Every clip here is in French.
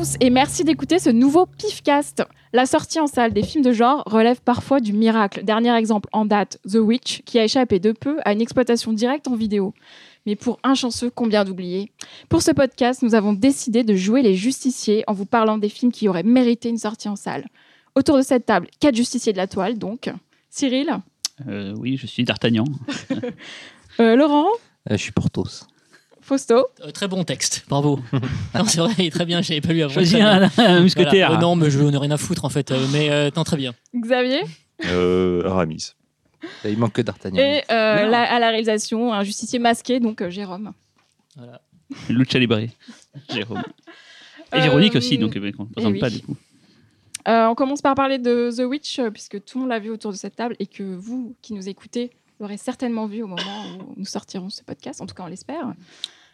tous et merci d'écouter ce nouveau Pifcast. La sortie en salle des films de genre relève parfois du miracle. Dernier exemple en date, The Witch, qui a échappé de peu à une exploitation directe en vidéo. Mais pour un chanceux, combien d'oubliés Pour ce podcast, nous avons décidé de jouer les justiciers en vous parlant des films qui auraient mérité une sortie en salle. Autour de cette table, quatre justiciers de la toile, donc. Cyril? Euh, oui, je suis D'Artagnan. Euh, Laurent? Euh, je suis Portos. Fausto Euh, très bon texte, bravo. non, c'est vrai, il est très bien, j'avais pas lu avant. Choisis Très bien. un, un mousquetaire. Voilà. Euh, non, mais je n'ai rien à foutre en fait. euh, mais euh, non, très bien. Xavier Euh, Aramis. Il manque que d'Artagnan. Et euh, la- à la réalisation, un justicier masqué, donc euh, Jérôme. Voilà. Lucha Libre. Jérôme. Et Euh, Véronique aussi, donc on ne eh présente oui. pas du coup. Euh, on commence par parler de The Witch, puisque tout le monde l'a vu autour de cette table et que vous, qui nous écoutez, l'aurez certainement vu au moment où nous sortirons ce podcast. En tout cas, on l'espère.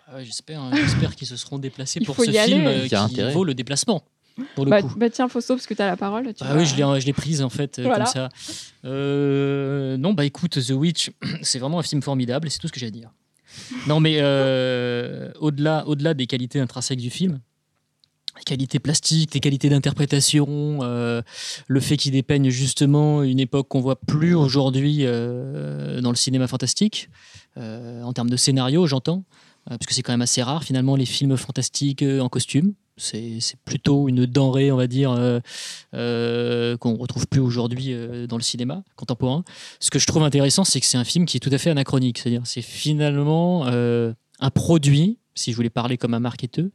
Ah ouais, J'espère hein, j'espère qu'ils se seront déplacés Il pour faut ce y aller. film euh, a qui intérêt. vaut le déplacement. Pour le Bah, coup. bah tiens, Fausto, parce que tu as la parole. tu Ah vas- oui, je l'ai, je l'ai prise en fait, euh, Voilà. comme ça. Euh, non, bah écoute, The Witch, c'est vraiment un film formidable, et c'est tout ce que j'ai à dire. Non, mais euh, au-delà, au-delà des qualités intrinsèques du film, les qualités plastiques, les qualités d'interprétation, euh, le fait qu'il dépeigne justement une époque qu'on voit plus aujourd'hui euh, dans le cinéma fantastique, euh, en termes de scénario, j'entends, euh, parce que c'est quand même assez rare finalement les films fantastiques euh, en costume. C'est, plutôt une denrée, on va dire, euh, euh, qu'on retrouve plus aujourd'hui euh, dans le cinéma contemporain. Ce que je trouve intéressant, c'est que c'est un film qui est tout à fait anachronique. C'est-à-dire, c'est finalement euh, un produit, si je voulais parler comme un marketeur,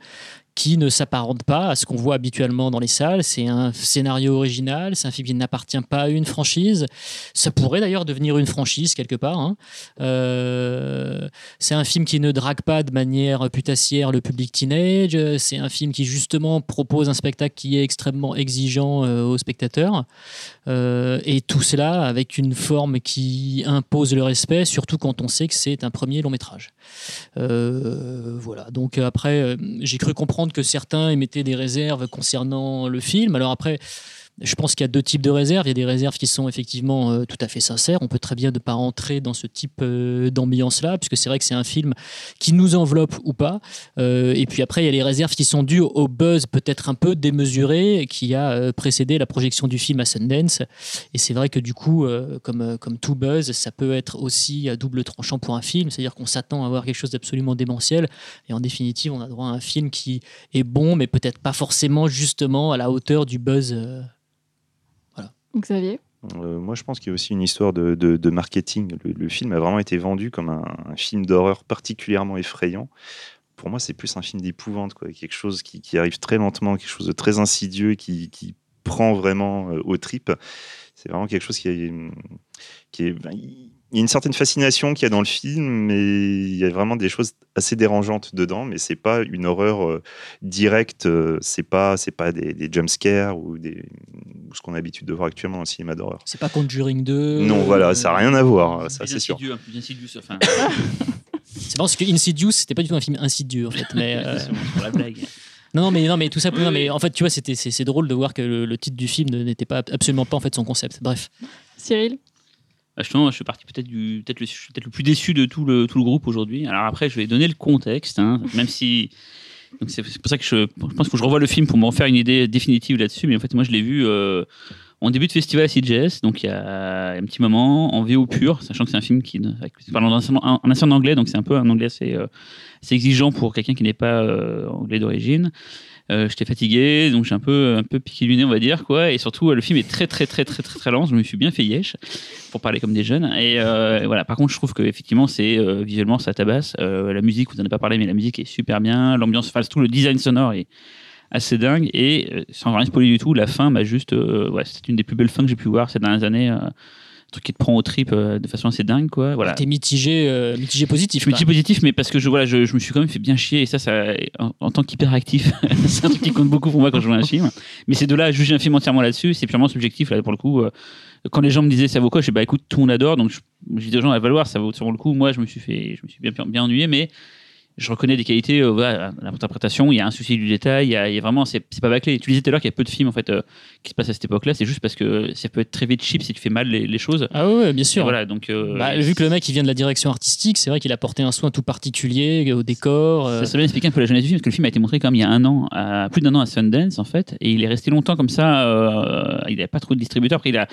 qui ne s'apparente pas à ce qu'on voit habituellement dans les salles. C'est un scénario original, c'est un film qui n'appartient pas à une franchise. Ça pourrait d'ailleurs devenir une franchise quelque part. hein. Euh, c'est un film qui ne drague pas de manière putassière le public teenage. C'est un film qui justement propose un spectacle qui est extrêmement exigeant euh, aux spectateurs. Euh, et tout cela avec une forme qui impose le respect, surtout quand on sait que c'est un premier long métrage. Euh, voilà. Donc après, j'ai cru comprendre que certains émettaient des réserves concernant le film. Alors après. Je pense qu'il y a deux types de réserves. Il y a des réserves qui sont effectivement euh, tout à fait sincères. On peut très bien ne pas rentrer dans ce type euh, d'ambiance-là, puisque c'est vrai que c'est un film qui nous enveloppe ou pas. Euh, et puis après, il y a les réserves qui sont dues au buzz peut-être un peu démesuré qui a précédé la projection du film à Sundance. Et c'est vrai que du coup, comme, comme tout buzz, ça peut être aussi à double tranchant pour un film. C'est-à-dire qu'on s'attend à voir quelque chose d'absolument démentiel. Et en définitive, on a droit à un film qui est bon, mais peut-être pas forcément justement à la hauteur du buzz. Xavier Euh, moi, je pense qu'il y a aussi une histoire de, marketing. Le, film a vraiment été vendu comme un, film d'horreur particulièrement effrayant. Pour moi, c'est plus un film d'épouvante, quoi. Quelque chose qui, arrive très lentement, quelque chose de très insidieux, qui, qui prend vraiment euh, aux tripes. C'est vraiment quelque chose qui est, qui est. ben, Il y a une certaine fascination qu'il y a dans le film, mais il y a vraiment des choses assez dérangeantes dedans. Mais c'est pas une horreur euh, directe. euh, C'est pas, c'est pas des, des jump scares ou des ou ce qu'on a l'habitude de voir actuellement dans le cinéma d'horreur. C'est pas Conjuring 2. Non, voilà, ça n'a rien à voir, ça c'est sûr. insidieux, un peu plus insidieux, enfin, C'est marrant parce que Insidious, c'était pas du tout un film insidieux en fait. Mais, euh, c'est pour la blague. Non, non, mais, non, mais tout ça, Oui, non, mais en fait, tu vois, c'était, c'est, c'est drôle de voir que le, le titre du film n'était pas absolument pas en fait son concept. Bref. Cyril? Je suis parti peut-être le, peut-être le plus déçu de tout le, tout le groupe aujourd'hui. Alors après, je vais donner le contexte, hein, même si. C'est pour ça que je, je pense que je revoie le film pour m'en faire une idée définitive là-dessus. Mais en fait, moi, je l'ai vu euh, en début de festival à CJS, donc il y a un petit moment, en VO pur, sachant que c'est un film qui un, un accent anglais, donc c'est un peu un anglais assez, euh, exigeant pour quelqu'un qui n'est pas euh, anglais d'origine. Euh, J'étais fatigué, donc j'ai un peu, un peu piqué du nez, on va dire, quoi. Et surtout, euh, le film est très, très, très, très, très, très lent. Je me suis bien fait yesh, pour parler comme des jeunes. Et euh, voilà. Par contre, je trouve que effectivement, c'est visuellement, ça tabasse. La musique, vous en avez pas parlé, mais la musique est super bien. L'ambiance, enfin, tout le design sonore est assez dingue. Et sans rien spoiler du tout, la fin m'a juste, c'est une des plus belles fins que j'ai pu voir ces dernières années. Truc qui te prend au trip euh, de façon assez dingue, quoi. Voilà. T'es mitigé, euh, mitigé positif. Je dis quoi. positif, mais parce que je, voilà, je, je me suis quand même fait bien chier. Et ça, ça en, en tant qu'hyperactif, c'est un truc qui compte beaucoup pour moi quand je vois un film. Mais c'est de là à juger un film entièrement là-dessus. C'est purement subjectif, là, pour le coup. euh, quand les gens me disaient ça vaut quoi, je dis bah écoute, tout monde adore. Donc je, je dis aux gens, à valoir, ça vaut sûrement le coup. Moi, je me suis fait, je me suis bien, bien ennuyé, mais je reconnais des qualités, euh, voilà, à l'interprétation, il y a un souci du détail, il y a, il y a vraiment, c'est pas bâclé. Tu disais tout à l'heure qu'il y a peu de films en fait euh, qui se passent à cette époque-là, c'est juste parce que ça peut être très vite cheap si tu fais mal les, les choses. Ah ouais, bien Et sûr. Voilà, donc. euh, Bah, vu que le mec il vient de la direction artistique, c'est vrai qu'il a porté un soin tout particulier au décor. euh, Ça serait bien expliquer un peu la jeunesse du film, parce que le film a été montré quand même il y a un an, à, plus d'un an à Sundance en fait, et il est resté longtemps comme ça. euh, il n'avait pas trop de distributeurs. Après, il a,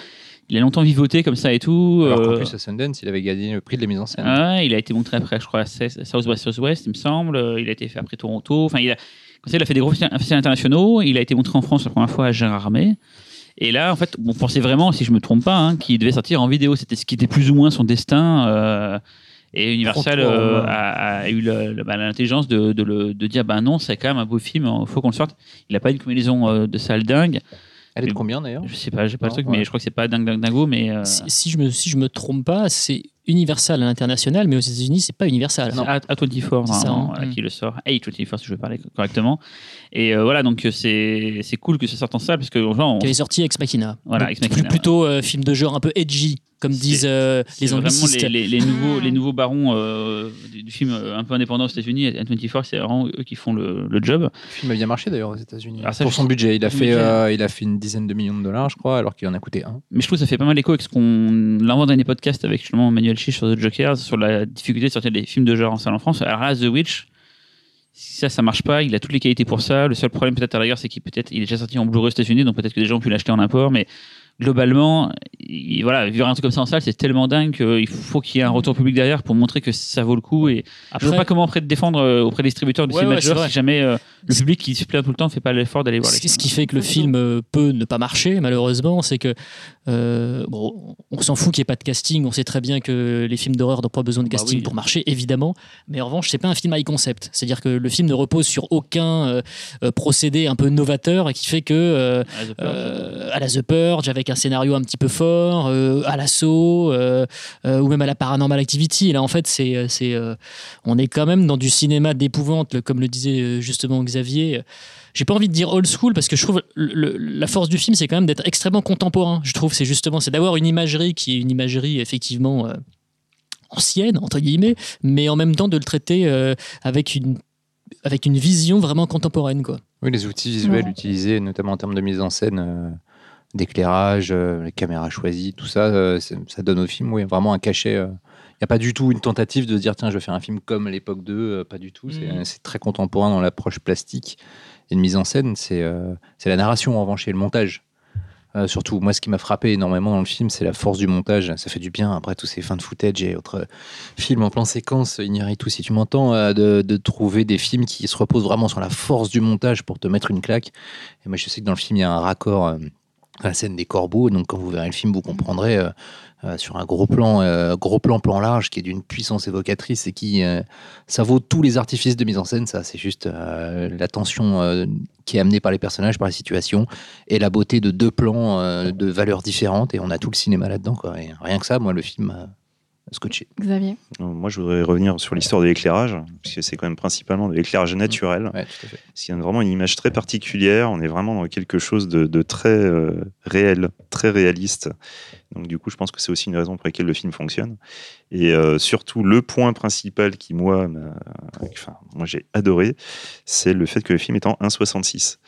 il a longtemps vivoté comme ça et tout. Alors qu'en euh, plus, à Sundance, il avait gagné le prix de la mise en scène. il a été montré après, je crois, à South West Southwest, il me semble. euh, Il a été fait après Toronto. Enfin, il a, ça, il a fait des gros festivals internationaux. Il a été montré en France la première fois à Gérard Armé. Et là, en fait, on pensait vraiment, si je me trompe pas, hein, qu'il devait sortir en vidéo. C'était ce qui était plus ou moins son destin. euh, et Universal euh, a, a eu bah, l'intelligence de, de, le- de dire bah non, c'est quand même un beau film, il faut qu'on le sorte. Il n'a pas une combinaison de salle dingue. Elle est de combien d'ailleurs Je sais pas, j'ai pas le Non, truc, ouais. mais je crois que c'est pas dingue, dingue, dingo. Mais euh, si, si je me si je me trompe pas, c'est Universal à l'international, mais aux États-Unis c'est pas Universal. c'est à, à 24 C'est ça, hein. voilà, Mm. qui le sort. A24 si je veux parler correctement. Et euh, voilà, donc c'est c'est cool que ça sorte en salle parce que genre, on- Qui avait sorti Ex Machina. Voilà, Donc, Ex Machina, plus- Plutôt euh, film de genre un peu edgy, comme disent euh, c'est les vraiment anglicistes. les, les- les nouveaux, les nouveaux barons euh, du, du film euh, un peu indépendant aux États-Unis. A24, c'est vraiment eux qui font le, le job. Le film a bien marché d'ailleurs aux États-Unis. Pour son budget, il a, fait, euh, il a fait une dizaine de millions de dollars, je crois, alors qu'il en a coûté un. Mais je trouve que ça fait pas mal écho avec ce qu'on l'a dans les podcasts avec justement Manuel Chiche sur The Jokers, sur la difficulté de sortir des films de genre en salle en France. Alors là, The Witch, si ça, ça marche pas, il a toutes les qualités pour ça. Le seul problème peut-être à l'ailleurs, c'est qu'il peut-être il est déjà sorti en Blu-ray aux États-Unis, donc peut-être que des gens ont pu l'acheter en import, mais globalement, il- voilà, vivre un truc comme ça en salle, c'est tellement dingue qu'il faut qu'il y ait un retour public derrière pour montrer que ça vaut le coup. Et je vois Après, pas comment après te défendre euh, auprès des distributeurs de Ouais, cinéma ouais, si jamais euh, le public qui se plaint tout le temps fait pas l'effort d'aller voir les ce, qui fait que le film euh, peut ne pas marcher, malheureusement, c'est que euh, bon, on s'en fout qu'il n'y ait pas de casting. On sait très bien que les films d'horreur n'ont pas besoin de Bah casting oui. pour marcher, évidemment. Mais en revanche, c'est pas un film high concept. C'est-à-dire que le film ne repose sur aucun euh, procédé un peu novateur et qui fait que à la The Purge avec un scénario un petit peu fort, euh, à l'assaut euh, euh, ou même à la Paranormal Activity. Et là, en fait, c'est, c'est, euh, on est quand même dans du cinéma d'épouvante, le- comme le disait justement Xavier. J'ai pas envie de dire old school parce que je trouve le- le- la force du film, c'est quand même d'être extrêmement contemporain. Je trouve, c'est justement, c'est d'avoir une imagerie qui est une imagerie effectivement euh, ancienne entre guillemets, mais en même temps de le traiter euh, avec une avec une vision vraiment contemporaine, quoi. Oui, les outils visuels Ouais. utilisés, notamment en termes de mise en scène, euh, d'éclairage, euh, les caméras choisies, tout ça, euh, ça donne au film oui, vraiment un cachet. Il n'y a pas du tout une tentative de dire tiens, je vais faire un film comme l'époque 2, euh, pas du tout. C'est Mhm. c'est très contemporain dans l'approche plastique et de mise en scène. C'est euh, la narration en revanche et le montage. Euh, surtout, moi, ce qui m'a frappé énormément dans le film, c'est la force du montage. Ça fait du bien après tous ces fins de footage et autres films en plan séquence. tout si tu m'entends, euh, de, de trouver des films qui se reposent vraiment sur la force du montage pour te mettre une claque. Et moi, je sais que dans le film, il y a un raccord euh, la scène des corbeaux. Donc, quand vous verrez le film, vous comprendrez euh, euh, sur un gros plan, euh, gros plan, plan large, qui est d'une puissance évocatrice et qui, ça vaut tous les artifices de mise en scène. Ça, c'est juste la tension qui est amenée par les personnages, par la situation, et la beauté de deux plans de valeurs différentes. Et on a tout le cinéma là-dedans. quoi. Rien que ça, moi, le film scotché. Xavier. Euh, Moi, je voudrais revenir sur l'histoire de l'éclairage, parce que c'est quand même principalement de l'éclairage naturel. Ouais, tout à fait. Parce qu'il y a vraiment une image très particulière. On est vraiment dans quelque chose de, de très euh, réel, très réaliste. Donc, du coup, je pense que c'est aussi une raison pour laquelle le film fonctionne. Et euh, surtout, le point principal qui, moi, enfin, moi j'ai adoré, c'est le fait que le film est en 1,66.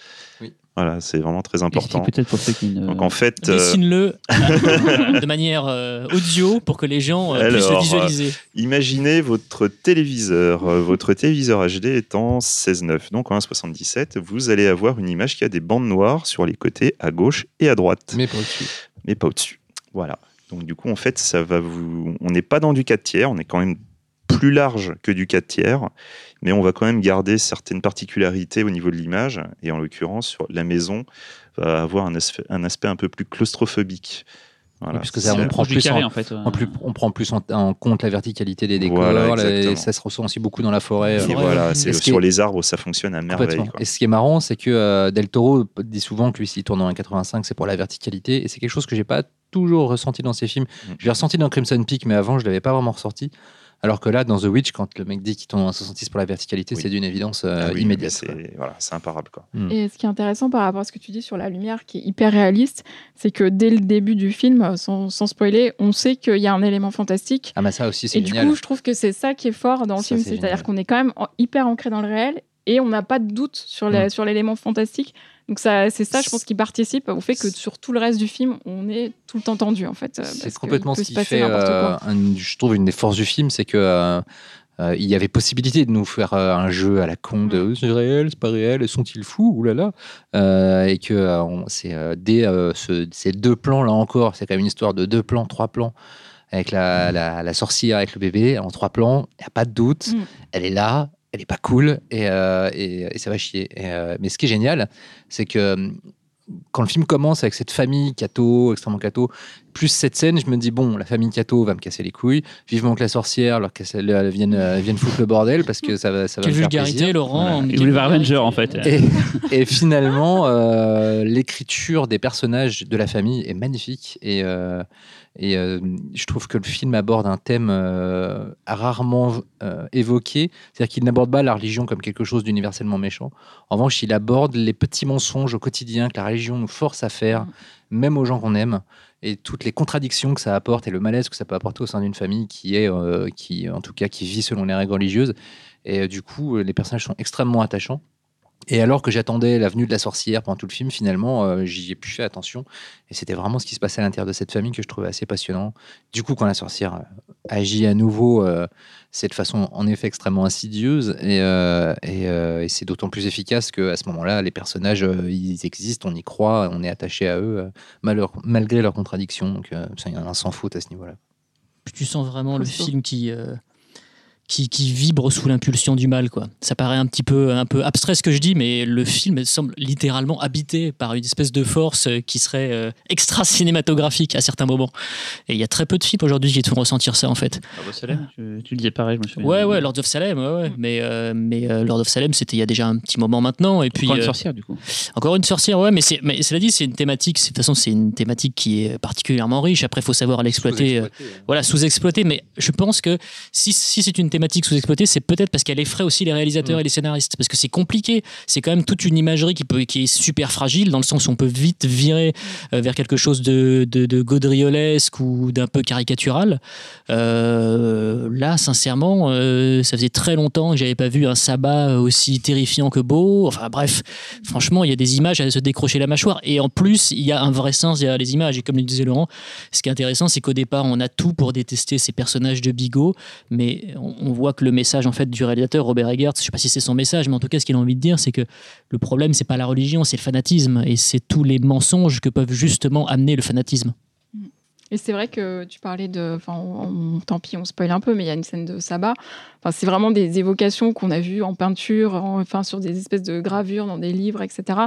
Oui. Voilà, c'est vraiment très important. peut-être pour ceux qui ne. Donc, en fait, euh, Dessine-le de manière euh, audio pour que les gens euh, puissent le Alors, visualiser. Imaginez votre téléviseur. Votre téléviseur HD est en 16.9, donc en 1.77. Vous allez avoir une image qui a des bandes noires sur les côtés, à gauche et à droite, Mais pas au-dessus. mais pas au-dessus. Voilà. Donc du coup, en fait, ça va vous. On n'est pas dans du 4 tiers, on est quand même plus large que du 4 tiers, mais on va quand même garder certaines particularités au niveau de l'image. Et en l'occurrence, sur la maison va avoir un aspect, un aspect un peu plus claustrophobique. Voilà. puisque ça, on prend plus carré en- en fait. En plus, on prend plus en, en compte la verticalité des décors. Voilà, la- exactement. ça se ressent aussi beaucoup dans la forêt. Et euh, voilà, c'est Et sur est- les arbres, ça fonctionne à merveille. Quoi. Et ce qui est marrant, c'est que euh, Del Toro dit souvent que lui, s'il tourne en 1,85, c'est pour la verticalité. Et c'est quelque chose que j'ai pas toujours ressenti dans ses films. Mm. Je l'ai ressenti dans Crimson Peak, mais avant, je l'avais pas vraiment ressenti. Alors que là, dans The Witch, quand le mec dit qu'il tourne en 66 pour la verticalité, Oui. c'est d'une évidence euh, Ah oui, immédiate. C'est voilà, c'est imparable. Quoi. Et ce qui est intéressant par rapport à ce que tu dis sur la lumière, qui est hyper réaliste, c'est que dès le début du film, euh, sans, sans spoiler, on sait qu'il y a un élément fantastique. Ah, bah ça aussi, c'est Et du coup, je trouve que c'est ça qui est fort dans le Ça, film. c'est C'est-à-dire qu'on est quand même hyper ancré dans le réel et on n'a pas de doute sur Mm. sur l'élément fantastique. Donc ça, c'est ça, je pense, qui participe au fait que sur tout le reste du film, on est tout le temps tendu, en fait. euh, C'est complètement ce qui fait, euh, un- je trouve, une des forces du film, c'est que euh, euh, il y avait possibilité de nous faire un jeu à la con de Mm. c'est réel, c'est pas réel, sont-ils fous, oulala, euh, et que c'est dès ce- ces deux plans là encore, c'est quand même une histoire de deux plans, trois plans. Avec la, la, la sorcière, avec le bébé, en trois plans, il n'y a pas de doute. Mm. Elle est là, elle est pas cool, et, euh, et, et ça va chier. Et, euh, mais ce qui est génial, c'est que hum, quand le film commence avec cette famille Cato, extrêmement Cato, plus cette scène, je me dis bon, la famille Cato va me casser les couilles. Vivement que la sorcière leur casse, elle vienne, euh, vienne foutre le bordel parce que ça va, ça va Quelle me faire vulgarité, plaisir. Laurent. Il voulait voir Avenger en fait. Et, et finalement, euh, l'écriture des personnages de la famille est magnifique. Et, euh, et euh, je trouve que le film aborde un thème euh, rarement euh, évoqué. C'est-à-dire qu'il n'aborde pas la religion comme quelque chose d'universellement méchant. En revanche, il aborde les petits mensonges au quotidien que la religion nous force à faire, même aux gens qu'on aime, et toutes les contradictions que ça apporte et le malaise que ça peut apporter au sein d'une famille qui est, euh, qui, en tout cas, qui vit selon les règles religieuses. Et euh, du coup, les personnages sont extrêmement attachants. Et alors que j'attendais la venue de la sorcière pendant tout le film, finalement, euh, j'y ai plus fait attention. Et c'était vraiment ce qui se passait à l'intérieur de cette famille que je trouvais assez passionnant. Du coup, quand la sorcière euh, agit à nouveau, euh, c'est de façon en effet extrêmement insidieuse. Et, euh, et, euh, et c'est d'autant plus efficace qu'à ce moment-là, les personnages, euh, ils existent, on y croit, on est attaché à eux, euh, malheur- malgré leurs contradictions. Donc, euh, ça, il y en a un sans faute à ce niveau-là. tu sens vraiment le film qui, euh, qui, qui vibre sous l'impulsion du mal. Quoi. Ça paraît un petit peu, un peu abstrait ce que je dis, mais le film semble littéralement habité par une espèce de force euh, qui serait euh, extra cinématographique à certains moments. Et il y a très peu de films aujourd'hui qui te font ressentir ça en fait. Bravo, Salem, tu, tu le disais pareil, je me souviens. Ouais, ouais, Lord of Salem, ouais, ouais. mais, euh, mais euh, Lord of Salem, c'était il y a déjà un petit moment maintenant. Et puis, Encore une sorcière du coup. encore une sorcière, ouais, mais, mais cela dit, c'est une thématique, de toute façon, c'est une thématique qui est particulièrement riche. Après, il faut savoir l'exploiter. euh, voilà, sous-exploité. Mais je pense que si, si c'est une thématique sous-exploitée, c'est peut-être parce qu'elle effraie aussi les réalisateurs Mm. et les scénaristes. Parce que c'est compliqué. C'est quand même toute une imagerie qui, peut, qui est super fragile, dans le sens où on peut vite virer euh, vers quelque chose de, de, de gaudriolesque ou d'un peu caricatural. Euh, là, sincèrement, euh, ça faisait très longtemps que j'avais pas vu un sabbat aussi terrifiant que beau. Enfin bref, franchement, il y a des images à se décrocher la mâchoire. Et en plus, il y a un vrai sens derrière les images. Et comme le disait Laurent, ce qui est intéressant, c'est qu'au départ, on a tout pour détester ces personnages de bigot, mais on, on voit que le message en fait du réalisateur Robert Eggers, je sais pas si c'est son message, mais en tout cas, ce qu'il a envie de dire, c'est que le problème, c'est pas la religion, c'est le fanatisme, et c'est tous les mensonges que peuvent justement amener le fanatisme. Et c'est vrai que tu parlais de. Enfin, on- on- tant pis, on spoil un peu, mais il y a une scène de sabbat. Enfin, c'est vraiment des évocations qu'on a vues en peinture, en- enfin, sur des espèces de gravures dans des livres, etc.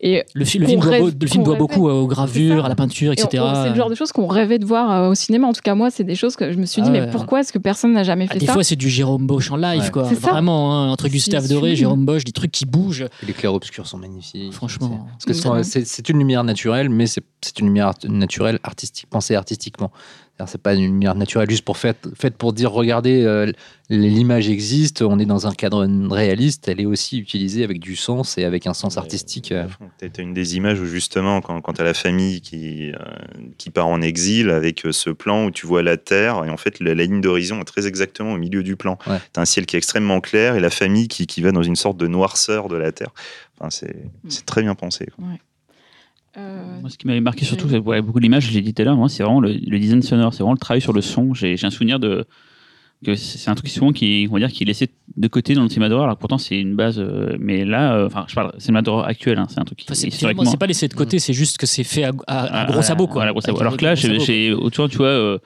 Et, Le, fi- le Qu'on film, doit, rêve- le film doit beaucoup aux gravures, à la peinture, etc. c'est le genre de choses qu'on rêvait de voir euh, au cinéma. En tout cas, moi, c'est des choses que je me suis dit, Ah mais pourquoi est-ce que personne n'a jamais Ah, fait des ça fois, c'est du Jérôme Bosch en live, Ouais. quoi. Vraiment, hein, entre Gustave Doré, sublime. Jérôme Bosch, des trucs qui bougent. Et les clairs-obscurs sont magnifiques. Franchement. C'est- Parce que c'est- une lumière naturelle, mais c'est une lumière art- naturelle artistique, pensée artistiquement. C'est pas une lumière naturelle juste pour faite, faite pour dire regardez, euh, l'image existe, on est dans un cadre réaliste. Elle est aussi utilisée avec du sens et avec un sens artistique. as une des images où justement, quand, quand tu as la famille qui, euh, qui part en exil avec euh, ce plan où tu vois la Terre, et en fait la, la ligne d'horizon est très exactement au milieu du plan. Ouais. Tu as un ciel qui est extrêmement clair et la famille qui, qui va dans une sorte de noirceur de la Terre. Enfin, c'est Mm. c'est très bien pensé. quoi. Euh, Moi, ce qui m'avait marqué surtout, c'est ouais, beaucoup d'images, je l'ai dit tout à l'heure, moi, c'est vraiment le, le design sonore, c'est vraiment le travail sur le son. J'ai j'ai un souvenir de. que C'est un truc souvent qui, on va dire, qui est laissé de côté dans le cinéma d'horreur, alors pourtant c'est une base. euh, mais là, euh, enfin, je parle cinéma d'horreur actuel, hein, c'est un truc qui Enfin, c'est historiquement. pas laissé de côté, c'est juste que c'est fait à, à- à gros sabot, quoi. Gros sabot. Alors que là, j'ai autant, tu vois, euh,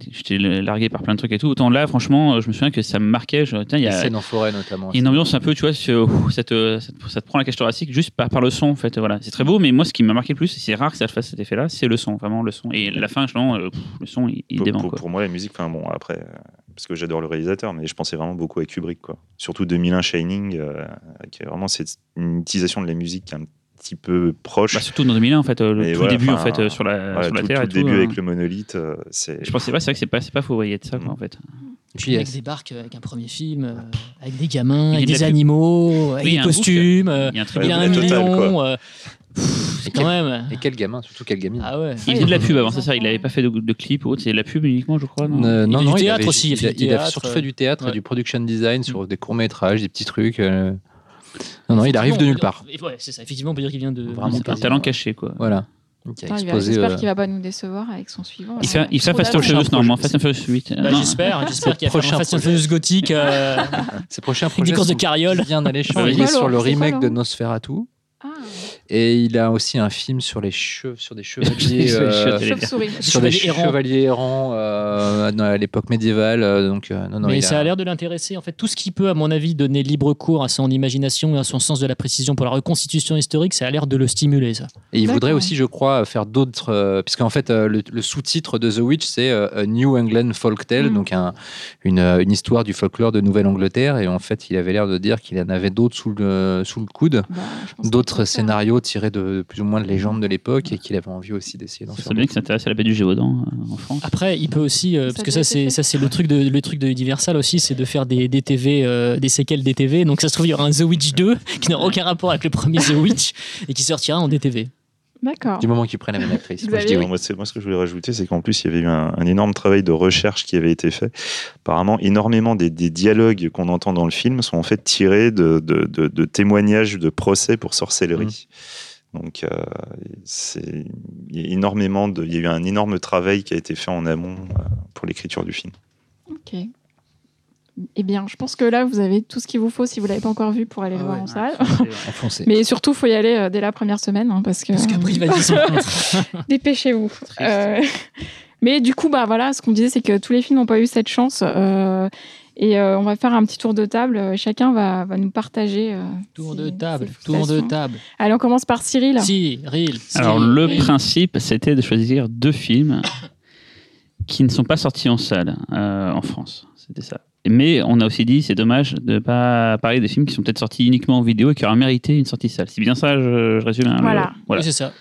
j'étais largué par plein de trucs et tout. Autant là, franchement, euh, je me souviens que ça me marquait. Je, tiens, il y a, scènes en forêt notamment. une ambiance un peu, tu vois, ouh, ça, te, ça, te, ça te prend la cage thoracique juste par, par le son, en fait. Voilà. C'est très beau, mais moi, ce qui m'a marqué le plus, et c'est rare que ça fasse cet effet-là, c'est le son, vraiment le son. Et la fin, je, non, euh, le son, il, il Pour, dément, pour- moi, la musique, enfin bon, après, euh, parce que j'adore le réalisateur, mais je pensais vraiment beaucoup à Kubrick, quoi. Surtout 2001 Shining, euh, qui est vraiment c'est une utilisation de la musique qui est un petit peu proche. Bah, surtout dans 2001, en fait, euh, le tout voilà, début, en fait, euh, sur la, Voilà, sur la tout, Terre tout et tout. début euh, avec le monolithe, euh, c'est. Je pensais pas, c'est vrai que c'est pas, c'est pas de ça, quoi, Mm. en fait. Puis le il y a- mec débarque avec un premier film, euh, avec des gamins, Il avec des animaux, avec il des costumes. euh, Il y a un il million. euh, pff, Et quand quel- même. Et quel gamin, surtout quelle gamine. Ah ouais. Il faisait de la il pub avant, c'est ça. Il n'avait pas fait de, de clip ou autre. C'est de la pub uniquement, je crois. Non Euh, Il non, non, du il théâtre avait- aussi, il Il, fait a, il théâtre, surtout euh, fait du théâtre ouais. et du production design sur des courts métrages, des petits trucs. euh. Non, non, il arrive de nulle part. Ouais, c'est ça. Effectivement, on peut dire qu'il vient de. Vraiment C'est un talent caché, quoi. Voilà. Ah. J'espère euh, qu'il va pas nous décevoir avec son suivant. Il fait, il fait Fast and. Furious projet. normalement, Fast and Furious 8. Bah, j'espère, j'espère qu'il va faire prochain un Fast and projet. Furious gothique. euh, Avec projets des courses de carriole. bien. Il est Voilà, sur le c'est remake de Nosferatu. Ah, Et il a aussi un film sur les cheveux, sur des chevaliers, Sur les euh, sur des Chevaliers errants. chevaliers errants euh, à l'époque médiévale. euh, Donc euh, non, non, mais il ça a l'air de l'intéresser. En fait, tout ce qui peut, à mon avis, donner libre cours à son imagination et à son sens de la précision pour la reconstitution historique, ça a l'air de le stimuler, ça. Et il voudrait aussi, je crois, faire d'autres. euh, puisqu'en fait, euh, le, le sous-titre de The Witch, c'est euh, A New England Folktale, Mm. donc un- une, une histoire du folklore de Nouvelle-Angleterre. Et en fait, il avait l'air de dire qu'il en avait d'autres sous le, sous le coude, Bah, d'autres que c'est tirés de plus ou moins de légendes de l'époque et qu'il avait envie aussi d'essayer d'en faire. serait bien qu'il s'intéresse à la bête du Gévaudan euh, en France. Après, il peut aussi, euh, parce que ça, c'est ça, c'est le truc de le truc de Universal aussi, c'est de faire des, des TV, euh, des séquelles des TV. Donc ça se trouve, il y aura un The Witch 2 qui n'a aucun rapport avec le premier The Witch et qui sortira en DTV. D'accord. Du moment qu'ils prennent la même actrice. Vous Moi, je avez- dis oui. Moi, c'est- moi, ce que je voulais rajouter, c'est qu'en plus, il y avait eu un, un énorme travail de recherche qui avait été fait. Apparemment, énormément des, des dialogues qu'on entend dans le film sont en fait tirés de, de- de- de témoignages de procès pour sorcellerie. Donc, euh, c'est il y a énormément de, il y a eu un énorme travail qui a été fait en amont euh, pour l'écriture du film. Ok. Eh bien, je pense que là, vous avez tout ce qu'il vous faut si vous l'avez pas encore vu pour aller le Ah voir ouais. en salle. Enfoncé. Mais surtout, faut y aller euh, dès la première semaine hein, parce que. Parce qu'après, il va dire son contrat. Dépêchez-vous. Euh, mais du coup, bah voilà, ce qu'on disait, c'est que tous les films n'ont pas eu cette chance. euh, et euh, on va faire un petit tour de table. euh, Chacun va, va nous partager. euh, Tour ses- de table, tour de table. Allez, on commence par Cyril. Cyril. Alors, Cyril. le principe, c'était de choisir deux films qui ne sont pas sortis en salle euh, en France. C'était ça. Mais on a aussi dit, c'est dommage de ne pas parler des films qui sont peut-être sortis uniquement en vidéo et qui auraient mérité une sortie salle. C'est bien ça, je, je résume. hein, le- Voilà. voilà. Oui, c'est ça.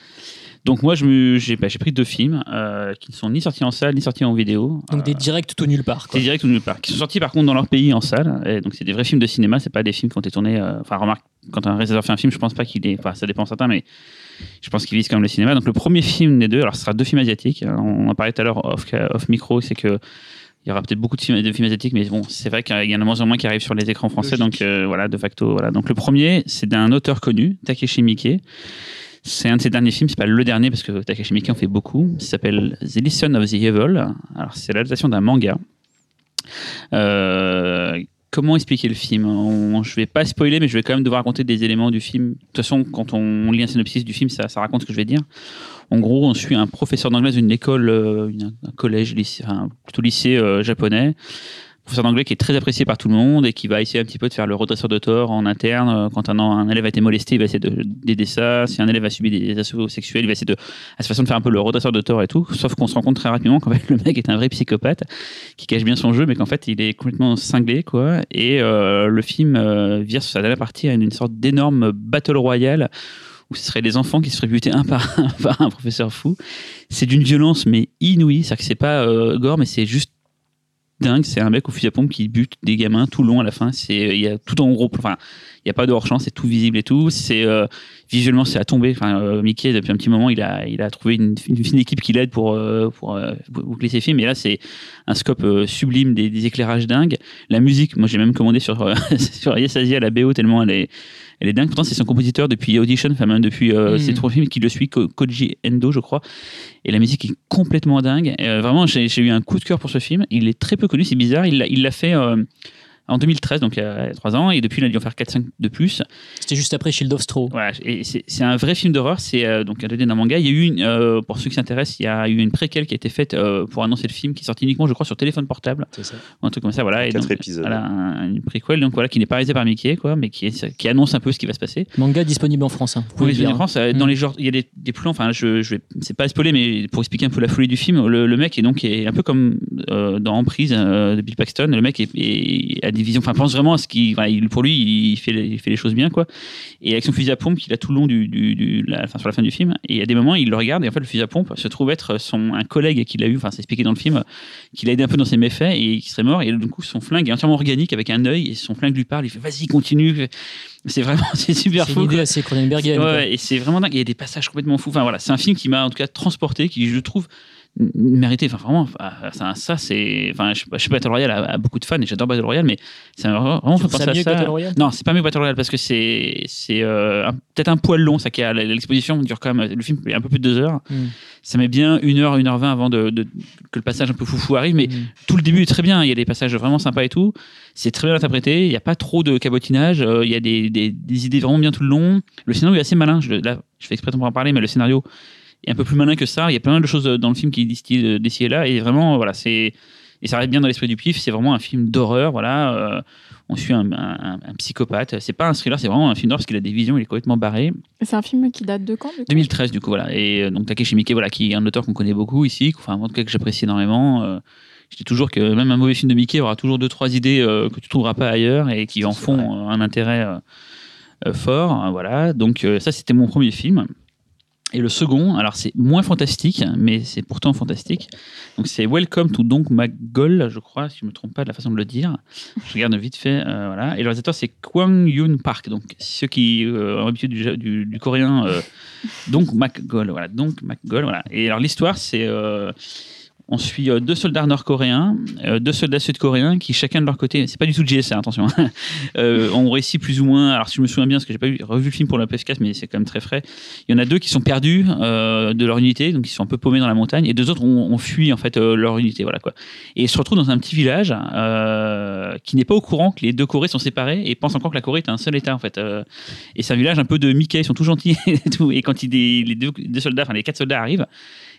Donc moi, j'ai bah, pris deux films euh, qui ne sont ni sortis en salle ni sortis en vidéo. Donc des Euh, directs tout nulle part. quoi. c'est direct ou nulle part. Qui sont sortis par contre dans leur pays en salle. Et donc c'est des vrais films de cinéma, c'est pas des films qui ont été tournés. euh, Enfin, remarque, quand un réalisateur fait un film, je pense pas qu'il est. Enfin, ça dépend certains, mais je pense qu'il vise quand même le cinéma. Donc le premier film des deux, alors ce sera deux films asiatiques. On en parlait tout à l'heure off, off micro, c'est que. Il y aura peut-être beaucoup de films, de films asiatiques, mais bon, c'est vrai qu'il y en a moins en moins qui arrivent sur les écrans français, Logique. donc euh, voilà, de facto. Voilà. Donc le premier, c'est d'un auteur connu, Takeshi Miike. C'est un de ses derniers films, c'est pas le dernier parce que Takeshi Miike en fait beaucoup. Ça s'appelle The Listen of the Evil. Alors c'est l'adaptation d'un manga. Euh, comment expliquer le film? On- Je vais pas spoiler, mais je vais quand même devoir raconter des éléments du film. De toute façon, quand on lit un synopsis du film, ça, raconte ce que je vais dire. En gros, on suit un professeur d'anglais d'une école, euh, un collège, lycée, plutôt lycée euh, japonais. Professeur d'anglais qui est très apprécié par tout le monde et qui va essayer un petit peu de faire le redresseur de tort en interne. Euh, Quand un, un élève a été molesté, il va essayer de- d'aider ça. Si un élève a subi des assauts sexuels, il va essayer de, à sa façon de faire un peu le redresseur de tort et tout. Sauf qu'on se rend compte très rapidement qu'en fait, le mec est un vrai psychopathe qui cache bien son jeu, mais qu'en fait, il est complètement cinglé, quoi. Et euh, le film euh, vire sur sa dernière partie à une sorte d'énorme battle royale où ce seraient les enfants qui se feraient buter un par un par un professeur fou. C'est d'une violence, mais inouïe. C'est-à-dire que c'est pas gore, mais c'est juste dingue. C'est un mec au fusil à pompe qui bute des gamins tout long à la fin. C'est, il y a tout en gros, enfin, il y a pas de hors-champ, c'est tout visible et tout. C'est euh, visuellement, c'est à tomber. Enfin, euh, Mickey depuis un petit moment, il a, il a trouvé une, une fine équipe qui l'aide pour euh, boucler ses films. Et là, c'est un scope sublime, des, éclairages dingues. La musique, moi, j'ai même commandé sur sur Yes Asia la BO tellement elle est elle est dingue. Pourtant, c'est son compositeur depuis Audition, enfin même depuis euh, ces trois films qui le suit, Ko- Koji Endo, je crois. Et la musique est complètement dingue. Euh, vraiment, j'ai eu un coup de cœur pour ce film. Il est très peu connu, c'est bizarre. Il l'a il l'a fait euh, en 2013, donc il y a trois ans, et depuis, il a dû en faire 4-5 de plus. C'était juste après Shield of Straw. Voilà, et c'est un vrai film d'horreur. C'est euh, donc adapté d'un manga. Il y a eu, une, euh, pour ceux qui s'intéressent, il y a eu une préquelle qui a été faite euh, pour annoncer le film, qui est sorti uniquement, je crois, sur téléphone portable, C'est ça. ou un truc comme ça. Voilà, et Quatre donc, épisodes. Voilà, un- une préquelle, donc voilà, qui n'est pas réalisée par Mickey, quoi, mais qui, est- qui annonce un peu ce qui va se passer. Manga disponible en France. hein. Vous pouvez lire. en France, euh, dans Mm. les genres, il y a des, des plans. Enfin, je, je vais, c'est pas spoiler, mais pour expliquer un peu la folie du film, le, le mec est donc est un peu comme euh, dans Emprise euh, de Bill Paxton. Le mec est, est- a division. Enfin, pense vraiment à ce qui, voilà, pour lui, il fait, les- il fait les choses bien, quoi. Et avec son fusil à pompe qu'il a tout le long du, du, du- la, enfin, sur la fin du film. Et à des moments, il le regarde et en fait, le fusil à pompe se trouve être son un collègue qu'il a eu. Enfin, c'est expliqué dans le film, qu'il a aidé un peu dans ses méfaits et qui serait mort. Et du coup, son flingue est entièrement organique avec un œil et son flingue lui parle. Il fait vas-y, continue. C'est vraiment, c'est super C'est fou. quoi. assez Cronenbergienne. Ouais, et c'est vraiment dingue. Il y a des passages complètement fous. Enfin voilà, c'est un film qui m'a en tout cas transporté, qui je trouve mérité. Enfin vraiment, ça, ça, c'est. Enfin, je, je sais Battle Royale a, a beaucoup de fans et j'adore Battle Royale, mais ça m'a vraiment fait penser à ça. Battle Royale? Non, c'est pas mieux que Battle Royale parce que c'est c'est euh, peut-être un poil long. Ça qui l'exposition dure quand même. Le film est un peu plus de deux heures. Mm. Ça met bien une heure, une heure vingt avant de, de- que le passage un peu foufou arrive, mais Mm. tout le début est très bien. Il y a des passages vraiment sympas et tout. C'est très bien interprété. Il n'y a pas trop de cabotinage. Euh, il y a des, des- des idées vraiment bien tout le long. Le scénario est assez malin. Je, là, je fais exprès de pas en parler, mais le scénario est un peu plus malin que ça. Il y a plein de choses dans le film qui distillent euh, d'ici et là. Et vraiment, voilà, c'est. Et ça reste bien dans l'esprit du pif. C'est vraiment un film d'horreur. Voilà. Euh, on suit un, un- un psychopathe. C'est pas un thriller, c'est vraiment un film d'horreur parce qu'il a des visions. Il est complètement barré. C'est un film qui date de quand du coup? 2013 du coup voilà et euh, donc Takeshi Miike voilà qui est un auteur qu'on connaît beaucoup ici enfin en tout cas que j'apprécie énormément euh, je dis toujours que même un mauvais film de Miike aura toujours deux trois idées euh, que tu trouveras pas ailleurs et qui en font euh, un intérêt euh, euh, fort hein, voilà donc euh, ça c'était mon premier film et le second, alors c'est moins fantastique, mais c'est pourtant fantastique. Donc c'est Welcome to Donk McGoll, je crois, si je ne me trompe pas de la façon de le dire. Je regarde vite fait, euh, voilà. Et le réalisateur c'est Kwang Yoon Park. Donc ceux qui euh, ont l'habitude du, du- coréen, euh, McGoll, voilà. McGoll, voilà. Et alors l'histoire c'est euh, on suit euh, deux soldats nord-coréens, euh, deux soldats sud-coréens qui chacun de leur côté, c'est pas du tout GSA, attention, euh, ont réussi plus ou moins. Alors si je me souviens bien, parce que j'ai pas vu, revu le film pour la PS4, mais c'est quand même très frais. Il y en a deux qui sont perdus euh, de leur unité, donc ils sont un peu paumés dans la montagne, et deux autres ont, fui en fait leur unité, voilà quoi. Et ils se retrouvent dans un petit village qui n'est pas au courant que les deux Corées sont séparées et pense encore que la Corée est un seul État en fait. Et c'est un village un peu de Mickey, ils sont tout gentils et tout. Et quand les deux, deux soldats, enfin les quatre soldats arrivent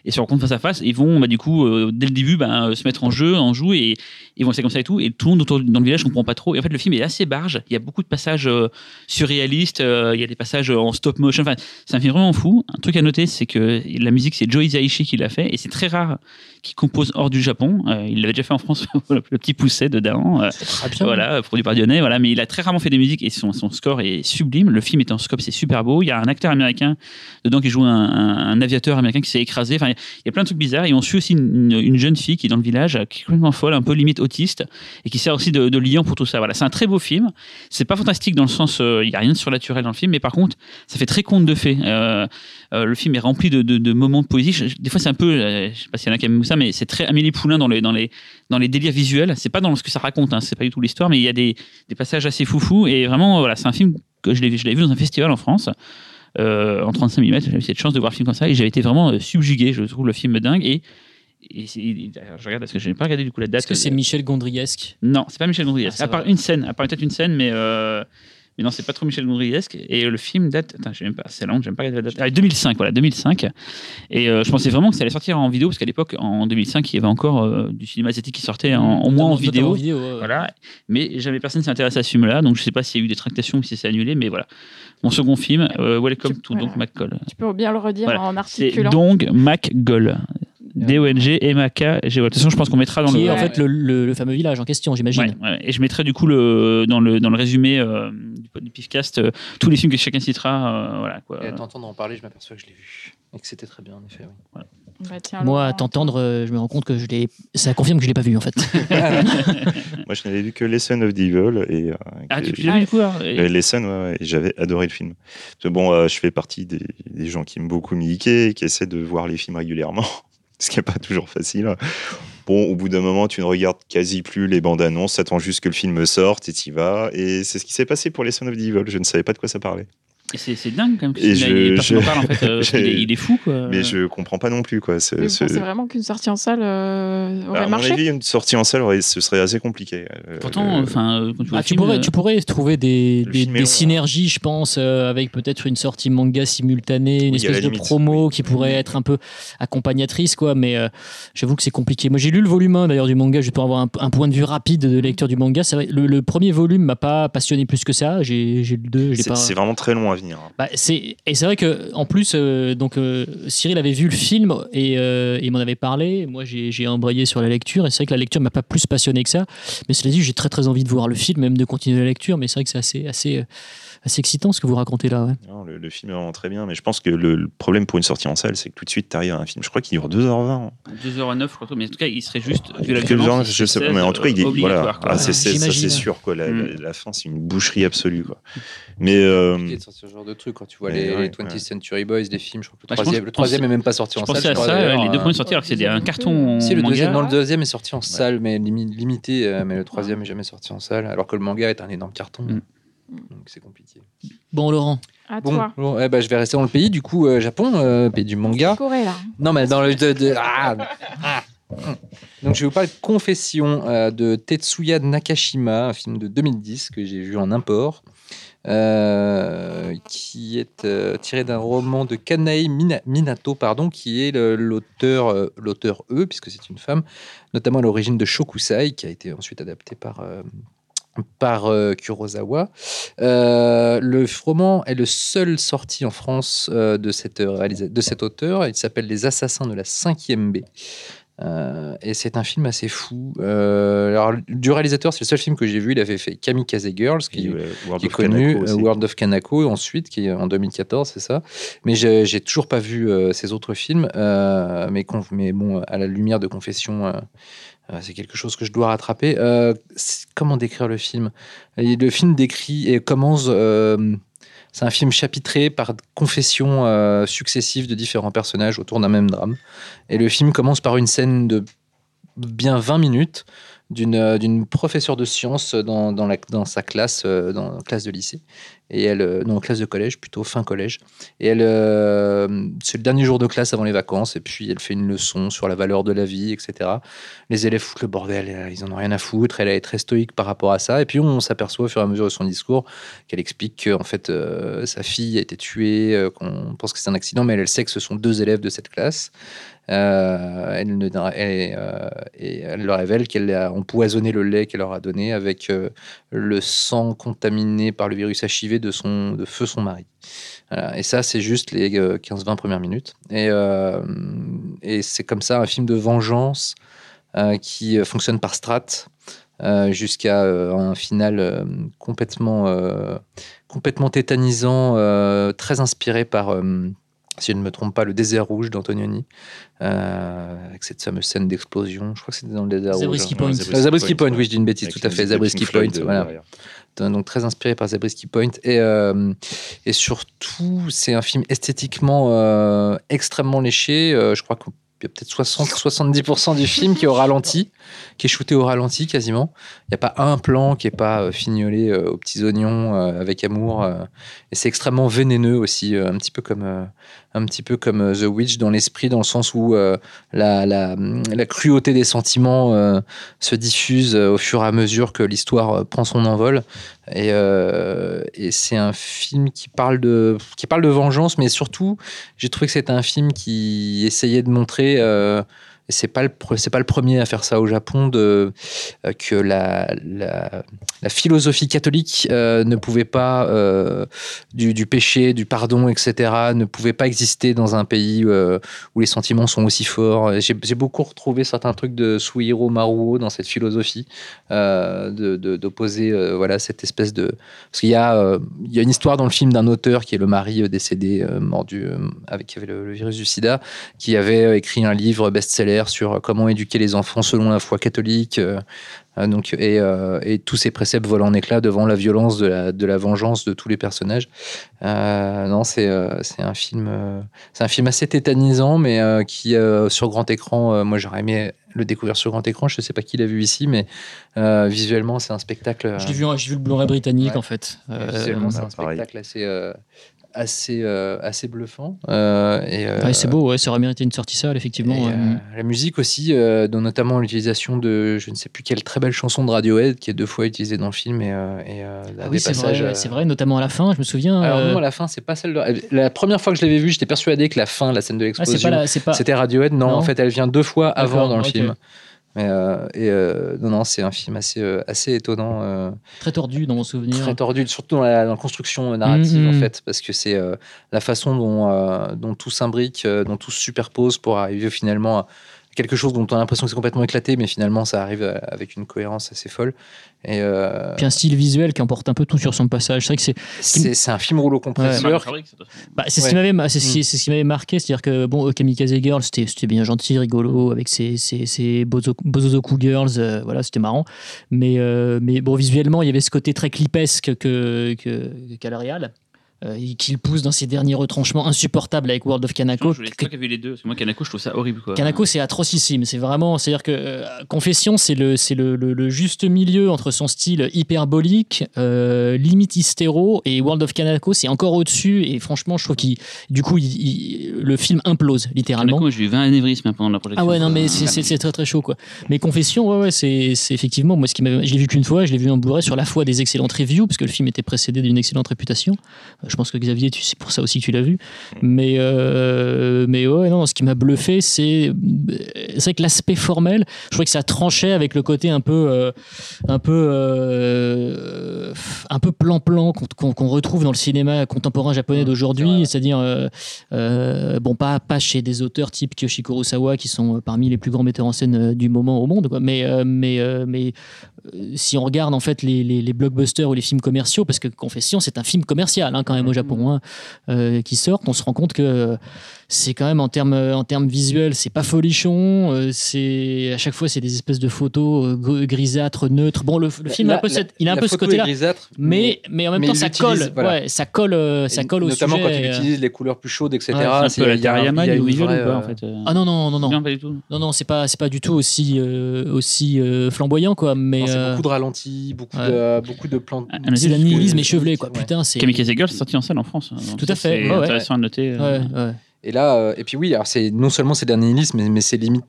et se rencontrent face à face, ils vont bah, du coup euh, dès le début bah, se mettre en jeu, en joue et ils vont essayer comme ça et tout. Et tout le monde autour dans le village comprend pas trop. Et en fait le film est assez barge. Il y a beaucoup de passages euh, surréalistes, euh, il y a des passages en stop motion. Enfin, c'est un film vraiment fou. Un truc à noter, c'est que la musique c'est Joe Hisaishi qui l'a fait et c'est très rare qu'il compose hors du Japon. Euh, il l'avait déjà fait en France, le petit pousset de Dahan. Euh, voilà, produit par Dionnet, voilà, mais il a très rarement fait des musiques et son, son score est sublime. Le film est en scope, c'est super beau. Il y a un acteur américain dedans qui joue un, un- un aviateur américain qui s'est écrasé. Enfin, il y a plein de trucs bizarres. Et on suit aussi une, une jeune fille qui est dans le village, qui est complètement folle, un peu limite autiste, et qui sert aussi de, de liant pour tout ça. Voilà, c'est un très beau film. C'est pas fantastique dans le sens, euh, il y a rien de surnaturel dans le film, mais par contre, ça fait très conte de fées. Euh, euh, le film est rempli de, moments de poésie. Des fois, c'est un peu, euh, je sais pas s'il y en a qui aiment ça, mais c'est très Amélie Poulain dans les, dans les, dans les délires visuels. C'est pas dans ce que ça raconte, hein, c'est pas du tout l'histoire, mais il y a des, passages assez foufous. Et vraiment, voilà, c'est un film que je l'ai vu dans un festival en France. Euh, en 35 mm, j'avais eu cette chance de voir le film comme ça et j'avais été vraiment euh, subjugué. Je trouve le film dingue et, je regarde parce que je n'ai pas regardé du coup la date. Est-ce que c'est Michel Gondriesque Non, c'est pas Michel Gondry. Ah, à part une scène, à part peut-être une scène, mais euh, mais non, c'est pas trop Michel Gondryesque. Et le film date, attends, même pas, c'est long, j'aime pas regarder la date. Ah, 2005, voilà, 2005. Et euh, je pensais vraiment que ça allait sortir en vidéo parce qu'à l'époque, en 2005, il y avait encore euh, du cinéma asiatique qui sortait en, au moins en vidéo. ouais. Voilà, mais jamais personne s'est intéressé à ce film-là, donc je sais pas s'il y a eu des tractations ou si c'est annulé, mais voilà. Mon second film, euh, Welcome to Voilà. Donk McCall. Tu peux bien le redire Voilà. en C'est articulant. Dong McGoll. D-O-N-G, M-A-K, G. De toute façon, je pense qu'on mettra dans Qui le. est en fait le, le- le fameux village en question, j'imagine. Ouais, ouais. Et je mettrai du coup le, dans, le, dans le résumé euh, du, du Pifcast euh, tous les films que chacun citera. euh, voilà, quoi. Et à t'entendre en parler, je m'aperçois que je l'ai vu. Et que c'était très bien, en effet. oui. Bah, tiens, Moi, à t'entendre, euh, je me rends compte que je l'ai. Ça confirme que je l'ai pas vu en fait. Moi, je n'avais vu que Lesson of the Evil et, euh, Ah, tu, l'as vu du coup alors Et- Euh, Lesson, ouais, ouais, et j'avais adoré le film. Parce que bon, euh, je fais partie des, des gens qui aiment beaucoup Mickey et qui essaient de voir les films régulièrement, ce qui n'est pas toujours facile. Bon, au bout d'un moment, tu ne regardes quasi plus les bandes annonces, t'attends juste que le film sorte et t'y vas. Et c'est ce qui s'est passé pour Lesson of the Evil. Je ne savais pas de quoi ça parlait. C'est c'est dingue quand même. Et parce qu'il a- je- personne je- n'en parle en fait. euh, il est fou quoi. Mais je comprends pas non plus, quoi. C'est- vraiment qu'une sortie en salle euh, aurait à mon marché avis, une sortie en salle, aurait- ce serait assez compliqué. Pourtant, euh, enfin, quand tu Ah, pourrais, euh, tu pourrais trouver des, long, synergies, je pense, euh, avec peut-être une sortie manga simultanée, une Oui, espèce de limite, promo oui. qui pourrait être un peu accompagnatrice, quoi. Mais euh, j'avoue que c'est compliqué. Moi, j'ai lu le volume 1 d'ailleurs du manga, juste pour avoir un, un point de vue rapide de lecture du manga. Vrai, le, le premier volume m'a pas passionné plus que ça. J'ai j'ai lu le 2, j'ai C'est pas. c'est vraiment très long hein. Bah, c'est et c'est vrai que en plus euh, donc euh, Cyril avait vu le film et euh, il m'en avait parlé. Moi j'ai embrayé sur la lecture et c'est vrai que la lecture m'a pas plus passionné que ça. Mais cela dit j'ai très très envie de voir le film, même de continuer la lecture. Mais c'est vrai que c'est assez assez euh, assez excitant ce que vous racontez là. ouais. Non, le, le film est vraiment très bien, mais je pense que le, le problème pour une sortie en salle, c'est que tout de suite, tu arrives à un film. Je crois qu'il dure 2h20. 2h09, je crois, mais en tout cas, il serait juste. vu la violence, je sais pas, 16, mais en tout cas, il est. obligatoire, Voilà. Ah, c'est, sûr, quoi. La, Mm. la- la fin, c'est une boucherie absolue, quoi. Mais. euh, de sortir ce genre de truc quand tu vois les, ouais, les 20th ouais. Century Boys, les films. Je crois que le Bah, je troisième, pense- le troisième je est même pas sorti Je en salle. pensais à je ça, les deux premiers sortis, alors que c'est des- un carton. Si le manga. deuxième, non, le deuxième est sorti en salle, mais limi- limité, euh, mais le troisième est jamais sorti en salle, alors que le manga est un énorme carton. Donc c'est compliqué. Bon Laurent, À Bon, toi. bon, eh ben, je vais rester dans le pays, du coup, euh, Japon, euh, pays du manga. Corée, là. Non, mais dans le. de- de- ah, ah. Donc, je vais vous parler de Confession euh, de Tetsuya Nakashima, un film de 2010 que j'ai vu en import, euh, qui est euh, tiré d'un roman de Kanae Mina- Minato, pardon, qui est le- l'auteur, euh, l'auteur E, puisque c'est une femme, notamment à l'origine de Shokusai, qui a été ensuite adapté par. Par euh, Kurosawa. Euh, le roman est le seul sorti en France euh, de, cette de cet auteur. Il s'appelle Les Assassins de la 5e B. Et c'est un film assez fou. Alors, du réalisateur, c'est le seul film que j'ai vu. Il avait fait Kamikaze Girls, qui, qui est connu. World of Kanako, ensuite, qui est en 2014, c'est ça. Mais j'ai toujours pas vu ces autres films. mais, mais bon, à la lumière de Confession, c'est quelque chose que je dois rattraper. Euh, comment décrire le film? Le film décrit et commence. euh, c'est un film chapitré par confessions euh, successives de différents personnages autour d'un même drame. Et le film commence par une scène de bien 20 minutes d'une euh, d'une professeure de sciences dans, sa classe, euh, dans la classe de lycée, et elle, euh, non, classe de collège, plutôt fin collège. Et elle, c'est le dernier jour de classe avant les vacances, et puis elle fait une leçon sur la valeur de la vie, etc. Les élèves foutent le bordel, ils en ont rien à foutre, elle est très stoïque par rapport à ça, et puis on s'aperçoit au fur et à mesure de son discours qu'elle explique que en fait, sa fille a été tuée, qu'on pense que c'est un accident, mais elle, elle sait que ce sont deux élèves de cette classe. Euh, euh, elle leur révèle qu'elle a empoisonné le lait qu'elle leur a donné avec euh, le sang contaminé par le virus HIV de, son, de feu son mari. Et ça, c'est juste les euh, 15-20 premières minutes. Et, c'est comme ça un film de vengeance qui fonctionne par strates jusqu'à un final complètement, complètement tétanisant, très inspiré par, si je ne me trompe pas, le désert rouge d'Antonioni, euh, avec cette fameuse scène d'explosion. Je crois que c'était dans le désert Zabriskie rouge. hein. Point. Euh, Zabriskie Point, oui, ouais. je dis une bêtise, Avec tout à fait. Pink Point, euh, voilà derrière. donc très inspiré par Zabriskie Point et euh, et surtout c'est un film esthétiquement euh, extrêmement léché Euh, je crois qu'il y a peut-être 60 70% du film qui est au ralenti qui est shooté au ralenti quasiment il n'y a pas un plan qui est pas fignolé euh, aux petits oignons euh, avec amour euh, et c'est extrêmement vénéneux aussi euh, un petit peu comme euh, un petit peu comme euh, The Witch dans l'esprit dans le sens où euh, la, la, cruauté des sentiments euh, se diffuse au fur et à mesure que l'histoire prend son envol. Et, et c'est un film qui parle de qui parle de vengeance mais surtout j'ai trouvé que c'était un film qui essayait de montrer et c'est pas le pas le premier à faire ça au Japon de euh, que la, la, philosophie catholique euh, ne pouvait pas euh, du, du péché du pardon etc ne pouvait pas exister dans un pays où les sentiments sont aussi forts. J'ai beaucoup retrouvé certains trucs de Suihiro Maruo dans cette philosophie de- d'opposer voilà cette espèce de parce qu'il y a y a une histoire dans le film d'un auteur qui est le mari décédé mort du euh, avec qui avait le, virus du sida qui avait écrit un livre best-seller sur comment éduquer les enfants selon la foi catholique euh, euh, donc et, euh, et tous ces préceptes volent en éclats devant la violence de la de la vengeance de tous les personnages Euh, non c'est euh, c'est un film euh, c'est un film assez tétanisant mais euh, qui euh, sur grand écran euh, moi j'aurais aimé le découvrir sur grand écran je sais pas qui l'a vu ici mais euh, visuellement c'est un spectacle euh, je l'ai vu, j'ai vu le Blu-ray britannique Ouais. en fait. Euh, Visuellement, c'est un pareil. spectacle assez, euh, assez, euh, assez bluffant. Euh, et, euh, ouais, c'est beau, ouais, ça aurait mérité une sortie salle effectivement. et, euh, la musique aussi, dont notamment l'utilisation de je ne sais plus quelle très belle chanson de Radiohead qui est deux fois utilisée dans le film et, et Ah oui, c'est vrai, c'est vrai, notamment à la fin, je me souviens. Alors non, à la fin, c'est pas celle de. La première fois que je l'avais vue, j'étais persuadé que la fin, la scène de ah, c'est l'explosion, pas la- c'est pas. c'était Radiohead. Non, Non. en fait, elle vient deux fois avant dans le film. Mais, euh, et euh, non, non, c'est un film assez, euh, assez étonnant, Très tordu dans mon souvenir. très tordu, surtout dans la, dans la construction narrative Mhm. en fait, parce que c'est la façon dont, dont tout s'imbrique, dont tout se superpose pour arriver finalement à quelque chose dont on a l'impression que c'est complètement éclaté, mais finalement ça arrive euh, avec une cohérence assez folle. Et euh, Puis un style visuel qui emporte un peu tout sur son passage. C'est vrai que c'est un film rouleau compresseur. Bah, c'est ce qui Ouais. m'avait ce qui- Mm. c'est ce qui m'avait marqué, c'est-à-dire que bon, euh, Kamikaze Girl, c'était c'était bien gentil, rigolo, avec ses, ses, ses Bozo- Bozozoku Girls, euh, voilà, c'était marrant. Mais, euh, mais bon, visuellement, il y avait ce côté très clipesque que, que, qu'a le Real, euh, et qu'il pousse dans ses derniers retranchements insupportables avec World of Kanako. Je voulais toi avais les deux. Parce que moi, Kanako, je trouve ça horrible. Quoi. Kanako, c'est atrocissime. C'est vraiment, c'est-à-dire que euh, Confession, c'est le, c'est le, le- le juste milieu entre son style hyperbolique, euh, limite hystéro, et World of Kanako, c'est encore au-dessus. Et franchement, je trouve qu'il, du coup, il- il- le film implose littéralement. Kanako, j'ai eu 20 anévrismes hein, pendant la projection. Ah ouais, non, mais c'est- très très chaud quoi. Mais Confession, ouais, ouais, c'est c'est effectivement, moi, ce qui m'a- je l'ai vu qu'une fois, je l'ai vu en Blu-ray sur la foi des excellentes reviews, parce que le film était précédé d'une excellente réputation. Je pense que Xavier, tu- c'est pour ça aussi que tu l'as vu. Mais, euh, mais ouais, non, ce qui m'a bluffé, c'est c'est vrai que l'aspect formel, je trouvais que ça tranchait avec le côté un peu, euh, un peu, euh, un peu plan-plan qu'on retrouve dans le cinéma contemporain japonais d'aujourd'hui, c'est-à-dire, bon, pas, pas chez des auteurs type Kiyoshi Kurosawa qui sont parmi les plus grands metteurs en scène du moment au monde, quoi. mais, mais, mais si on regarde en fait les, les, les blockbusters ou les films commerciaux, parce que Confession c'est un film commercial hein, quand même au Japon hein, euh, qui sort, on se rend compte que euh, c'est quand même en termes en termes visuels c'est pas folichon, euh, c'est à chaque fois c'est des espèces de photos euh, gr- grisâtres neutres. Bon le, le film a un peu, cette- il a un peu ce côté-là. Mais, mais en même mais temps, ça colle, voilà. ouais, ça colle, ça colle au notamment sujet. quand il utilise les couleurs plus chaudes, etc. Ouais, C'est un peu la il y a un- Teriyama il y a du visuel ou pas, en fait Ah non non non non Non, pas du tout. non non c'est pas c'est pas du tout aussi euh, aussi euh, flamboyant quoi. Mais c'est euh, beaucoup de ralentis, beaucoup ouais. de beaucoup de plans. Ah, c'est échevelé quoi. Putain c'est. Kamikaze Girl, c'est sorti en salle en France. hein, donc Tout à fait, C'est ouais, ouais. intéressant à noter. euh. Ouais, ouais. Et là, euh, et puis oui, alors c'est non seulement c'est dernier nihilisme, mais, mais c'est limite.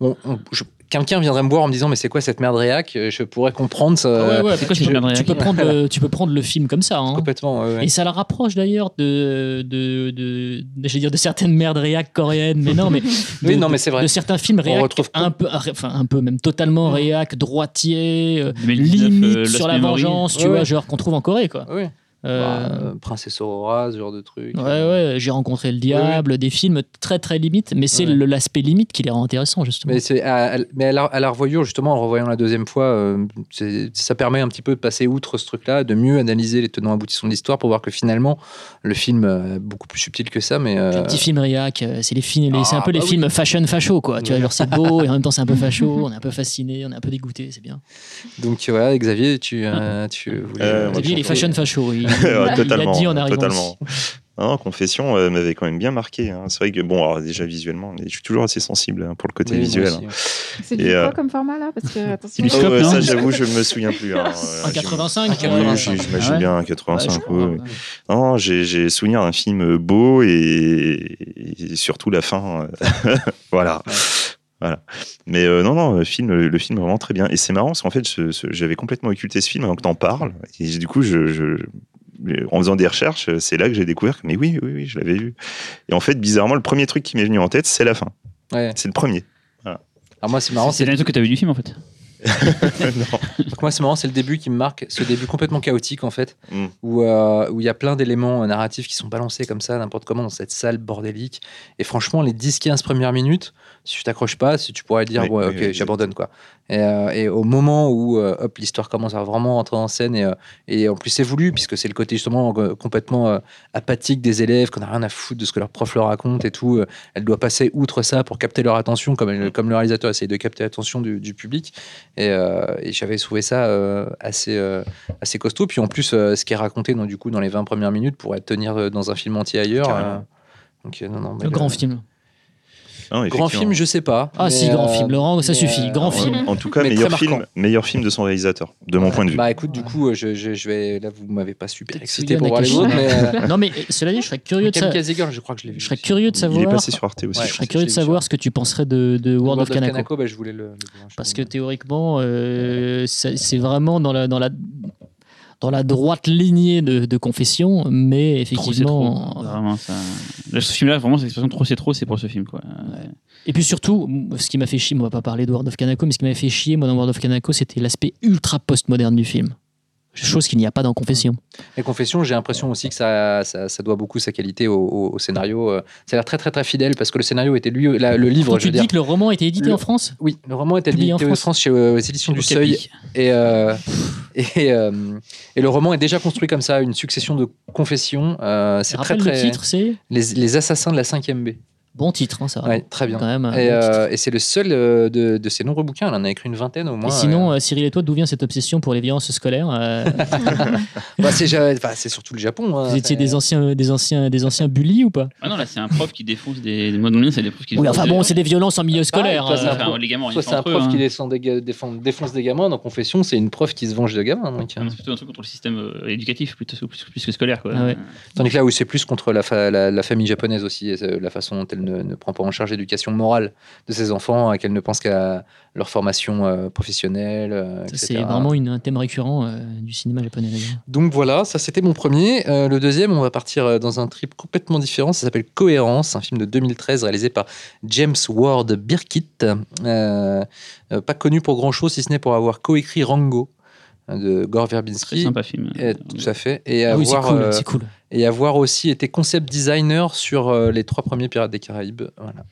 on- on- je- Quelqu'un viendrait me voir en me disant mais c'est quoi cette merde réac? Euh, Je pourrais comprendre ça Ah ouais, ouais, c'est quoi tu, cette peux- merde tu peux réac prendre le, tu peux prendre le film comme ça. hein. complètement. ouais, ouais. Et ça la rapproche d'ailleurs de, de, de, de- dire de certaines merdes réac coréennes, mais non, mais de, Oui, non, mais c'est vrai. de certains films réac retrouve un peu, enfin un peu même totalement réac, droitier, 2019, limite euh, sur la vengeance, tu Ouais, vois, genre qu'on trouve en Corée quoi. Euh, Bah, Princesse Aurora, ce genre de truc. Ouais, ouais, j'ai rencontré le diable, des films très très limites, mais c'est Ouais. le- l'aspect limite qui les rend intéressants justement. Mais, c'est à, à- mais à, la, à la revoyure, justement, en revoyant la deuxième fois, euh, ça permet un petit peu de passer outre ce truc-là, de mieux analyser les tenants aboutissants de l'histoire pour voir que finalement, le film euh, est beaucoup plus subtil que ça. Mais, euh, petit film réac, c'est les films, les- c'est un Ah, peu les bah oui. films fashion facho quoi. Tu vois, Ouais. genre c'est beau et en même temps c'est un peu facho, on est un peu fasciné, on est un peu dégoûté, c'est bien. donc voilà, Xavier, tu, euh, tu voulais. Xavier, il est fashion facho. Il, il totalement, a dit en arrivant totalement. ici. Non, Confession euh, m'avait quand même bien marqué. hein. C'est vrai que, bon, alors déjà visuellement, je suis toujours assez sensible hein, pour le côté oui, visuel. hein. C'est du euh, quoi comme format là? Parce que attention. Oh, ça, j'avoue, je me souviens plus. hein. En Euh, 85, Ah, tu vois. Oui, Ouais, j'imagine ouais bien, Ouais, 85. je oui, crois, oui. ouais. Non, j'ai j'ai souvenir d'un film beau et, et surtout la fin. euh, voilà. Ouais. Voilà. Mais euh, non, non, le film, le film est vraiment très bien. Et c'est marrant parce qu'en fait, j'avais complètement occulté ce film avant que t'en parles. Et du coup, je, je- en faisant des recherches, c'est là que j'ai découvert que, mais oui, oui, oui, je l'avais vu. Et en fait, bizarrement, le premier truc qui m'est venu en tête, c'est la fin. Ouais. C'est le premier. Alors moi, c'est marrant, C'est le dernier truc que tu as vu du film en fait. Non. Donc moi, c'est marrant, c'est le début qui me marque, ce début complètement chaotique en fait, Mm. où euh, où il y a plein d'éléments euh, narratifs qui sont balancés comme ça, n'importe comment dans cette salle bordélique. Et franchement, les 10-15 premières minutes, si tu t'accroches pas, si tu pourrais dire, Oui, ouais, oui, ok, oui, j'abandonne quoi. Et, euh, et au moment où euh, hop, l'histoire commence à vraiment entrer en scène, et, euh, et en plus c'est voulu, puisque c'est le côté justement euh, complètement euh, apathique des élèves, qu'on n'a rien à foutre de ce que leur prof leur raconte et tout, euh, elle doit passer outre ça pour capter leur attention, comme, elle- comme le réalisateur essaye de capter l'attention du, du public. Et, euh, et j'avais trouvé ça euh, assez, euh, assez costaud. Puis en plus, euh, ce qui est raconté dans, du coup, dans les 20 premières minutes pourrait tenir dans un film entier ailleurs. Carrément. donc, non, non, mais Le grand film. Non, Grand film, je sais pas. Ah mais, si, grand euh, film. Laurent, ça mais, suffit. euh, Grand En- film. En, tout cas, Mais meilleur film, meilleur film de son réalisateur, de mon point de vue. Bah écoute, du coup, euh, je, je, je vais. Là, vous m'avez pas super excité pour voir les autres, mais. euh, Non mais euh, cela dit, je serais curieux de savoir. Je crois que je l'ai vu. Je serais curieux de Il savoir. est passé sur Arte aussi. Ouais. Je serais curieux de savoir ce que tu penserais de, de World, of Kanako. bah, je voulais le. le- Parce que théoriquement, euh, c'est vraiment dans la, dans la. droite lignée de, de Confession, mais Trop c'est trop. effectivement. Vraiment, ça. Ce film-là, vraiment, cette expression trop c'est trop, c'est pour ce film, quoi. Et puis surtout, ce qui m'a fait chier, on va pas parler de World of Kanako, mais ce qui m'a fait chier, moi, dans World of Kanako, c'était l'aspect ultra post-moderne du film. Chose qu'il n'y a pas dans Confession. Les confessions, j'ai l'impression aussi que ça, ça, ça doit beaucoup sa qualité au, au- au scénario. euh. Ça a l'air très très très fidèle parce que le scénario était lui, la- le livre, Quand je tu veux dis dire. que le roman a été édité Le- en France Oui, le roman était édité en France. France chez euh, les éditions du. Seuil et, euh, et, euh, et le roman est déjà construit comme ça, une succession de confessions. c'est très très le titre, c'est? Les, les assassins de la 5e B. bon titre, hein, ça. Ouais, très bien. Quand même. Et, bon euh, et c'est le seul euh, de, de ses nombreux bouquins. Elle en a écrit une vingtaine au moins. Et sinon, euh. euh, Cyril et toi, d'où vient cette obsession pour les violences scolaires euh, Bah, c'est surtout le Japon. hein. Vous étiez des anciens, des anciens, des anciens bullies ou pas? Ah non, là, c'est un prof qui défonce des. Moi, dans c'est des profs qui Oui, enfin des- bon, c'est des violences en milieu scolaire. euh, les gamins, Soit c'est un eux, prof hein. qui descend des ga- défend- défonce des gamins. Dans Confession, c'est une prof qui se venge de gamins. donc, euh. Ah C'est plutôt un truc contre le système euh, éducatif, plutôt plus, plus que scolaire, quoi. Ah ouais. Tandis que là où c'est plus contre la, fa- la, la famille japonaise aussi, la façon dont elle ne, ne prend pas en charge l'éducation morale de ses enfants, qu'elle ne pense qu'à leur formation euh, professionnelle, euh. C'est vraiment une- un thème récurrent euh, du cinéma japonais. Donc voilà, ça c'était mon premier. Le deuxième, on va partir dans un trip complètement différent. Ça s'appelle Cohérence, un film de 2013 réalisé par James Ward Birkitt. Euh, pas connu pour grand chose, si ce n'est pour avoir coécrit Rango de Gore Verbinski. sympa film. Et, tout à fait. Et Ah oui, c'est avoir, cool, euh, c'est cool. Et avoir aussi été concept designer sur euh, les trois premiers Pirates des Caraïbes. Voilà.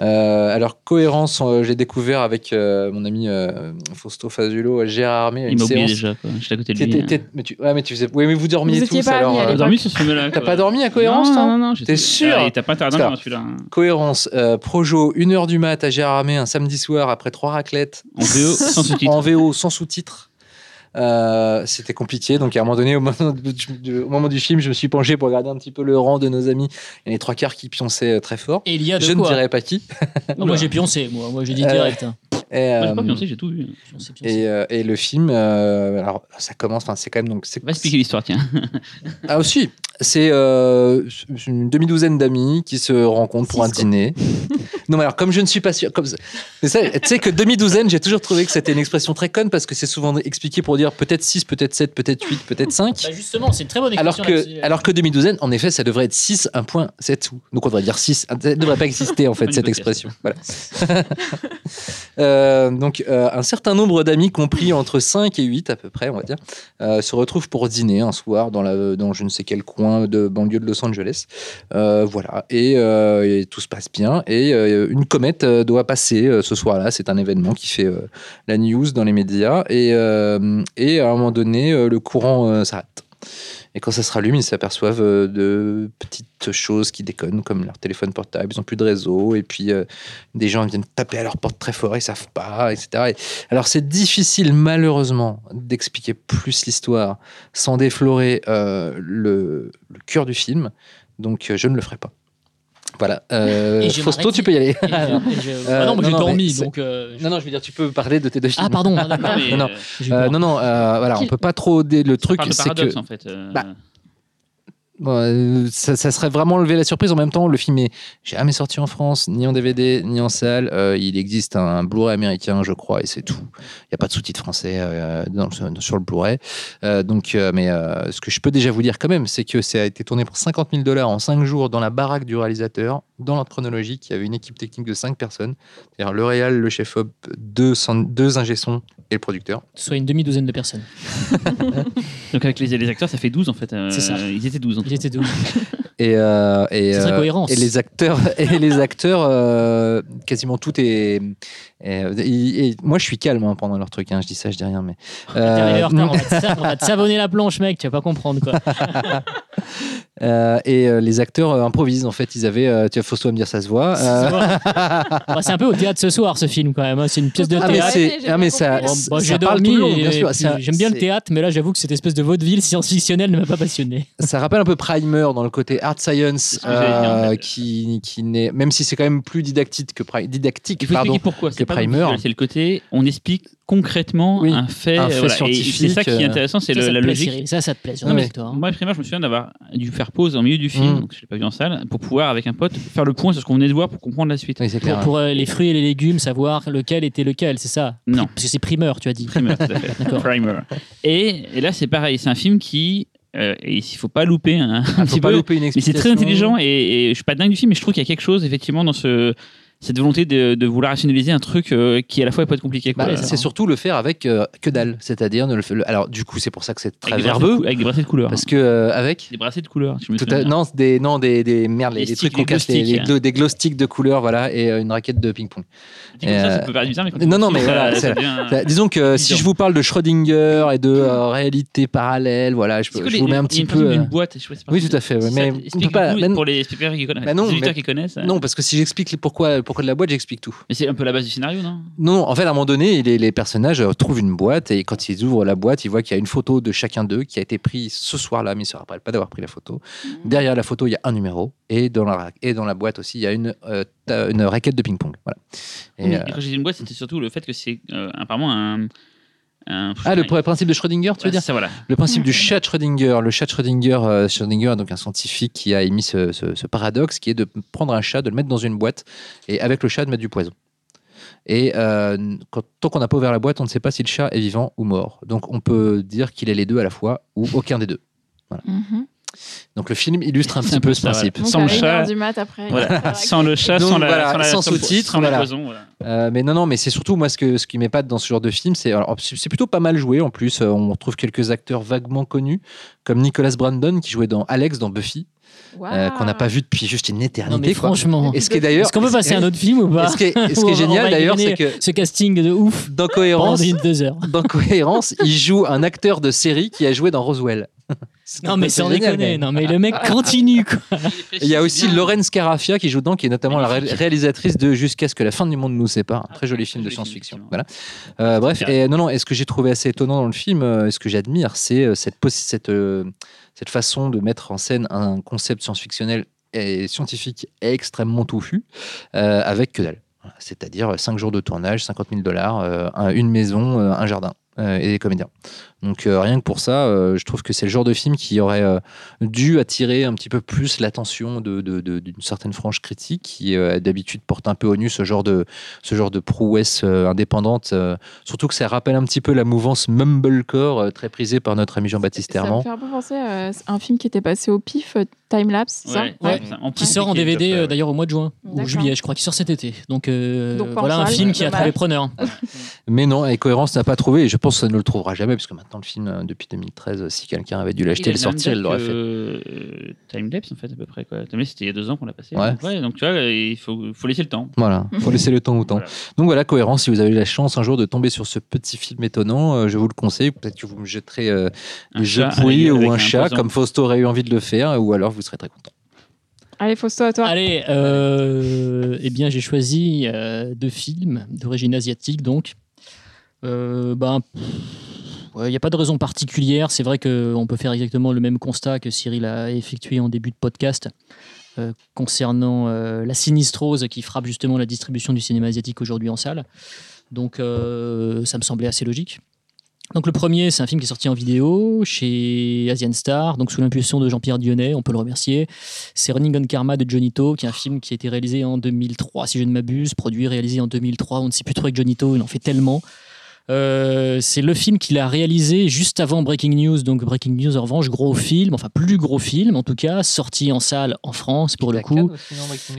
Euh, alors, cohérence, euh, j'ai découvert avec euh, mon ami euh, Fausto Fazulo, Gérard Armé, Il m'a oublié déjà, quoi. J'étais à côté de lui. t'étais- mais tu, ouais, mais tu faisais, oui, mais vous dormiez Vous étiez tous. pas alors, à euh, dormi sur ce film-là T'as pas dormi à Cohérence, Non, toi non, non. j'ai- T'es sûr Ah, et T'as pas dormir dans celui-là. hein. Cohérence, euh, Projo, 1h du mat à Gérard Armé un samedi soir après trois raclettes. En VO, sans sous-titres. En VO, sans sous-titres. Euh, C'était compliqué, donc à un moment donné, au moment, du, au moment du film, je me suis penché pour regarder un petit peu le rang de nos amis. Il y a les trois quarts qui pionçaient euh, très fort. Et il y a de Je ne dirais pas qui. Moi j'ai pioncé, moi, moi j'ai dit direct. hein. Et, Moi, j'ai pas euh, j'ai tout vu. Et, euh, et le film, euh, alors ça commence, enfin c'est quand même donc c'est Va expliquer l'histoire, tiens. ah aussi, c'est euh, une demi-douzaine d'amis qui se rencontrent pour Six, un quoi. dîner. non mais alors comme je ne suis pas sûr, comme ça, mais ça, tu sais que demi-douzaine, j'ai toujours trouvé que c'était une expression très conne parce que c'est souvent expliqué pour dire peut-être 6, peut-être 7, peut-être 8, peut-être 5. Bah, justement, c'est une très bonne Alors expression là-dessus. que, alors que demi-douzaine, en effet, ça devrait être 6, 1 point, 7 sous. Donc on devrait dire 6. Ça ne devrait pas exister, en fait, cette expression. Voilà. Euh, donc, euh, un certain nombre d'amis, compris entre 5 et 8 à peu près, on va dire, euh, se retrouvent pour dîner un soir dans, je ne sais quel coin de banlieue de Los Angeles. Voilà. Et, tout se passe bien. Et une comète doit passer ce soir-là. C'est un événement qui fait la news dans les médias. Et, à un moment donné, le courant s'arrête. Et quand ça se rallume, ils s'aperçoivent euh, de petites choses qui déconnent, comme leur téléphone portable, ils n'ont plus de réseau, et puis euh, des gens viennent taper à leur porte très fort, ils savent pas, etc. Et alors c'est difficile, malheureusement, d'expliquer plus l'histoire sans déflorer euh, le, cœur du film, donc je ne le ferai pas. Voilà. Euh, Fausto, tu peux y aller. Euh, Ah non, moi j'ai non, non, dormi, mais donc. euh, non, non, je veux dire, tu peux parler de tes deux films. Ah, pardon. ah. Non, mais, non, non. euh, J'ai Euh, non, euh, voilà, on peut pas trop. Le truc, c'est que. en fait. euh, Bah, Euh, ça, serait vraiment lever la surprise. En même temps, le film est jamais sorti en France, ni en DVD, ni en salle. Euh, il existe un, Blu-ray américain, je crois, et c'est tout. Il n'y a pas de sous-titres français euh, sur le Blu-ray. Donc, mais ce que je peux déjà vous dire quand même, c'est que ça a été tourné pour 50 000 dollars en 5 jours dans la baraque du réalisateur, dans l'ordre chronologique. Il y avait une équipe technique de 5 personnes, c'est-à-dire le réal, le chef-op, deux, deux ingé-sons et le producteur. Soit une demi-douzaine de personnes. Donc avec les, les acteurs, ça fait 12 en fait. euh, C'est ça. Ils étaient 12 en fait. Ils étaient deux. Et, euh, et, C'est très euh, cohérence. et les acteurs, et les acteurs euh, quasiment tout est. et, et- et moi, je suis calme hein, pendant leur truc. hein, je dis ça, je dis rien, mais. Euh, on, va te, savonner la planche, mec, tu vas pas comprendre quoi. euh, et euh, les acteurs euh, improvisent. En fait, ils avaient. euh, tu vois, Fausto va me dire, ça se voit. euh, Bah, c'est un peu au théâtre ce soir ce film quand même. hein. C'est une pièce de ah, mais théâtre. ah, mais bien ça. Bon, ça bah, j'ai parle dormi. tout le long, bien sûr. Ça- J'aime bien le théâtre, mais là j'avoue que cette espèce de vaudeville science-fictionnelle ne m'a pas passionné. Ça rappelle un peu Primer dans le côté art science, qui, qui n'est, même si c'est quand même plus didactique que Pri- didactique, pardon. pourquoi. Que C'est pas Primer. visuel, C'est le côté, on explique concrètement Oui, un fait. un fait voilà, et scientifique, C'est ça qui est euh, intéressant, c'est la plaît, logique. Ça, ça te plaît. sur Non, mais- hein. Moi, Primer, je me souviens d'avoir dû faire pause en milieu du film, Mm. donc je l'ai pas vu en salle, pour pouvoir avec un pote faire le point sur ce qu'on venait de voir pour comprendre la suite. Oui, c'est clair. Pour, pour, euh, les fruits et les légumes, savoir lequel était lequel, c'est ça? Non. Parce que c'est primeur, tu as dit. Primer, tout à fait. D'accord. Primer. Et, et là, c'est pareil. C'est un film qui. euh, et il faut pas louper un, un Faut petit pas peu. louper une Mais c'est explication. très intelligent et, et je suis pas dingue du film, mais je trouve qu'il y a quelque chose effectivement dans ce, cette volonté de, de vouloir rationaliser un truc euh, qui à la fois peut être compliqué. Bah, c'est surtout le faire avec euh, que dalle, c'est-à-dire ne le alors du coup c'est pour ça que c'est très avec de verbeux avec des bracelets de couleur. parce que euh, avec Des bracelets de couleur. Je me tout à- non des non des, des merde les, trucs qu'on glow les, glow- des glow sticks de couleur voilà et une raquette de ping pong. Ça, ça peut bizarre, mais non, non, mais voilà, ça- disons que si je vous parle de Schrödinger et de réalité parallèle voilà je, vous mets un petit peu boîte. oui tout à fait mais pour les spectateurs qui connaissent. Bah non, parce que si j'explique pourquoi pourquoi de la boîte j'explique tout. Mais c'est un peu la base du scénario, non? Non, en fait, à un moment donné, les, les personnages euh, trouvent une boîte et quand ils ouvrent la boîte, ils voient qu'il y a une photo de chacun d'eux qui a été prise ce soir-là, mais ils ne se rappellent pas d'avoir pris la photo. Derrière la photo, il y a un numéro et dans la, et dans la boîte aussi, il y a une, euh, une raquette de ping-pong. Voilà. Et, Mais euh, Quand j'ai dit une boîte, c'était surtout le fait que c'est euh, apparemment un. Un- ah, le pr- principe de Schrödinger, tu veux Ouais, dire ça, voilà. Le principe du chat de Schrödinger. Le chat Schrödinger, euh, Schrödinger est donc un scientifique qui a émis ce, ce- ce paradoxe qui est de prendre un chat, de le mettre dans une boîte et avec le chat de mettre du poison. Et euh, quand- tant qu'on n'a pas ouvert la boîte, on ne sait pas si le chat est vivant ou mort. Donc on peut dire qu'il est les deux à la fois ou aucun des deux. Mhm. Donc le film illustre un petit peu peu ce ça, principe. Sans le 1h chat. du mat après. Voilà. il va Sans le chat, Donc sans, la, voilà, sans, la- sans sous-titres, sans le voilà. poison. Voilà. Euh, mais non, non, mais c'est surtout moi ce, que, ce qui m'épate dans ce genre de film, c'est alors, c'est plutôt pas mal joué. En plus, euh, on retrouve quelques acteurs vaguement connus, comme Nicholas Brandon qui jouait dans Alex dans Buffy, euh, qu'on n'a pas vu depuis juste une éternité. Non, mais quoi. franchement. Et ce qui est d'ailleurs, Est-ce qu'on peut passer à un autre film ou pas ce qui est, ce qui génial d'ailleurs, c'est que Ce casting de ouf dans Cohérence, dans Cohérence, il joue un acteur de série qui a joué dans Roswell. Non, mais sans génial, quand déconner. Non, mais le mec continue, quoi. Il y a aussi Lauren Scarafia qui joue dedans, qui est notamment la ré- réalisatrice de Jusqu'à ce que la fin du monde nous sépare, un très joli film de science-fiction. Voilà. Euh, bref, et non, non, et ce que j'ai trouvé assez étonnant dans le film, euh, et ce que j'admire, c'est euh, cette, possi- cette, euh, cette façon de mettre en scène un concept science-fictionnel et scientifique extrêmement touffu, euh, avec que dalle. C'est-à-dire 5 jours de tournage, 50 000 dollars, euh, un- une maison, euh, un jardin euh, et des comédiens. Donc euh, rien que pour ça, euh, je trouve que c'est le genre de film qui aurait euh, dû attirer un petit peu plus l'attention de- de- de- d'une certaine frange critique qui euh, d'habitude porte un peu au nu ce genre de, ce genre de prouesse euh, indépendante. euh, surtout que ça rappelle un petit peu la mouvance Mumblecore euh, très prisée par notre ami Jean-Baptiste Ça me Herman. fait un peu penser à un film qui était passé au pif, euh, Timelapse, c'est ça Ouais, Qui sort en DVD euh, d'ailleurs au mois de juin ou juillet, je crois, qui sort cet été. Donc, euh, voilà un film qui a trouvé preneur. Mais non, et Cohérence n'a pas trouvé, et je pense que ça ne le trouvera jamais, puisque maintenant le film, euh, depuis 2013, si quelqu'un avait dû l'acheter et le Il sortir, il l'aurait fait. euh, Timelapse, en fait, à peu près. Quoi. Timelapse, c'était il y a deux ans qu'on l'a passé. Ouais. Donc, ouais, donc tu vois, il faut, faut laisser le temps. Voilà, faut laisser le temps au temps. Voilà. Donc voilà, Cohérence, si vous avez la chance un jour de tomber sur ce petit film étonnant, euh, je vous le conseille. Peut-être que vous me jetterez euh, Un des jeux pourris ou un un chat, poison. comme Fausto aurait eu envie de le faire, ou alors vous serez très content. Allez, Fausto, à toi. Allez, euh, eh bien, j'ai choisi euh, deux films d'origine asiatique, donc. Euh, ben, il n'y a pas de raison particulière. C'est vrai qu'on peut faire exactement le même constat que Cyril a effectué en début de podcast euh, concernant euh, la sinistrose qui frappe justement la distribution du cinéma asiatique aujourd'hui en salle. Donc, euh, ça me semblait assez logique. Donc le premier, c'est un film qui est sorti en vidéo chez Asian Star, donc sous l'impulsion de Jean-Pierre Dionnet, on peut le remercier. C'est Running on Karma de Johnny To, qui est un film qui a été réalisé en 2003, si je ne m'abuse, produit, réalisé en 2003, on ne sait plus trop avec Johnny To, il en fait tellement. Euh, c'est le film qu'il a réalisé juste avant Breaking News, donc Breaking News en revanche, gros film, enfin plus gros film en tout cas, sorti en salle en France pour le coup.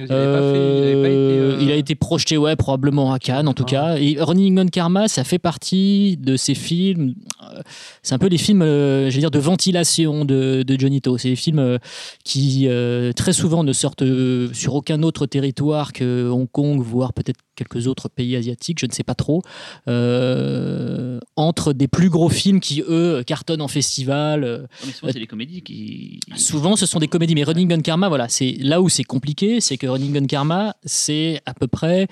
Euh, il a été projeté, ouais, probablement à Cannes en tout Ah. cas. Et Running on Karma, ça fait partie de ces films. euh, C'est un peu des films, euh, je veux dire, de ventilation de, de Johnny To. C'est des films euh, qui euh, très souvent ne sortent euh, sur aucun autre territoire que Hong Kong, voire peut-être quelques autres pays asiatiques, je ne sais pas trop. Euh, entre des plus gros films qui eux cartonnent en festival. euh, Mais souvent, c'est des comédies qui. Souvent, ce sont des comédies, mais Running Gun Karma, voilà, c'est là où c'est compliqué, c'est que Running Gun Karma, c'est à peu près,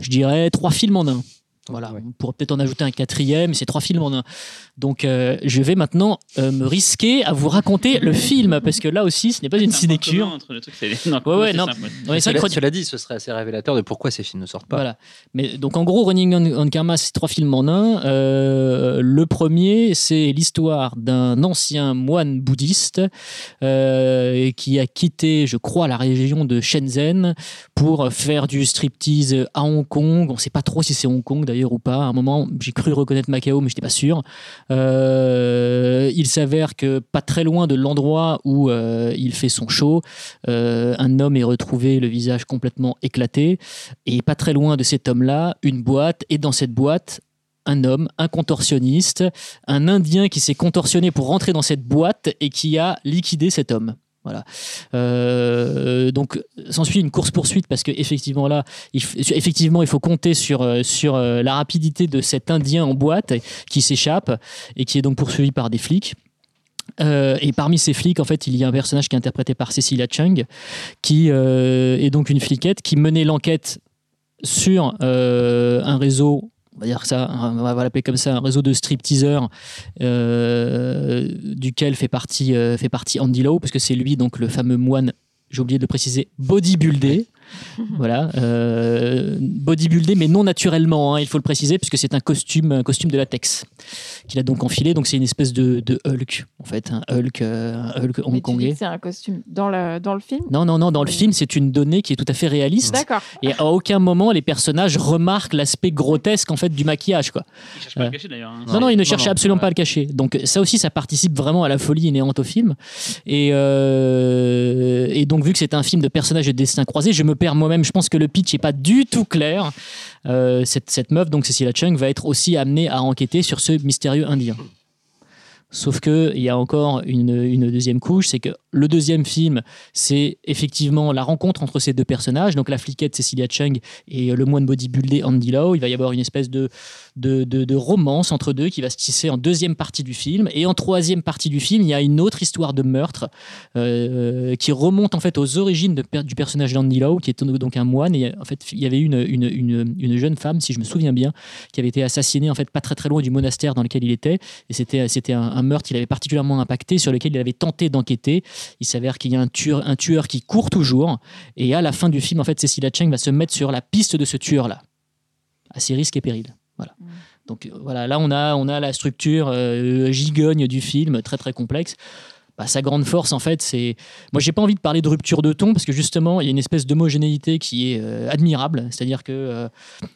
je dirais, trois films en un. Voilà, Ouais. on pourrait peut-être en ajouter un quatrième, c'est trois films en un. Donc euh, je vais maintenant euh, me risquer à vous raconter le film, parce que là aussi, ce n'est pas une sinécure. entre trucs, c'est- non, Ouais, ouais, c'est non. ouais. C'est cela, dit, ce serait assez révélateur de pourquoi ces films ne sortent pas. Voilà. Mais donc en gros, Running on, on Karma, c'est trois films en un. Euh, le premier, c'est l'histoire d'un ancien moine bouddhiste euh, qui a quitté, je crois, la région de Shenzhen pour faire du striptease à Hong Kong. On ne sait pas trop si c'est Hong Kong d'ailleurs ou pas. À un moment, j'ai cru reconnaître Macao, mais je n'étais pas sûr. Euh, il s'avère que pas très loin de l'endroit où euh, il fait son show, euh, un homme est retrouvé le visage complètement éclaté. Et pas très loin de cet homme-là, une boîte, et dans cette boîte, un homme, un contorsionniste, un Indien qui s'est contorsionné pour rentrer dans cette boîte et qui a liquidé cet homme. Voilà. Euh, donc, s'ensuit une course-poursuite parce qu'effectivement, là, il, effectivement, il faut compter sur, euh, sur euh, la rapidité de cet Indien en boîte qui s'échappe et qui est donc poursuivi par des flics. Euh, et parmi ces flics, en fait, il y a un personnage qui est interprété par Cecilia Chung, qui est donc une fliquette qui menait l'enquête sur un réseau, on va dire ça, on va l'appeler comme ça, un réseau de stripteaseurs euh, duquel fait partie, euh, Andy Lau, parce que c'est lui, donc le fameux moine, j'ai oublié de le préciser, bodybuildé. voilà, euh, bodybuildé, mais non naturellement, hein, il faut le préciser, puisque c'est un costume, un costume de latex qu'il a donc enfilé. Donc c'est une espèce de, de Hulk, en fait, un Hulk, euh, un Hulk hongkongais. c'est un costume dans le, dans le film? Non, non, non, dans le film, c'est une donnée qui est tout à fait réaliste. D'accord. Et à aucun moment, les personnages remarquent l'aspect grotesque en fait du maquillage. Quoi. Il cherche pas à le cacher d'ailleurs. hein. Non, non, il ne non. absolument pas à le cacher. Donc ça aussi, ça participe vraiment à la folie inhérente au film. Et, euh, et donc, vu que c'est un film de personnages de destin croisé, je me perds moi-même. Je pense que le pitch n'est pas du tout clair. Euh, cette, meuf, donc Cecilia Chung, va être aussi amenée à enquêter sur ce mystérieux Indien. Sauf que il y a encore une, une deuxième couche, c'est que le deuxième film, c'est effectivement la rencontre entre ces deux personnages, donc la fliquette Cecilia Chung et le moine bodybuildé Andy Lau. Il va y avoir une espèce de, de, romance entre deux qui va se tisser en deuxième partie du film. Et en troisième partie du film, il y a une autre histoire de meurtre euh, qui remonte en fait aux origines du personnage d'Andy Lau, qui est donc un moine. Et en fait, il y avait une, une, une, une jeune femme, si je me souviens bien, qui avait été assassinée en fait pas très très loin du monastère dans lequel il était. Et c'était un, meurtre qui l'avait particulièrement impacté, sur lequel il avait tenté d'enquêter. Il s'avère qu'il y a un tueur, un tueur qui court toujours. Et à la fin du film, en fait, Cecilia Cheng va se mettre sur la piste de ce tueur-là, à ses risques et périls. Voilà. Donc euh, voilà, là on a, on a la structure euh, gigogne du film, très très complexe. Bah, sa grande force, en fait, c'est. Moi, j'ai pas envie de parler de rupture de ton parce que justement, il y a une espèce d'homogénéité qui est euh, admirable. C'est-à-dire que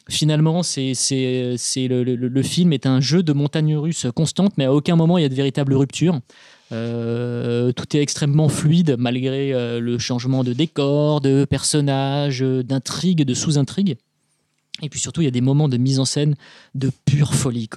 finalement, c'est, c'est, le, film est un jeu de montagne russe constante, mais à aucun moment il y a de véritable rupture. Tout est extrêmement fluide malgré le changement de décor, de personnages, d'intrigues, de sous-intrigues. Et puis surtout, il y a des moments de mise en scène de pure folie.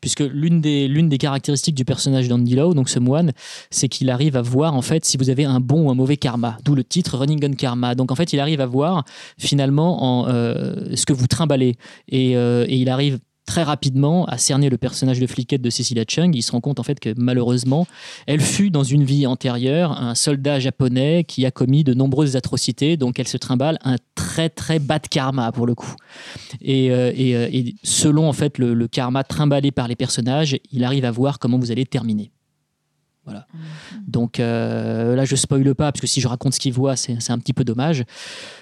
Puisque l'une des, caractéristiques du personnage d'Andy Lau, donc ce moine, c'est qu'il arrive à voir en fait si vous avez un bon ou un mauvais karma. D'où le titre Running on Karma. Donc en fait, il arrive à voir finalement en, euh, ce que vous trimballez. Et, euh, et il arrive très rapidement à cerner le personnage de fliquette de Cecilia Chung. Il se rend compte en fait que malheureusement, elle fut dans une vie antérieure un soldat japonais qui a commis de nombreuses atrocités, donc elle se trimballe un très très bas de karma pour le coup. Et, euh, euh, selon en fait le, le karma trimballé par les personnages, il arrive à voir comment vous allez terminer. Voilà. Donc euh, là, je spoile pas parce que si je raconte ce qu'il voit, c'est un petit peu dommage.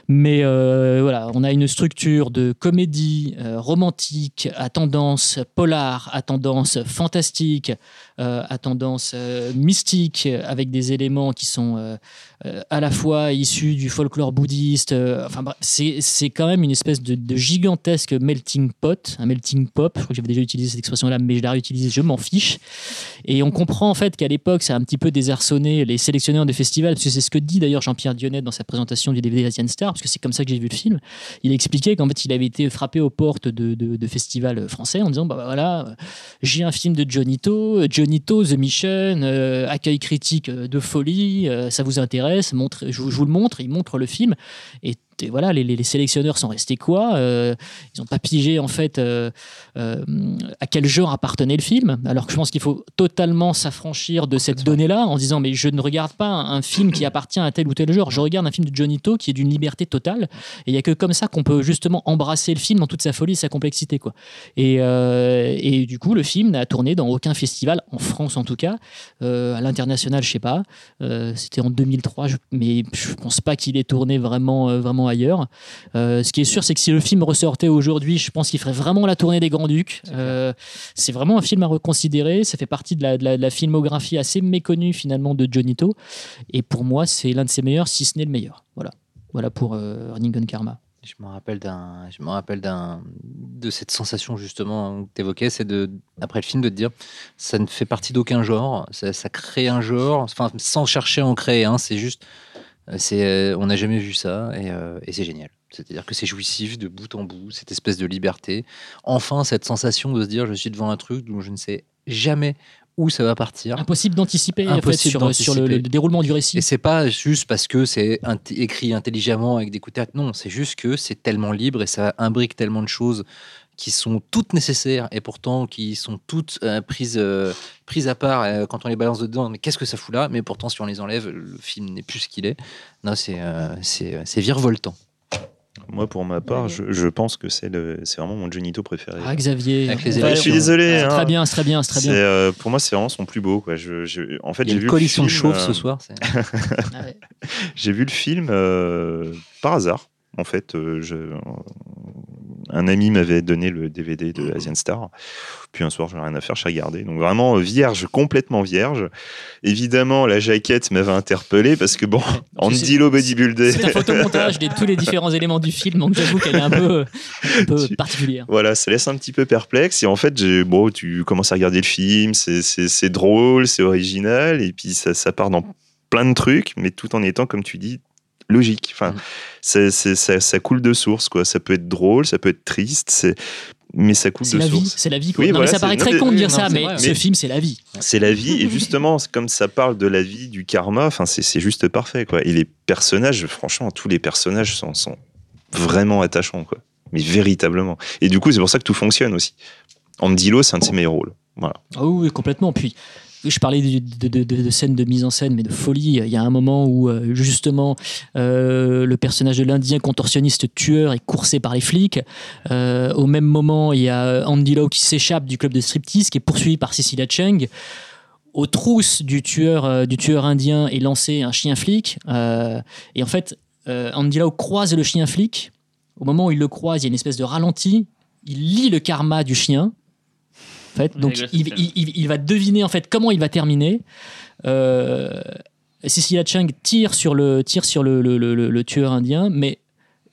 Mais euh, voilà, on a une structure de comédie euh, romantique à tendance polar, à tendance fantastique, à tendance euh, mystique, avec des éléments qui sont euh, euh, à la fois issus du folklore bouddhiste. euh, enfin, c'est quand même une espèce de, gigantesque melting pot, un melting pop. Je crois que j'avais déjà utilisé cette expression-là, mais je la réutilise, je m'en fiche. Et on comprend en fait qu'à l'époque, ça a un petit peu désarçonné les sélectionneurs de festivals, parce que c'est ce que dit d'ailleurs Jean-Pierre Dionnet dans sa présentation du DVD Asian Star, parce que c'est comme ça que j'ai vu le film. Il expliquait qu'en fait, il avait été frappé aux portes de, de- festivals français en disant bah, bah, voilà, euh, j'ai un film de Johnny To, Johnny To, The Mission, euh, accueil critique euh, de folie, euh, ça vous intéresse, je, vous- le montre, il montre le film. Et voilà, les, sélectionneurs sont restés quoi Euh, Ils n'ont pas pigé en fait euh, euh, à quel genre appartenait le film. Alors que je pense qu'il faut totalement s'affranchir de cette donnée-là en disant mais je ne regarde pas un, un film qui appartient à tel ou tel genre. Je regarde un film de Johnny To qui est d'une liberté totale. Et il y a que comme ça qu'on peut justement embrasser le film dans toute sa folie et sa complexité quoi. Et, et du coup, le film n'a tourné dans aucun festival en France en tout cas. À l'international, je sais pas. C'était en 2003, je- mais je pense pas qu'il ait tourné vraiment, vraiment ailleurs. Euh, ce qui est sûr, c'est que si le film ressortait aujourd'hui, je pense qu'il ferait vraiment la tournée des Grands Ducs. Euh, C'est vraiment un film à reconsidérer. Ça fait partie de la, de la- de la filmographie assez méconnue finalement de Johnny To. Et pour moi, c'est l'un de ses meilleurs, si ce n'est le meilleur. Voilà. Voilà pour euh, Running Gun Karma. Je me rappelle d'un, je me rappelle d'un, de cette sensation justement que tu évoquais, c'est de, après le film, de te dire, ça ne fait partie d'aucun genre, ça, ça crée un genre, enfin, sans chercher à en créer un, c'est juste, euh, c'est, euh, on n'a jamais vu ça et, euh, et c'est génial. C'est-à-dire que c'est jouissif de bout en bout, cette espèce de liberté. Enfin, cette sensation de se dire, je suis devant un truc dont je ne sais jamais où ça va partir. Impossible d'anticiper en fait, Impossible sur, sur le, le déroulement du récit. Et c'est pas juste parce que c'est écrit intelligemment avec des coups de théâtre. Non, c'est juste que c'est tellement libre et ça imbrique tellement de choses qui sont toutes nécessaires et pourtant qui sont toutes euh, prises, euh, prises à part euh, quand on les balance dedans. Mais qu'est-ce que ça fout là? Mais pourtant, si on les enlève, le film n'est plus ce qu'il est. Non, c'est euh, c'est c'est virevoltant. Moi, pour ma part, je, je pense que c'est c'est vraiment mon Johnito préféré. Ah, Xavier. Avec les Ouais, élections. je suis désolé. C'est hein. très bien, c'est très bien, c'est très C'est, bien. euh, pour moi, c'est vraiment son plus beau. Quoi. Je, je- en fait, j'ai une vu le coalition de film, chauves euh, ce soir. c'est- Ah. J'ai vu le film euh, par hasard. En fait, euh, je- un ami m'avait donné le DVD de Asian Star. Puis un soir, j'avais rien à faire, j'ai regardé. Donc vraiment euh, vierge, complètement vierge. Évidemment, la jaquette m'avait interpellé parce que bon, Andy Lo bodybuildé. C'est un photomontage de tous les différents éléments du film, donc j'avoue qu'elle est un peu, un peu Tu- particulière. Voilà, ça laisse un petit peu perplexe. Et en fait, bon, tu commences à regarder le film, c'est drôle, c'est original, et puis ça, ça part dans plein de trucs, mais tout en étant, comme tu dis, logique. Enfin, Mhm. c'est, c'est- ça, ça coule de source, quoi. Ça peut être drôle, ça peut être triste, c'est, mais ça coule C'est de la vie, source. c'est la vie. Quoi. Oui, non, voilà, mais ça c'est- paraît très con de dire non, ça, c'est mais vrai, ce film, c'est la vie. C'est la vie, et justement, comme ça parle de la vie, du karma, enfin, c'est, c'est juste parfait, quoi. Et les personnages, franchement, tous les personnages sont, sont vraiment attachants, quoi. Mais véritablement. Et du coup, c'est pour ça que tout fonctionne aussi. Andy Lo, c'est un de ses meilleurs rôles. Voilà. Ah oui, complètement. Puis, je parlais de, de, scènes de mise en scène, mais de folie. Il y a un moment où, euh, justement, euh, le personnage de l'Indien contorsionniste tueur est coursé par les flics. Euh, au même moment, il y a Andy Lau qui s'échappe du club de striptease, qui est poursuivi par Cecilia Cheng. Aux trousses du tueur, du tueur indien est lancé un chien flic. Et en fait, Andy Lau croise le chien flic. Au moment où il le croise, il y a une espèce de ralenti. Il lit le karma du chien. En fait, donc il, c'est ça. il- il- il va deviner en fait comment il va terminer. Euh, Cecilia Chang tire sur le tire sur le, le- le- le- tueur indien, mais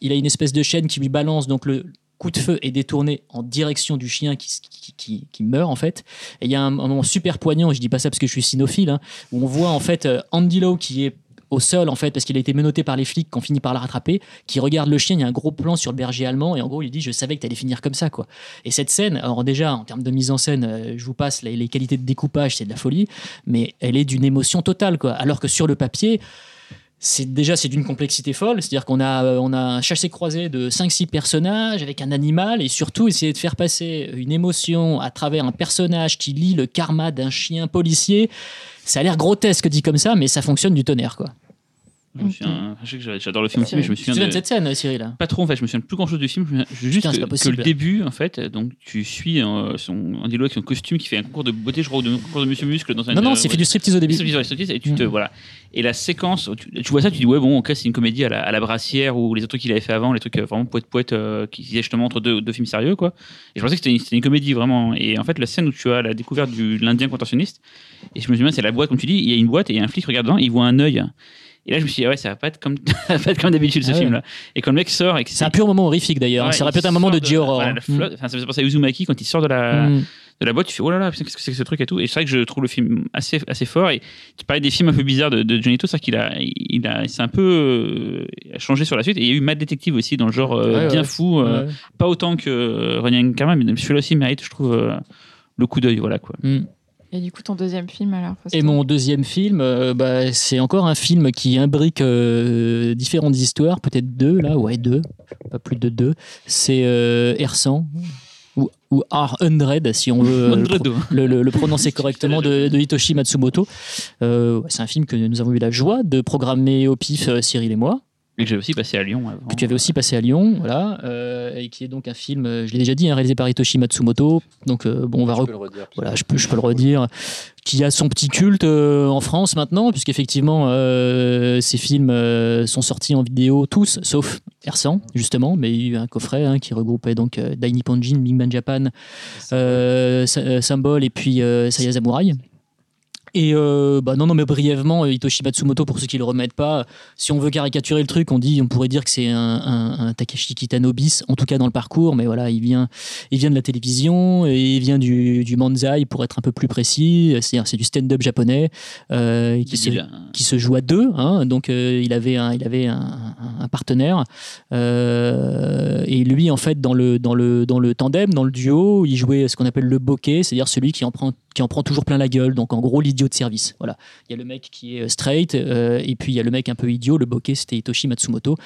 il a une espèce de chaîne qui lui balance, donc le coup de feu est détourné en direction du chien qui, qui, qui- qui meurt en fait. Et il y a un, un moment super poignant, je dis pas ça parce que je suis cynophile, hein, où on voit en fait euh, Andy Lau qui est au sol en fait parce qu'il a été menotté par les flics qui ont fini par le rattraper, qui regarde le chien, il y a un gros plan sur le berger allemand et en gros il dit je savais que t'allais finir comme ça quoi. Et cette scène, alors déjà en termes de mise en scène, euh, je vous passe les, les qualités de découpage, c'est de la folie, mais elle est d'une émotion totale quoi. Alors que sur le papier, c'est déjà c'est d'une complexité folle, c'est-à-dire qu'on a euh, on a un chassé croisé de 5 6 personnages avec un animal et surtout essayer de faire passer une émotion à travers un personnage qui lit le karma d'un chien policier. Ça a l'air grotesque dit comme ça, mais ça fonctionne du tonnerre quoi. J'adore- j'adore le film aussi, mais je me souviens de... de cette scène, Cyril Pas trop en fait, je me souviens de plus grand chose du film. Je me souviens juste Putain, que, le début, en fait, donc tu suis euh, son un dialogue avec son costume qui fait un concours de beauté, je crois, ou de un concours de Monsieur Muscle dans un. Non non, euh, c'est fait du striptease au début. Et tu te voilà. Et la séquence, tu, tu vois ça, tu dis ouais bon, ok, c'est une comédie à la, à la brassière ou les autres trucs qu'il avait fait avant, les trucs euh, vraiment poète poète euh, qui disaient justement entre deux, deux films sérieux quoi. Et je pensais que c'était une, comédie vraiment. Et en fait, la scène où tu as la découverte du l'Indien contentionniste, et je me souviens, c'est la boîte comme tu dis, il y a une boîte et il y a un flic regarde dedans, il voit un œil. Et là, je me suis dit, ah ouais, ça va pas être comme, ça va pas être comme d'habitude ce Ah ouais. film-là. Et quand le mec sort C'est un pur moment horrifique d'ailleurs. Ouais, ça aurait il pu être un moment de J-horror. voilà, enfin, ça me fait penser à Uzumaki quand il sort de la, Mm. de la boîte, tu fais oh là là, qu'est-ce que c'est que ce truc et tout. Et c'est vrai que je trouve le film assez, assez fort. Et tu parlais des films un peu bizarres de, de Johnny To, c'est vrai qu'il a, il a, c'est un peu euh, changé sur la suite. Et il y a eu Mad Detective aussi dans le genre euh, Ouais, bien ouais. fou, euh, Ouais. pas autant que Running Karma, mais celui-là aussi mérite, je trouve, le coup d'œil, voilà quoi. Mm. Et du coup, ton deuxième film alors Et mon deuxième film, euh, bah, c'est encore un film qui imbrique euh, différentes histoires, peut-être deux là, ouais deux, pas plus de deux. C'est euh, R100 ou, ou R100 si on veut euh, le, pro- le- le- le prononcer correctement de, de Hitoshi Matsumoto. Euh, c'est un film que nous avons eu la joie de programmer au pif euh, Cyril et moi. Et que j'ai aussi passé à Lyon avant. que tu avais aussi passé à Lyon, voilà, euh, et qui est donc un film, euh, je l'ai déjà dit, hein, réalisé par Hitoshi Matsumoto. Donc euh, bon, on va Je peux le redire. voilà, je peux, je peux le redire, qui a son petit culte euh, en France maintenant, puisqu'effectivement, euh, ces films euh, sont sortis en vidéo tous, sauf R100, justement, mais il y a eu un coffret hein, qui regroupait donc euh, Dai Nippon Jin, Big Man Japan, Symbol et puis euh, Saya Samurai. Et euh, bah non, non, mais brièvement, euh, Hitoshi Matsumoto, pour ceux qui le remettent pas, si on veut caricaturer le truc, on dit, on pourrait dire que c'est un, un, un Takeshi Kitano bis, en tout cas dans le parcours, mais voilà, il vient, il vient de la télévision et il vient du, du manzai, pour être un peu plus précis, c'est-à-dire c'est du stand-up japonais euh, qui, se, qui se joue à deux, hein, donc euh, il avait un, il avait un, partenaire. Et lui en fait dans le, dans, le, dans le tandem, dans le duo, il jouait ce qu'on appelle le bokeh, c'est-à-dire celui qui en prend qui en prend toujours plein la gueule, donc en gros l'idiot de service. Voilà, il y a le mec qui est straight euh, et puis il y a le mec un peu idiot. Le bokeh c'était Hitoshi Matsumoto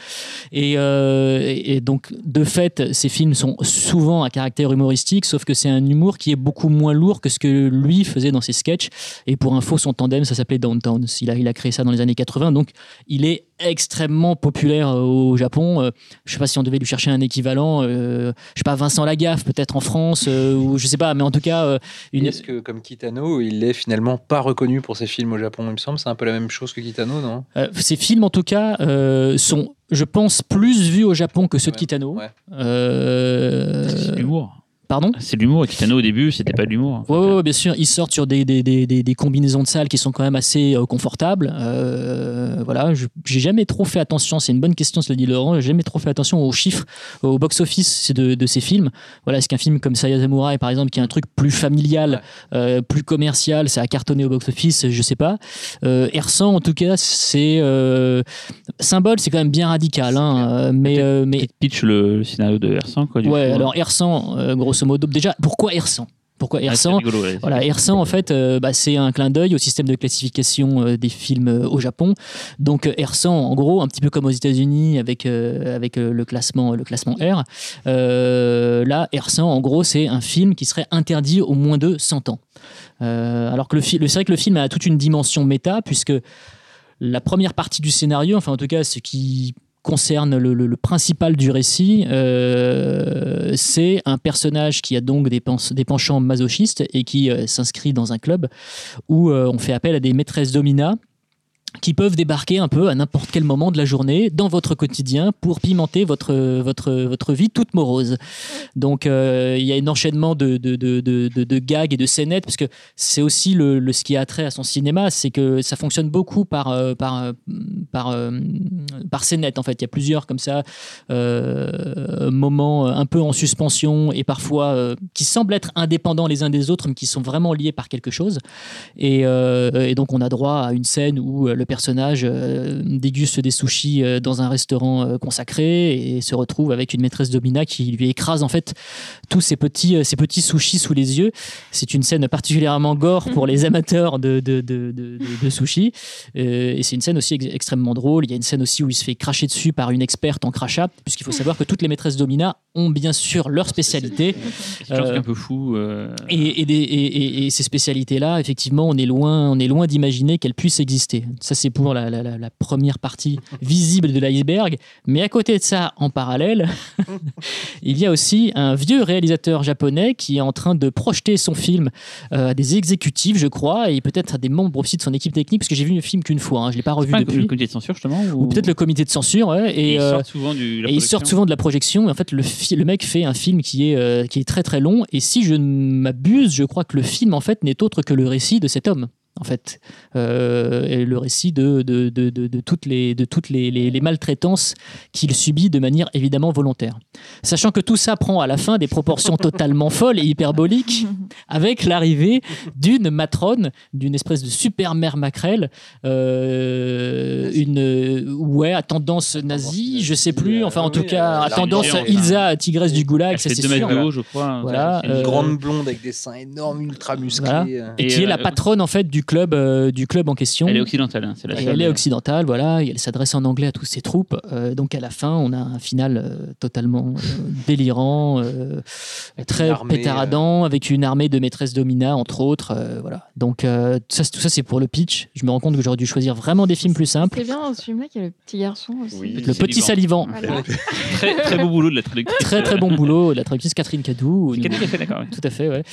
et, euh, et donc de fait ces films sont souvent à caractère humoristique, sauf que c'est un humour qui est beaucoup moins lourd que ce que lui faisait dans ses sketchs. Et pour info, son tandem ça s'appelait Downtown. Il a, il a créé ça dans les années 80, donc il est extrêmement populaire euh, au Japon. Euh, je sais pas si on devait lui chercher un équivalent. euh, je sais pas Vincent Lagaffe peut-être en France euh, ou je sais pas, mais en tout cas euh, une. Est-ce que, comme Kitano, il est finalement pas reconnu pour ses films au Japon? Il me semble c'est un peu la même chose que Kitano, non? Euh, ces films, en tout cas, euh, sont, je pense, plus vus au Japon que ceux de Kitano. ouais. Euh, C'est l'humour. Pardon? C'est de l'humour. Et Kitano, au début, c'était pas de l'humour. Ouais, ouais, bien sûr, ils sortent sur des, des, des, des, combinaisons de salles qui sont quand même assez euh, confortables. Euh, voilà, j'ai jamais trop fait attention, c'est une bonne question, cela dit Laurent, j'ai jamais trop fait attention aux chiffres, au box-office de, de ces films. Voilà, est-ce qu'un film comme Saya Samurai, par exemple, qui est un truc plus familial, euh, plus commercial, ça a cartonné au box-office, je sais pas. Euh, R100, en tout cas, c'est. Symbole, c'est quand même bien radical, hein, mais. mais pitch le, scénario de R100, quoi. Du ouais, coup, hein. alors R100, euh, grosso modo, déjà, pourquoi R100 Pourquoi c'est R100 rigolo, ouais. voilà, R100 en fait, euh, bah, c'est un clin d'œil au système de classification euh, des films euh, au Japon. Donc euh, R100, en gros, un petit peu comme aux États-Unis avec avec le classement le classement R. là, R100, en gros, c'est un film qui serait interdit au moins de 100 ans. Alors que le film, c'est vrai que le film a toute une dimension méta puisque la première partie du scénario, enfin en tout cas ce qui concerne le, principal du récit, euh, c'est un personnage qui a donc des penchants masochistes et qui euh, s'inscrit dans un club où euh, on fait appel à des maîtresses dominas qui peuvent débarquer un peu à n'importe quel moment de la journée dans votre quotidien pour pimenter votre, votre, votre vie toute morose. Donc euh, il y a un enchaînement de, de, de, de, gags et de scénettes, parce que c'est aussi le, ce qui a trait à son cinéma, c'est que ça fonctionne beaucoup par, euh, par, euh, par, euh, par en fait. Il y a plusieurs comme ça, euh, moments un peu en suspension et parfois qui semblent être indépendants les uns des autres, mais qui sont vraiment liés par quelque chose. Et, donc on a droit à une scène où le personnage euh, déguste des sushis euh, dans un restaurant euh, consacré et se retrouve avec une maîtresse domina qui lui écrase en fait tous ces petits, ces petits sushis sous les yeux. C'est une scène particulièrement gore pour les amateurs de, de, de, de, de- de sushis. Et c'est une scène aussi ex- extrêmement drôle. Il y a une scène aussi où il se fait cracher dessus par une experte en crachat, puisqu'il faut savoir que toutes les maîtresses domina ont bien sûr leur spécialité. C'est Euh, un peu fou. euh, Et, et, des- et- et- et ces spécialités-là, effectivement, on est loin, on est loin d'imaginer qu'elles puissent exister. Ça, c'est pour la, la- la- la première partie visible de l'iceberg. Mais à côté de ça, en parallèle, il y a aussi un vieux réalisateur japonais qui est en train de projeter son film euh, à des exécutifs, je crois, et peut-être à des membres aussi de son équipe technique, parce que j'ai vu le film qu'une fois, hein, je ne l'ai pas revu pas depuis. le comité de censure, justement Ou peut-être le comité de censure, ouais, Et et, ils euh, sortent souvent du. la et ils sortent souvent de la projection. Et en fait, le mec fait un film qui est, euh, qui est très très long. Et si je ne m'abuse, je crois que le film, en fait, n'est autre que le récit de cet homme. En fait, Euh, et le récit de, de, de, de, de toutes les, de toutes les, les, les maltraitances qu'il subit de manière évidemment volontaire. Sachant que tout ça prend à la fin des proportions totalement folles et hyperboliques, avec l'arrivée d'une matrone, d'une espèce de super mère maquerelle, euh, une euh, ouais à tendance nazie, je sais plus, enfin en tout cas euh, à tendance Ilsa tigresse du goulag, ça c'est 2 mètres sûr. haut, je crois. Voilà, une euh, grande blonde avec des seins énormes, ultra musclés. Voilà. euh. Et, Et, qui est euh, la patronne en fait du club, euh, du club en question. Elle est occidentale. hein, c'est la seule. elle est occidentale, voilà, et elle s'adresse en anglais à toutes ses troupes. Euh, donc à la fin, on a un final euh, totalement euh, délirant, euh, très armée, pétaradant, avec une armée de maîtresses domina, entre autres. euh, voilà. Donc euh, ça, c'est- tout ça, c'est pour le pitch. Je me rends compte que j'aurais dû choisir vraiment des films plus simples. C'est bien dans ce film-là qu'il y a le petit garçon aussi. Oui. Le petit salivant. Voilà. Très, très beau boulot de la traductrice. Très très bon boulot, la traductrice Catherine Cadou. A fait, d'accord. Tout à fait, ouais.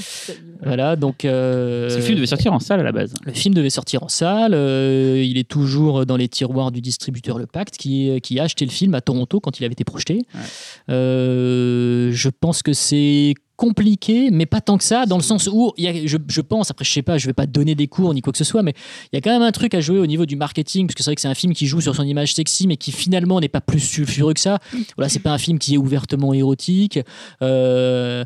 Voilà, donc. euh, Ce film devait sortir en salle à la base. Le film devait sortir en salle. euh, il est toujours dans les tiroirs du distributeur Le Pacte, qui, qui a acheté le film à Toronto quand il avait été projeté. Ouais. Euh, je pense que c'est compliqué, mais pas tant que ça, dans le sens où y a, je, je pense, après je sais pas, je vais pas donner des cours ni quoi que ce soit, mais il y a quand même un truc à jouer au niveau du marketing, parce que c'est vrai que c'est un film qui joue sur son image sexy, mais qui finalement n'est pas plus sulfureux que ça. Voilà, c'est pas un film qui est ouvertement érotique. Euh,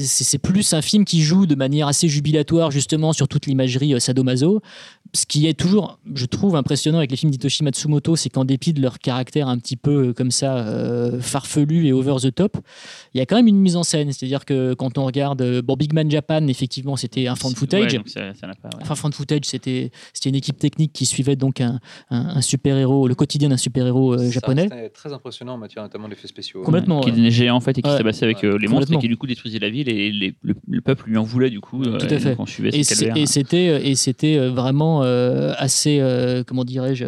c'est plus un film qui joue de manière assez jubilatoire justement sur toute l'imagerie euh, sadomaso. Ce qui est toujours, je trouve, impressionnant avec les films d'Hitoshi Matsumoto, c'est qu'en dépit de leur caractère un petit peu euh, comme ça euh, farfelu et over the top, il y a quand même une mise en scène. C'est-à-dire que quand on regarde, euh, bon, Big Man Japan, effectivement, c'était un fan footage. Ouais, donc ça ça n'a pas. ouais. Enfin, fan footage, c'était c'était une équipe technique qui suivait donc un, un- un super-héros, le quotidien d'un super-héros euh, japonais. très impressionnant en matière notamment d'effets spéciaux. Complètement, Qui ouais. était géant en fait et qui Ouais. s'abassait avec euh, les monstres et qui du coup détruisait la ville et les- le, le peuple lui en voulait du coup. Tout à fait. Et c'était et c'était vraiment euh, assez euh, comment dirais-je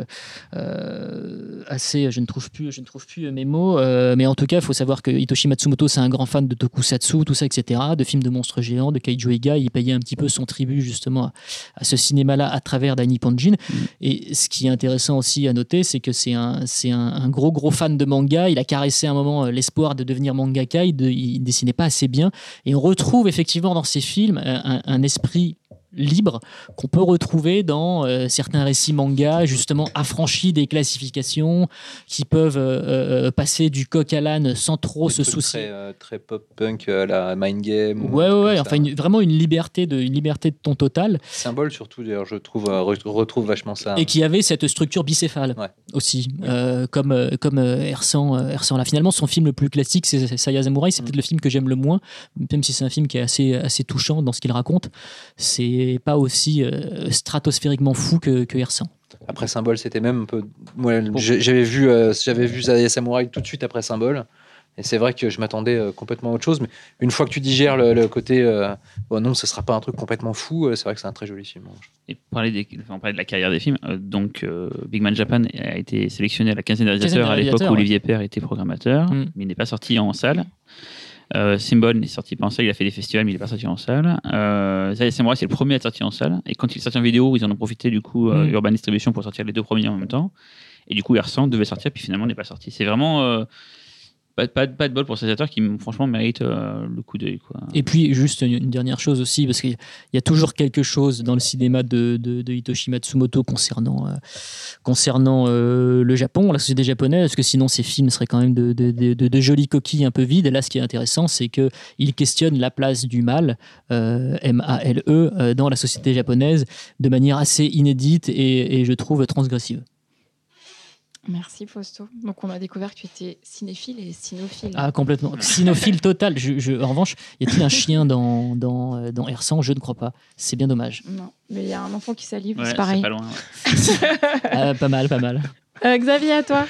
euh, assez je ne trouve plus je ne trouve plus mes mots euh, mais en tout cas il faut savoir que Hitoshi Matsumoto c'est un grand fan de tokusatsu tout ça etc de films de monstres géants de kaiju eiga il payait un petit peu son tribut justement à, à ce cinéma là à travers Daini Ponjin Mm. et ce qui est intéressant aussi à noter c'est que c'est un c'est un, un gros gros fan de manga. Il a caressé un moment euh, l'espoir de devenir mangaka il, de- il dessinait pas assez bien. Et on retrouve effectivement dans ces films un, un esprit libre qu'on peut retrouver dans euh, certains récits manga, justement affranchis des classifications, qui peuvent euh, euh, passer du coq à l'âne sans trop se soucier. Très, très pop-punk la Mind Game. ou Ouais, ouais. Enfin, une- vraiment une liberté de, une liberté de ton total, Symbole surtout, d'ailleurs, je trouve, re- retrouve vachement ça. et qui avait cette structure bicéphale Ouais. aussi, comme comme Ersan, Ersan là. Finalement, son film le plus classique, c'est c'est Saya Samurai. C'est Mm. peut-être le film que j'aime le moins, même si c'est un film qui est assez assez touchant dans ce qu'il raconte. C'est pas aussi euh, stratosphériquement fou que, que. Après Symbole, c'était même un peu. J'avais vu, euh, j'avais vu Zaya Samurai tout de suite après Symbole. Et c'est vrai que je m'attendais euh, complètement à autre chose. Mais une fois que tu digères le, le côté. euh, bon, non, ce sera pas un truc complètement fou. euh, c'est vrai que c'est un très joli film. Et pour parler, des, enfin, on parlait de la carrière des films, euh, donc euh, Big Man Japan a été sélectionné à la quinzaine des réalisateurs à l'époque où ouais. Olivier Père était programmateur, Mm. mais il n'est pas sorti en salle. Euh, Symbol n'est sorti pas en salle, il a fait des festivals, mais il n'est pas sorti en salle. Euh, Zaya Samurai, c'est le premier à être sorti en salle. Et quand il est sorti en vidéo, ils en ont profité du coup, euh, Mm. Urban Distribution, pour sortir les deux premiers en même temps. Et du coup, R100 devait sortir, puis finalement, n'est pas sorti. C'est vraiment. euh, pas, de bol pour ces réalisateurs qui, franchement, méritent euh, le coup d'œil. quoi. Et puis, juste une, dernière chose aussi, parce qu'il y a- toujours quelque chose dans le cinéma de, de, de Hitoshi Matsumoto concernant, euh, concernant euh, le Japon, la société japonaise, parce que sinon ces films seraient quand même de, de, jolies coquilles un peu vides. Et là, ce qui est intéressant, c'est qu'il questionne la place du mal, M-A-L-E, dans la société japonaise de manière assez inédite et je trouve transgressive. Merci Fausto. Donc on a découvert que tu étais cinéphile et cynophile. Ah, complètement. Cynophile total. Je, je- en revanche, y a-t-il un chien dans, dans, euh, dans R100 Je ne crois pas. C'est bien dommage. Non, mais il y a un enfant qui salive, Ouais, c'est pareil. pas loin. ouais. Ah, pas mal, pas mal. Euh, Xavier, à toi.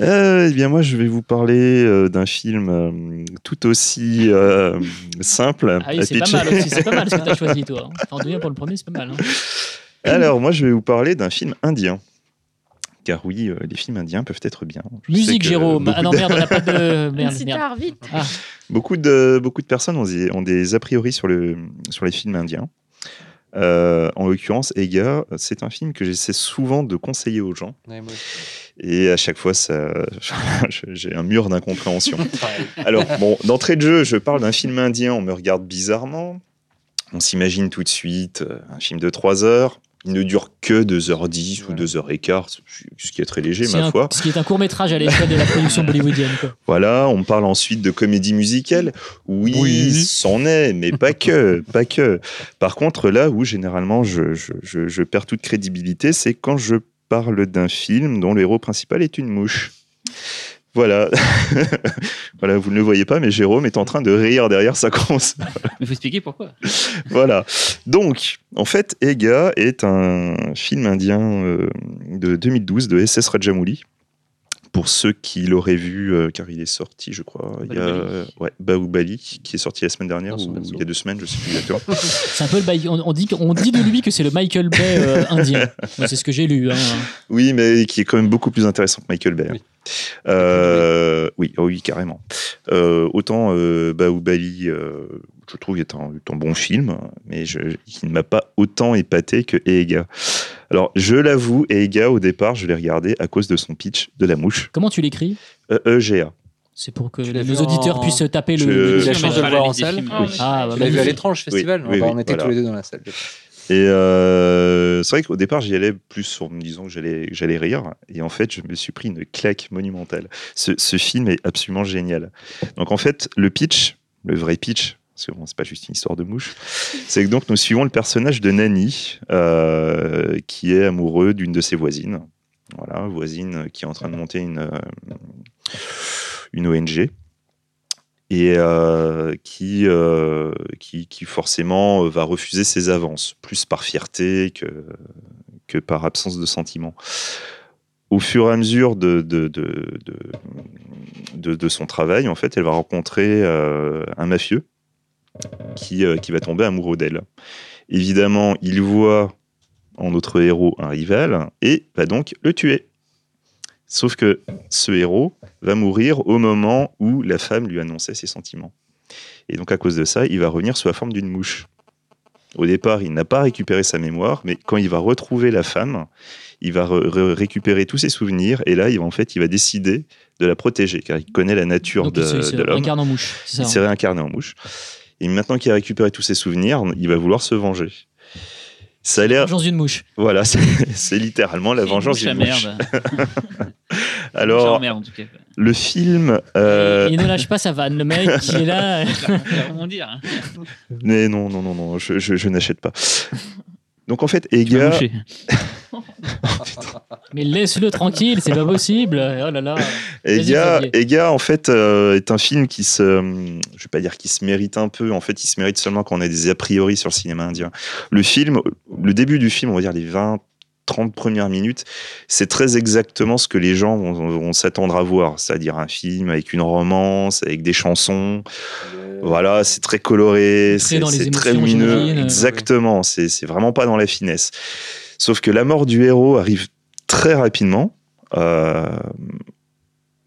Euh, eh bien, moi, je vais vous parler euh, d'un film euh, tout aussi euh, simple Ah oui, c'est pas mal aussi. C'est pas mal ce que tu as choisi, toi. Enfin, en tout cas, pour le premier, c'est pas mal. hein. Alors, moi, je vais vous parler d'un film indien. Car oui, euh, les films indiens peuvent être bien. Je Musique, que Jérôme. Ah non, de- merde, on n'a pas de. Merde, merde. sitar, vite. Beaucoup de, beaucoup de personnes ont des, ont des a priori sur, le, sur les films indiens. Euh, en l'occurrence, Ega, c'est un film que j'essaie souvent de conseiller aux gens. Ouais, moi, Et à chaque fois, ça, j'ai un mur d'incompréhension. Alors, bon, d'entrée de jeu, je parle d'un film indien, on me regarde bizarrement. On s'imagine tout de suite euh, un film de 3 heures. Il ne dure que 2h10 Voilà. ou 2h15, ce qui est très léger, ma un- foi. Ce qui est un court métrage à l'échelle de la production bollywoodienne. quoi. Voilà, on parle ensuite de comédie musicale. Oui, Oui. c'en est, mais pas que, pas que. Par contre, là où généralement je, je- je- je perds toute crédibilité, c'est quand je parle d'un film dont le héros principal est une mouche. Voilà. voilà, vous ne le voyez pas, mais Jérôme est en train de rire derrière sa console. Mais il faut expliquer pourquoi. Voilà. Donc, en fait, Ega est un film indien euh, de 2012 de SS Rajamouli. Pour ceux qui l'auraient vu, euh, car il est sorti, je crois, il y a Bahubali. ouais, Bahubali, qui est sorti la semaine dernière son ou il y a deux semaines, je sais plus exactement. C'est un peu le on, on dit, on dit de lui que c'est le Michael Bay euh, indien. C'est ce que j'ai lu. hein. oui, mais qui est quand même beaucoup plus intéressant que Michael Bay. Oui. Euh, oui, oh oui, carrément. Euh, autant euh, Bahubali, euh, je trouve, est un, est un bon film, mais je, il ne m'a pas autant épaté que Ega. Alors, je l'avoue, Ega, au départ, je l'ai regardé à cause de son pitch de la mouche, Comment tu l'écris Euh, EGA. C'est pour que nos auditeurs en- puissent taper le. Je- le- Il a On chance de le la voir en salle. Ah. Ah, bah, Tu l'as vu à l'étrange festival On était voilà. tous les deux dans la salle. Et euh, c'est vrai qu'au départ, j'y allais plus en me disant que j'allais, que j'allais rire. Et en fait, je me suis pris une claque monumentale. Ce, ce film est absolument génial. Donc en fait, le pitch, le vrai pitch, parce que bon, c'est pas juste une histoire de mouche, c'est que donc nous suivons le personnage de Nani, euh, qui est amoureux d'une de ses voisines. Voilà, voisine qui est en train de monter une, euh, ONG et euh, qui, forcément va refuser ses avances, plus par fierté que, par absence de sentiment. Au fur et à mesure de, son travail, en fait, elle va rencontrer un mafieux qui, euh, qui va tomber amoureux d'elle. Évidemment, il voit en notre héros un rival et va donc le tuer. Sauf que ce héros va mourir au moment où la femme lui annonçait ses sentiments. Et donc à cause de ça, il va revenir sous la forme d'une mouche. Au départ, il n'a pas récupéré sa mémoire, mais quand il va retrouver la femme, il va re- re- récupérer tous ses souvenirs et là, il va, en fait, il va décider de la protéger car il connaît la nature Donc, de, il de l'homme. incarne en mouche. Il hein. s'est réincarné en mouche. Et maintenant qu'il a récupéré tous ses souvenirs, il va vouloir se venger. Ça a l'air, Vengeance d'une mouche. voilà, c'est littéralement la vengeance d'une mouche. merde. Mouche à Alors, merde, en tout cas. le film, euh, Il ne lâche pas sa vanne. Le mec, il est là. Comment dire hein mais non, non, non, non, je, je- je n'achète pas. Donc en fait, Ega. Mais laisse-le tranquille, c'est pas possible. Oh là là. Ega. Ega, en fait, euh, est un film qui se, je vais pas dire qu'il se mérite un peu. En fait, il se mérite seulement quand on a des a priori sur le cinéma indien. Le film, le début du film, on va dire les 20, 30 premières minutes, c'est très exactement ce que les gens vont, vont s'attendre à voir, c'est-à-dire un film avec une romance, avec des chansons. Voilà, c'est très coloré, c'est très lumineux. j'imagine. Exactement, c'est vraiment pas dans la finesse. Sauf que la mort du héros arrive très rapidement. Euh,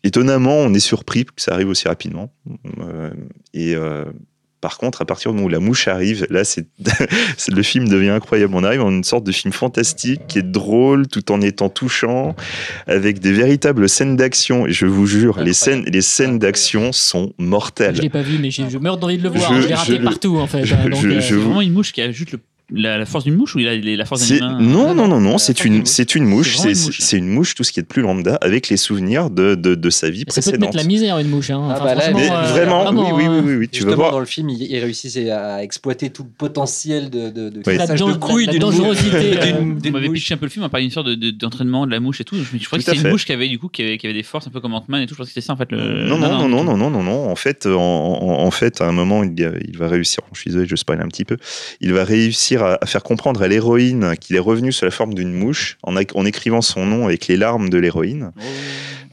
étonnamment, on est surpris que ça arrive aussi rapidement. Euh, et euh, par contre, à partir du moment où la mouche arrive, là, c'est le film devient incroyable. On arrive en une sorte de film fantastique qui est drôle tout en étant touchant, avec des véritables scènes d'action. Et je vous jure, les scènes, les scènes d'action sont mortelles. Je l'ai pas vu, mais j'ai- je meurs d'envie de le voir. Je- Je, l'ai raté je partout en fait. je- hein, donc, je- euh, je C'est vous- vraiment une mouche qui a juste le- la, la force d'une mouche ou il a les- la force d'un humain non, non, non, non, la c'est une, mouche. c'est une mouche, C'est une une mouche, tout ce qui est de plus lambda, avec les souvenirs de, de, de sa vie Ça peut te précédente. mettre la misère une mouche. Hein. Ah bah là, Mais euh, vraiment, oui, oui, hein. oui, oui, oui, tu vas voir. dans le film, il, il réussissait à exploiter tout le potentiel de, de, de Oui. La, de couilles la d'une dangerosité. euh, On m'avait pitché un peu le film, on parlait d'une de- d'entraînement de, la mouche et tout. Je, à que c'était une mouche qui avait du coup qui avait, qui avait des forces un peu comme Ant-Man et tout. Je pensais que c'était ça en fait. Le... Non, non, non, non, non, non, non, non. En fait, en, en- en fait, à un moment, il va réussir. Je suis désolé, je spoil un petit peu. Il va réussir à, à faire comprendre à l'héroïne qu'il est revenu sous la forme d'une mouche en, écrivant son nom avec les larmes de l'héroïne.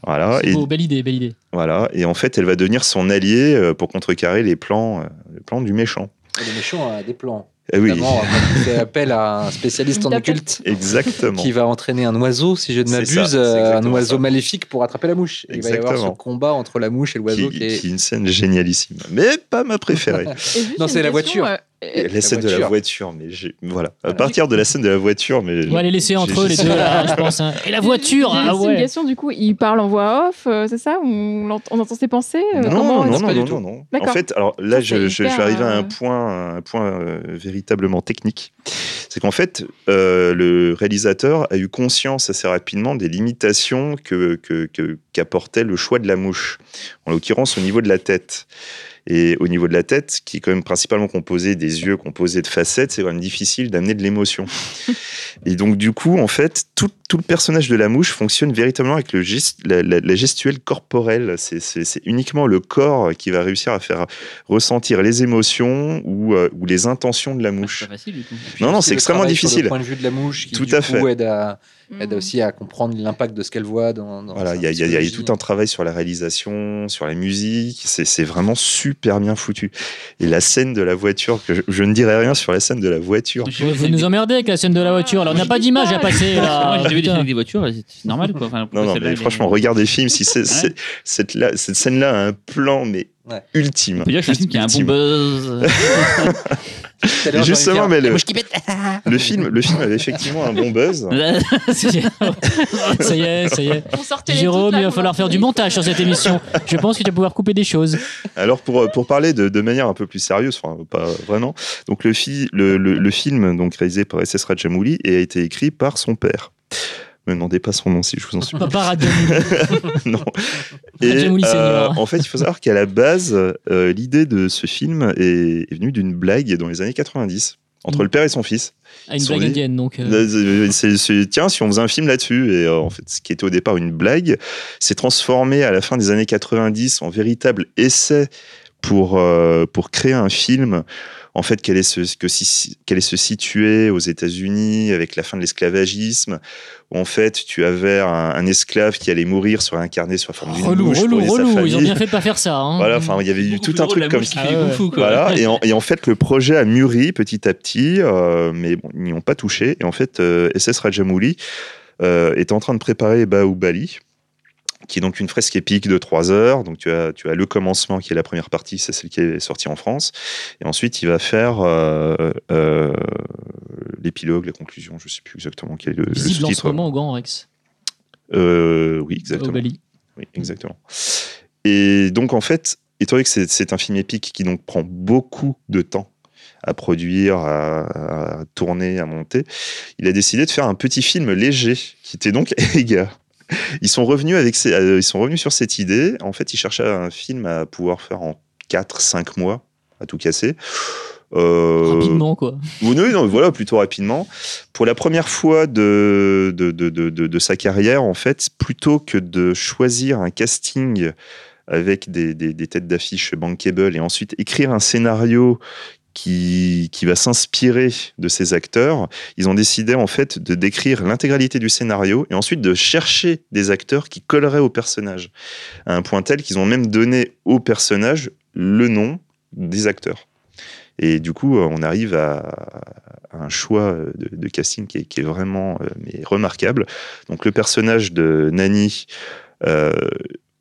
Voilà. C'est Et beau, belle idée, belle idée. voilà. Et en fait, elle va devenir son allié euh, pour contrecarrer les plans, euh, les plans du méchant. Le méchant a des plans. Eh oui, Notamment, il fait appel à un spécialiste en occulte exactement. qui va entraîner un oiseau, si je ne m'abuse, euh, un oiseau ça. maléfique pour attraper la mouche. Et il va y avoir ce combat entre la mouche et l'oiseau qui, qui est qui est une scène génialissime, mais pas ma préférée. Et Non, c'est la question, voiture. euh, Et la La scène de la voiture. mais j'ai- voilà. À partir de la scène de la voiture, mais On va les laisser entre eux les deux là, je pense. hein. Et la voiture, ah une ouais. question du coup, il parle en voix off, euh, c'est ça? On, on entend ses pensées euh, Non, comment non, non, non, non, non. En fait, alors là, je, je- je vais arriver à euh, un point, un point euh, véritablement technique. C'est qu'en fait, euh, le réalisateur a eu conscience assez rapidement des limitations que, que- que- qu'apportait le choix de la mouche, en l'occurrence au niveau de la tête. Et au niveau de la tête, qui est quand même principalement composé des yeux, composé de facettes, c'est quand même difficile d'amener de l'émotion. Et donc, du coup, en fait, tout, tout le personnage de la mouche fonctionne véritablement avec le la, la- la gestuelle corporelle. C'est, c'est- c'est uniquement le corps qui va réussir à faire ressentir les émotions ou, euh, ou les intentions de la C'est mouche. pas facile du tout. Non, non, c'est extrêmement travail sur difficile. Le point de vue de la mouche, qui Tout du à coup, fait. aide, à, aide Mm. aussi à comprendre l'impact de ce qu'elle voit dans. dans Voilà, il y a, y y tout un travail sur la réalisation, sur la musique. C'est, c'est vraiment super bien foutu. Et la scène de la voiture, que je, je ne dirai rien sur la scène de la voiture. Ouais, Vous nous emmerdez avec la scène de la voiture. Alors, on n'a pas d'image à passer là. Moi, j'ai vu des films des voitures, c'est normal quoi. Enfin, Non, non, mais franchement, regardez le film. Si c'est, c'est- cette, cette scène-là a un plan, mais Ouais. ultime. On peut dire que c'est un film qui a un bon buzz. Justement, mais le- pète. Le film, le film avait effectivement un bon buzz. ça y est, ça y est. Jérôme, il va falloir faire du montage sur cette émission. Je pense que tu vas pouvoir couper des choses. Alors pour, pour parler de, de manière un peu plus sérieuse, enfin pas vraiment, donc le, fi- le, le, le film donc réalisé par S.S. Rajamouli et a été écrit par son père. Me demandez pas son nom si je vous en supplie. Papa Radjamouli. non. Et euh, en fait, il faut savoir qu'à la base, euh, l'idée de ce film est, est venue d'une blague dans les années 90 entre Mm. le père et son fils. Ah, une blague indienne, donc. euh, Euh, c'est- c'est- tiens, si on faisait un film là-dessus, et euh, en fait, ce qui était au départ une blague, s'est transformé à la fin des années 90 en véritable essai pour, euh, pour créer un film. En fait, qu'elle est, se, que si, qu'elle est se situer aux États-Unis avec la fin de l'esclavagisme. où En fait, tu avais un, un esclave qui allait mourir, soit incarné sous la forme d'une Relou, mouche pour relou, relou. Ils ont bien fait de pas faire ça. hein. Voilà, enfin, il y avait eu tout un truc comme ça. Ah ouais. Voilà, et en, et en fait, le projet a mûri petit à petit, euh, mais bon, ils n'y ont pas touché. Et en fait, euh, SS Rajamouli euh, est en train de préparer Baoubali, qui est donc une fresque épique de trois heures. Donc, tu as, tu as le commencement, qui est la première partie, c'est celle qui est sortie en France. Et ensuite, il va faire euh, euh, l'épilogue, la conclusion, je ne sais plus exactement quel est le, le Visible en ce moment au Grand Rex. Euh, oui, Au exactement. Bali. Oui, exactement. Et donc, en fait, étant donné que c'est- c'est un film épique qui donc prend beaucoup de temps à produire, à, à tourner, à monter, il a décidé de faire un petit film léger qui était donc Ega. Ils sont revenus avec ces- euh, ils sont revenus sur cette idée. En fait, ils cherchaient un film à pouvoir faire en 4-5 mois, à tout casser. Euh, Rapidement, quoi. oui, non, non, voilà, plutôt rapidement. Pour la première fois de, de, de, de, de- de sa carrière, en fait, plutôt que de choisir un casting avec des, des, des têtes d'affiche bankable et ensuite écrire un scénario qui, va s'inspirer de ces acteurs, ils ont décidé en fait de décrire l'intégralité du scénario et ensuite de chercher des acteurs qui colleraient au personnage. À un point tel qu'ils ont même donné au personnage le nom des acteurs. Et du coup, on arrive à, un choix de, casting qui est, qui est vraiment euh, mais remarquable. Donc le personnage de Nani, euh,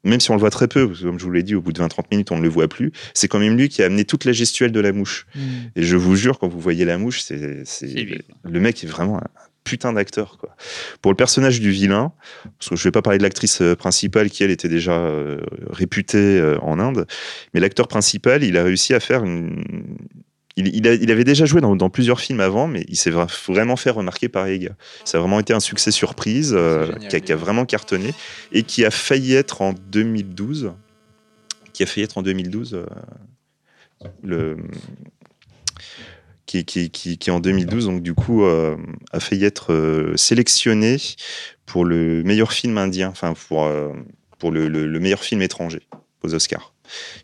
même si on le voit très peu, parce que comme je vous l'ai dit, au bout de 20-30 minutes, on ne le voit plus, c'est quand même lui qui a amené toute la gestuelle de la mouche. Hmm. Et je vous jure, quand vous voyez la mouche, c'est le mec est vraiment un putain d'acteur. quoi. Pour le personnage du vilain, parce que je vais pas parler de l'actrice euh, principale qui elle était déjà euh, réputée euh, en Inde, mais l'acteur principal, il a réussi à faire une. Il, il a- il avait déjà joué dans, dans plusieurs films avant, mais il s'est vra- vraiment fait remarquer par Ega. Ça a vraiment été un succès surprise, euh, qui, a, qui a vraiment cartonné, et qui a failli être en 2012. Qui a failli être en 2012. euh, le, qui, qui, qui, qui en 2012, donc du coup, euh, a failli être euh, sélectionné pour le meilleur film indien, enfin pour, euh, pour le, le- le meilleur film étranger aux Oscars.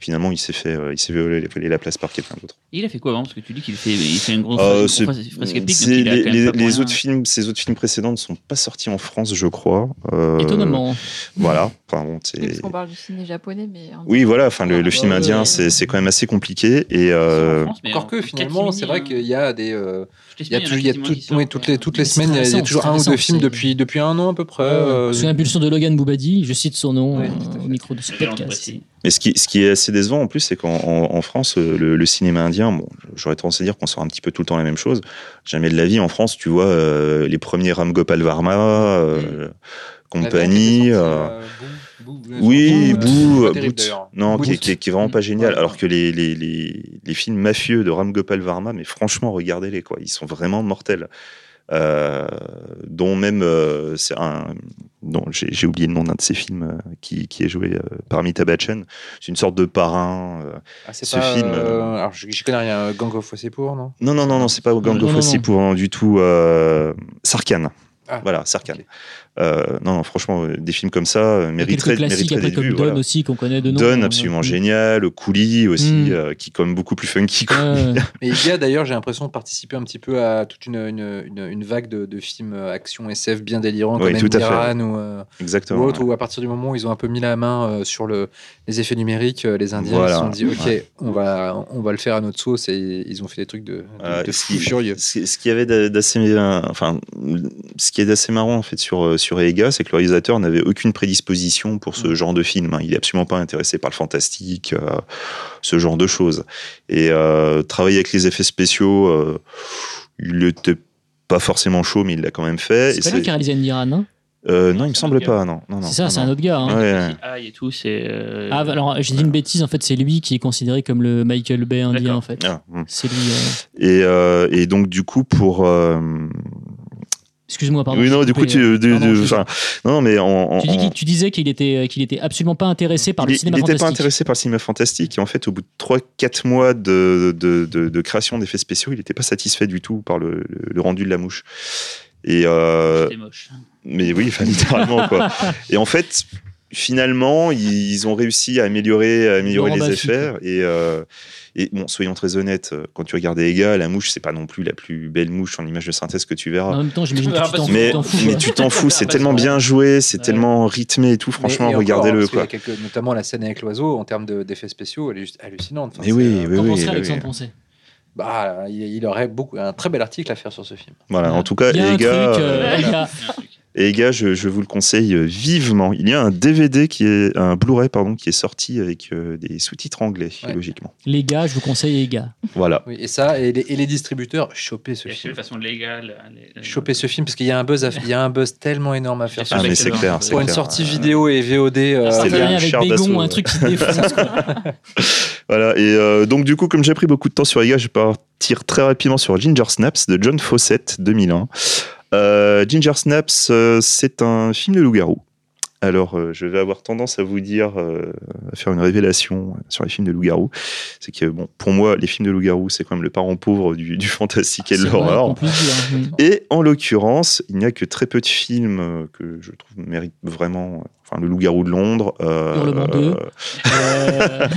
Finalement, il s'est fait, euh, il s'est voler voler la place par quelqu'un d'autre. Il a fait quoi avant Parce que tu dis qu'il fait, il fait une grosse, Euh, les, les- autres films, ces autres films précédents ne sont pas sortis en France, je crois. Euh, Étonnamment. Voilà. Enfin, bon, Parce qu'on parle du ciné japonais, mais. Oui, voilà. Enfin, le, le film ouais, indien, ouais. c'est c'est quand même assez compliqué. Et euh, France, Encore en que finalement, c'est vrai hein. qu'il y a des. euh, Toutes les il y a, semaines, toujours- il y a quasiment tout- qui sortent, oui, toutes, les, toutes semaines, il y a- toujours un ou deux films depuis, depuis un an à peu près. Sous l'impulsion de Logan Boubadi, je cite son nom au micro de ce podcast. Mais ce qui, ce qui est assez décevant en plus, c'est qu'en en, en France, euh, le, le cinéma indien, bon, j'aurais tendance à dire qu'on sort un petit peu tout le temps la même chose. Jamais de la vie en France, tu vois euh, les premiers Ram Gopal Varma, euh, compagnie. euh, euh. Oui, d'ailleurs. Non, qui, qui est, qui est vraiment pas génial. Ouais. Alors que les, les, les, les films mafieux de Ram Gopal Varma, mais franchement, regardez-les, quoi. Ils sont vraiment mortels. Euh, dont même, euh, c'est un, dont j'ai j'ai oublié le nom d'un de ces films euh, qui, qui est joué euh, par Amitabh Bachchan. C'est une sorte de parrain. euh. Ah, c'est ce pas, film, alors, je, je connais rien. Gang of Wasseypour, non? Non, non, non, non, c'est pas Gang Non, of Wasseypour, non, du tout. Euh, Sarkhan. Ah, voilà, Sarkhan. ok. Euh, non, non, franchement, euh, des films comme ça euh, Il y a mériteraient, quelques classiques mériteraient après d'être comme. Don aussi qu'on connaît de nom. Don, Euh, absolument génial. Cooley aussi, Mm. euh, qui est quand même beaucoup plus funky. Ouais. Mais il y a d'ailleurs, j'ai l'impression de participer un petit peu à toute une, une, une, une vague de, de films euh, action SF bien délirants Oui, comme tout à fait. Endiran ou, euh, ou Exactement. autre, où à partir du moment où ils ont un peu mis la main euh, sur le, les effets numériques, euh, les Indiens Voilà. ils se sont dit ok, Ouais. on, va, on va le faire à notre sauce et ils ont fait des trucs de, de, Euh, de ce fous qui- furieux. Ce ce qui avait d'a- d'assez, euh, enfin, ce qui est d'assez marrant en fait sur euh, sur Ega, c'est que le réalisateur n'avait aucune prédisposition pour Mm. ce genre de film. hein. Il est absolument pas intéressé par le fantastique, euh, ce genre de choses. Et euh, travailler avec les effets spéciaux, euh, il était pas forcément chaud, mais il l'a quand même fait. C'est pas lui qui a réalisé Indiran, non? Euh, non, il me semble pas, non. non, non C'est ça, c'est un autre gars. hein. Ouais, ouais. Aïe et tout, c'est. euh, Ah, alors j'ai dit une bêtise, en fait, c'est lui qui est considéré comme le Michael Bay indien, en fait. Ah, hum. C'est lui. euh, Et, euh, et donc du coup pour euh, Excuse-moi, pardon. oui non du coup tu, euh, du- pardon, du- je- enfin, non non, mais en, en- Tu, dis qu'il- en- tu disais qu'il était, qu'il était absolument pas intéressé par il le cinéma n'était pas fantastique. intéressé par le cinéma fantastique et en fait au bout de 3-4 mois de, de, de- de création d'effets spéciaux il n'était pas satisfait du tout par le, le- le rendu de la mouche et euh, C'était moche. mais oui enfin, littéralement quoi et en fait finalement ils, ils ont réussi à améliorer à améliorer Laurent les effets et euh, et bon, soyons très honnêtes, euh, quand tu regardes Ega, la mouche, c'est pas non plus la plus belle mouche en image de synthèse que tu verras. En même temps, j'imagine que tu t'en fous. mais, fous, mais tu t'en fous, c'est tellement bien joué, c'est Ouais. tellement rythmé et tout. Franchement, et regardez-le. quoi. quelques- notamment la scène avec l'oiseau, en termes de- d'effets spéciaux, elle est juste hallucinante. Enfin, Mais c'est, oui, euh, oui, Qu'en oui, Alexandre. Poncet? Bah, il, aurait beaucoup, un très bel article à faire sur ce film. Voilà, en tout cas, Il y a un Ega, truc, euh, il y a- Et les gars, je, je vous le conseille euh, vivement. Il y a un DVD qui est un Blu-ray pardon qui est sorti avec euh, des sous-titres anglais Ouais. logiquement. Les gars, je vous conseille les gars. Voilà. Oui, et ça, et les, et les distributeurs, choper ce Et fait de film. façon légale. les- Choper ce film parce qu'il y a un buzz, à- il y a un buzz tellement énorme à faire. Bien Ah mais film. c'est clair, c'est Pour une clair. sortie Euh, vidéo et VOD, euh, c'est Ça fait le rien avec Bégon, un truc qui défonce. Voilà. Et euh, donc du coup, comme j'ai pris beaucoup de temps sur les gars, je vais partir très rapidement sur Ginger Snaps de John Fawcett 2001. Euh, Ginger Snaps, euh, c'est un film de loup-garou. Alors, euh, je vais avoir tendance à vous dire, euh, à faire une révélation sur les films de loup-garou. C'est que, bon, pour moi, les films de loup-garou, c'est quand même le parent pauvre du, du fantastique et de l'horreur. Et en l'occurrence, il n'y a que très peu de films que je trouve méritent vraiment. Enfin, Le Loup-garou de Londres. euh, Hurlement 2. euh, Euh,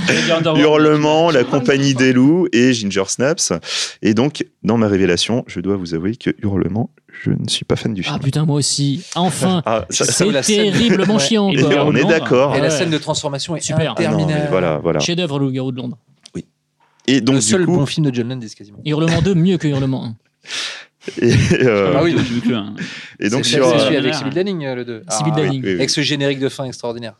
Hurlement, La Compagnie des Loups et Ginger Snaps. Et donc, dans ma révélation, je dois vous avouer que Hurlement, je ne suis pas fan du film. Ah putain, moi aussi. Enfin, Ah, c'est terriblement Ouais. chiant. Et et quoi. on est d'accord. Et la Ouais. scène de transformation est Super. Ah interminable. voilà, voilà. Chef-d'œuvre, le garou de Londres. Et donc, le du seul coup, bon film de John Landis quasiment. Hurlement 2, mieux que Hurlement 1. et, euh, Ah oui. Vu que, hein. et donc sur euh, celui avec Sibyl Danning, euh, le 2. Sibyl oui, Danning. oui, oui. Avec ce générique de fin extraordinaire.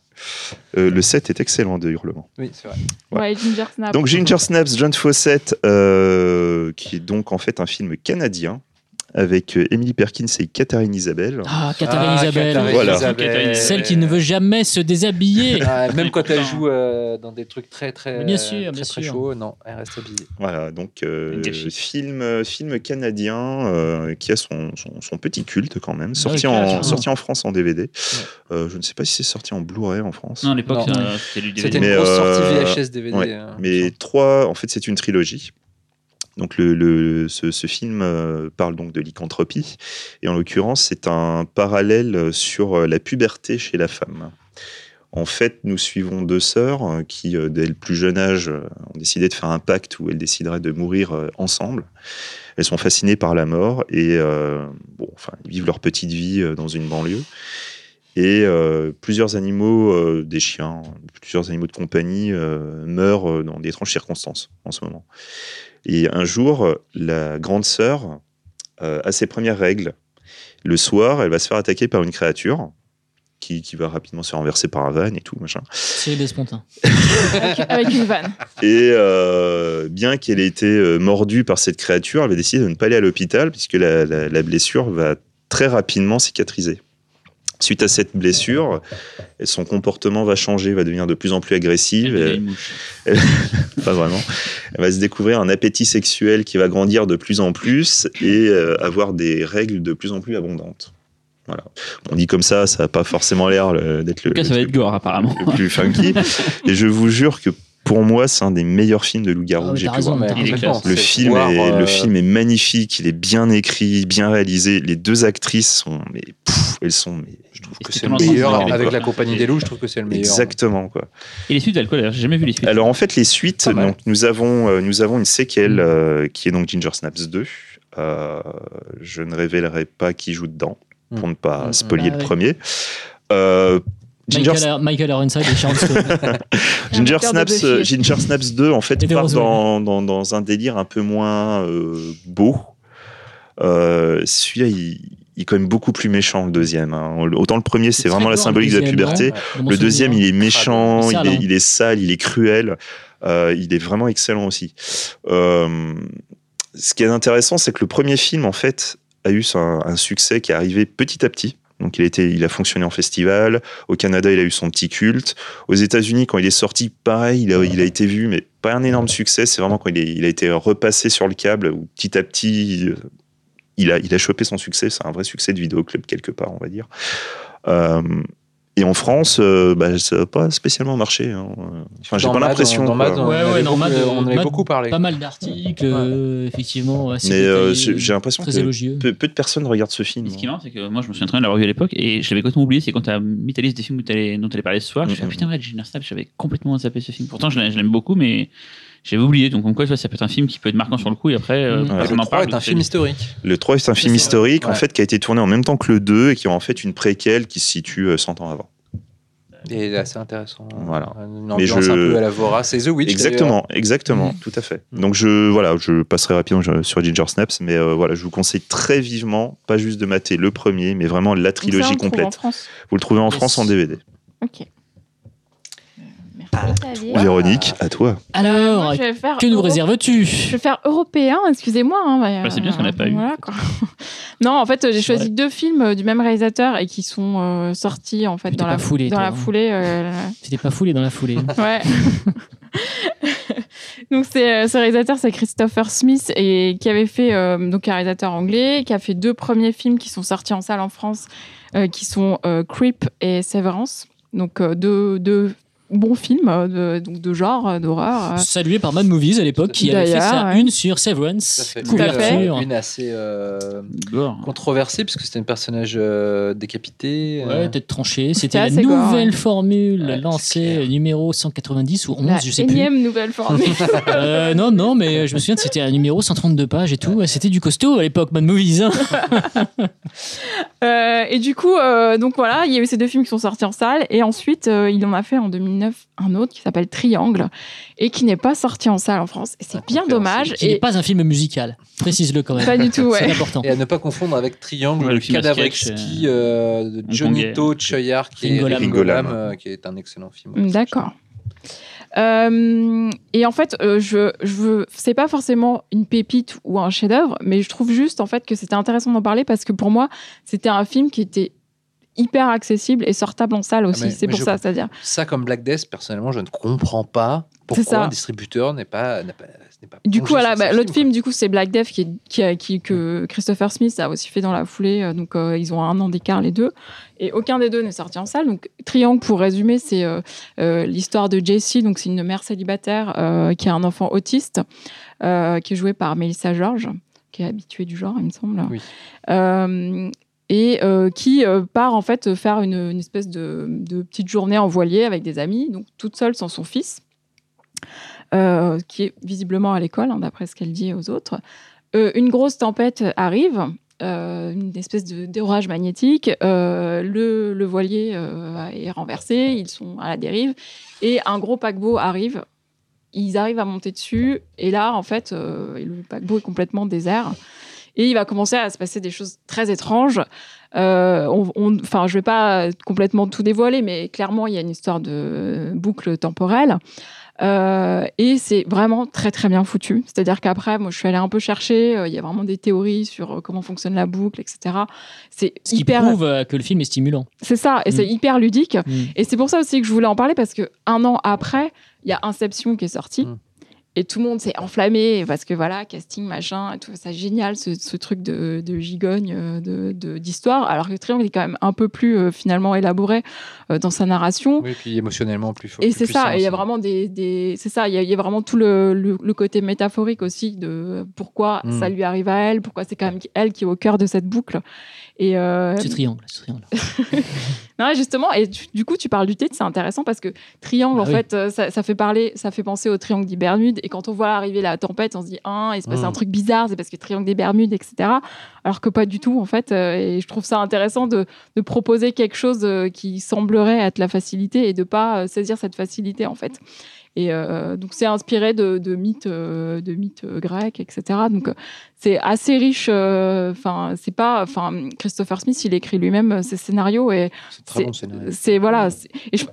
Euh, le 7 est excellent de Hurlement. Oui, c'est vrai. Ouais, Ginger Snap. Donc Ginger Snaps, John Fawcett, euh, qui est donc en fait un film canadien avec euh, Emily Perkins et Catherine Isabelle. Ah, Catherine Ah, Isabelle. Catherine Voilà. Isabelle. Celle qui ne veut jamais se déshabiller. Ah, même quand elle joue euh, dans des trucs très très, bien sûr, très, bien très sûr. chauds, non, elle reste habillée. Voilà, donc euh, film, film canadien euh, qui a son, son, son petit culte quand même, sorti, oui, en, sorti en France en DVD. Euh, je ne sais pas si c'est sorti en Blu-ray en France. Non, à l'époque, c'était du C'était DVD. une grosse sortie VHS DVD. ouais. euh, Mais trois, en fait, c'est une trilogie. Donc ce, film euh, parle donc de lycanthropie et en l'occurrence c'est un parallèle sur euh, la puberté chez la femme. En fait, nous suivons deux sœurs euh, qui, euh, dès le plus jeune âge, euh, ont décidé de faire un pacte où elles décideraient de mourir euh, ensemble. Elles sont fascinées par la mort et euh, vivent leur petite vie euh, dans une banlieue. Et euh, plusieurs animaux, euh, des chiens, plusieurs animaux de compagnie euh, meurent euh, dans d'étranges circonstances en ce moment. Et un jour, la grande sœur euh, a ses premières règles. Le soir, elle va se faire attaquer par une créature qui, qui va rapidement se renverser par un van et tout, machin. Cyril Despontin. avec, avec une vanne. Et euh, bien qu'elle ait été euh, mordue par cette créature, elle va décider de ne pas aller à l'hôpital puisque la, la- la blessure va très rapidement cicatriser. Suite à cette blessure, son comportement va changer, va devenir de plus en plus agressive. Elle pas vraiment. Elle va se découvrir un appétit sexuel qui va grandir de plus en plus et euh, avoir des règles de plus en plus abondantes. Voilà. On dit comme ça, ça n'a pas forcément l'air d'être le, En tout cas, ça va être gore, apparemment. le plus funky. et je vous jure que pour moi, c'est un des meilleurs films de loup-garou Ah que j'ai pu voir. est. Le film, voir, est, euh, le film est magnifique, il est bien écrit, bien réalisé. Les deux actrices sont, mais pff, elles sont, mais Je trouve que c'est le meilleur. Avec la compagnie des loups, je trouve que c'est le meilleur. exactement quoi. Et les suites d'alcool, d'ailleurs, j'ai jamais vu les suites. Alors en fait, les suites, donc, nous, avons, euh, nous avons une séquelle euh, qui est donc Ginger Snaps 2. Euh, je ne révélerai pas qui joue dedans pour ne pas Mm. spolier Bah le ouais. premier. Euh, Ginger, Michael, Michael Ironside et Sharon Stone. Ginger, Snaps, euh. Ginger Snaps 2, en fait, part dans, dans, dans un délire un peu moins euh, beau. Euh, Celui-là, il, il est quand même beaucoup plus méchant, le deuxième. hein. Autant le premier, c'est vraiment la symbolique de la puberté. Le deuxième, il est méchant, Il est il sale, est, hein. il est sale, il est cruel. Euh, il est vraiment excellent aussi. Euh, ce qui est intéressant, c'est que le premier film, en fait, a eu un, un succès qui est arrivé petit à petit. Donc, il a, fonctionné en festival. Au Canada, il a eu son petit culte. Aux États-Unis, quand il est sorti, pareil, il a, été vu, mais pas un énorme succès. C'est vraiment quand il, a été repassé sur le câble, où petit à petit, il a, il a chopé son succès. C'est un vrai succès de vidéoclub, quelque part, on va dire. Euh, et en France, euh, bah, ça n'a pas spécialement marché. hein. Enfin, j'ai pas l'impression. Dans on Ouais, en ouais, beaucoup- Mad, on en avait Mad, beaucoup parlé. Pas mal d'articles, Ouais. euh, effectivement. assez Mais euh, j'ai l'impression que peu, peu de personnes regardent ce film. Et ce qui est marrant, c'est que moi, je me souviens très bien de l'avoir vu à l'époque et je l'avais complètement oublié. C'est quand tu as mis ta liste des films dont tu allais parler ce soir. Je me suis dit, Mhm. ah, putain, ouais, Ginger Snaps, j'avais complètement zappé ce film. Pourtant, je l'aime beaucoup, mais j'avais oublié. Donc, comme quoi, ça peut être un film qui peut être marquant sur le coup et après, euh, Mhm. personne Et le n'en 3 parle. est un film historique. Le 3 est un film historique, en fait, qui a été tourné en même temps que le 2 et qui est en fait une préquelle qui se situe euh, 100 ans avant. Et assez intéressant. Voilà. Une Mais ambiance je- un peu à la Vorace. C'est The Witch. exactement, exactement, Mhm. tout à fait. Donc je voilà, je passerai rapidement sur Ginger Snaps, mais euh, voilà, je vous conseille très vivement, pas juste de mater le premier, mais vraiment la on trilogie en complète. France. Vous le trouvez en. France en DVD. Ok. Euh. Véronique, à toi. Alors, Moi, je vais faire que nous Euro- réserves-tu Je vais faire européen, excusez-moi. hein, Bah, c'est bien ce qu'on n'a pas eu. voilà, quoi. non, en fait, j'ai choisi deux films euh, du même réalisateur et qui sont euh, sortis en fait t'es dans pas la foulé, Dans toi, la hein. foulée. euh, C'était pas foulé dans la foulée. Ouais. donc c'est euh, ce réalisateur c'est Christopher Smith et qui avait fait euh, donc un réalisateur anglais qui a fait deux premiers films qui sont sortis en salle en France euh, qui sont euh, Creep et Severance donc euh, deux, deux bons films euh, de, donc de genre euh, d'horreur euh. Salué par Mad Movies à l'époque, qui avait fait sa ouais. une sur Severance. Tout à fait. Couverture. Une assez euh, controversée, puisque c'était un personnage euh, décapité. euh, Ouais, tête tranchée. C'était la gore, nouvelle formule Ouais, lancée numéro 190 ou 11, la je sais plus. énième nouvelle formule Euh, non, non, mais je me souviens que c'était un numéro 132 pages et tout. Ouais, C'était du costaud à l'époque, Mad Movies. hein. Euh, et du coup, euh, donc voilà, il y a eu ces deux films qui sont sortis en salle. Et ensuite, euh, il en a fait en 2009 un autre qui s'appelle Triangle et qui n'est pas sorti en salle en France. Et c'est bien Incompréhensible. dommage. Qui n'est pas un film musical. Précise-le quand même. pas du tout, C'est ouais. important. Et à ne pas confondre avec Triangle, Ouais, le le cadavre exquis euh, de Johnny. To Choyard, qui est euh, qui est un excellent film. D'accord. Euh, et en fait, euh, je, je veux, c'est pas forcément une pépite ou un chef-d'œuvre, mais je trouve juste en fait que c'était intéressant d'en parler parce que pour moi, c'était un film qui était hyper accessible et sortable en salle aussi. mais- c'est pour ça, c'est-à-dire. Ça, comme Black Death, personnellement, je ne comprends pas pourquoi ça. un distributeur n'est pas, pas, Du coup, voilà, bah, l'autre film, film, du coup, c'est Black Death qui, qui, qui- que Christopher Smith a aussi fait dans la foulée. euh, Donc, euh, ils ont un an d'écart les deux, et aucun des deux n'est sorti en salle. Donc, Triangle, pour résumer, c'est euh, euh, l'histoire de Jessie. Donc, c'est une mère célibataire qui a un enfant autiste, qui est joué par Melissa George, qui est habituée du genre, il me semble. Oui. Euh, et euh, qui euh, part en fait faire une, espèce de, petite journée en voilier avec des amis, donc toute seule sans son fils, euh, qui est visiblement à l'école, hein, d'après ce qu'elle dit aux autres. Une grosse tempête arrive, une espèce d'orage magnétique. le, le voilier est renversé, ils sont à la dérive, et un gros paquebot arrive. Ils arrivent à monter dessus, et là, en fait, le paquebot est complètement désert. Et il va commencer à se passer des choses très étranges. Euh, on, on- enfin, je vais pas complètement tout dévoiler, mais clairement, il y a une histoire de boucle temporelle. Euh, et c'est vraiment très très bien foutu. C'est-à-dire qu'après, moi, je suis allée un peu chercher. euh, Il y a vraiment des théories sur euh, comment fonctionne la boucle, etc. C'est Ce qui hyper. prouve euh, que le film est stimulant. C'est ça, et c'est Mm. hyper ludique. Mm. Et c'est pour ça aussi que je voulais en parler parce que un an après, il y a Inception qui est sorti. Mm. Et tout le monde s'est enflammé parce que voilà, casting, machin, et tout ça génial, ce, ce truc de, de gigogne, euh, de- de- d'histoire. alors que Triangle est quand même un peu plus euh, finalement élaboré euh, dans sa narration. Oui, puis émotionnellement plus fort. Et c'est ça, et il y a vraiment des, des- c'est ça, il y, a- il y a vraiment tout le, le- le côté métaphorique aussi de pourquoi Mm. ça lui arrive à elle, pourquoi c'est quand même elle qui est au cœur de cette boucle. Et euh, Ce triangle, ce triangle. non, justement, et du, du coup, tu parles du titre, c'est intéressant parce que triangle, Ah en oui. fait, euh, ça, ça fait parler, ça fait penser au triangle des Bermudes. Et quand on voit arriver la tempête, on se dit, ah, il se passe Mm. un truc bizarre, c'est parce que triangle des Bermudes, etc. Alors que pas du tout, en fait. euh, et je trouve ça intéressant de, de proposer quelque chose qui semblerait être la facilité et de pas saisir cette facilité, en fait. Et euh, donc, c'est inspiré de, de mythes, de mythes grecs, etc. Donc, c'est assez riche. euh, Enfin, c'est pas. Enfin, Christopher Smith, il écrit lui-même euh, ses scénarios et C'est très bon scénario. c'est voilà.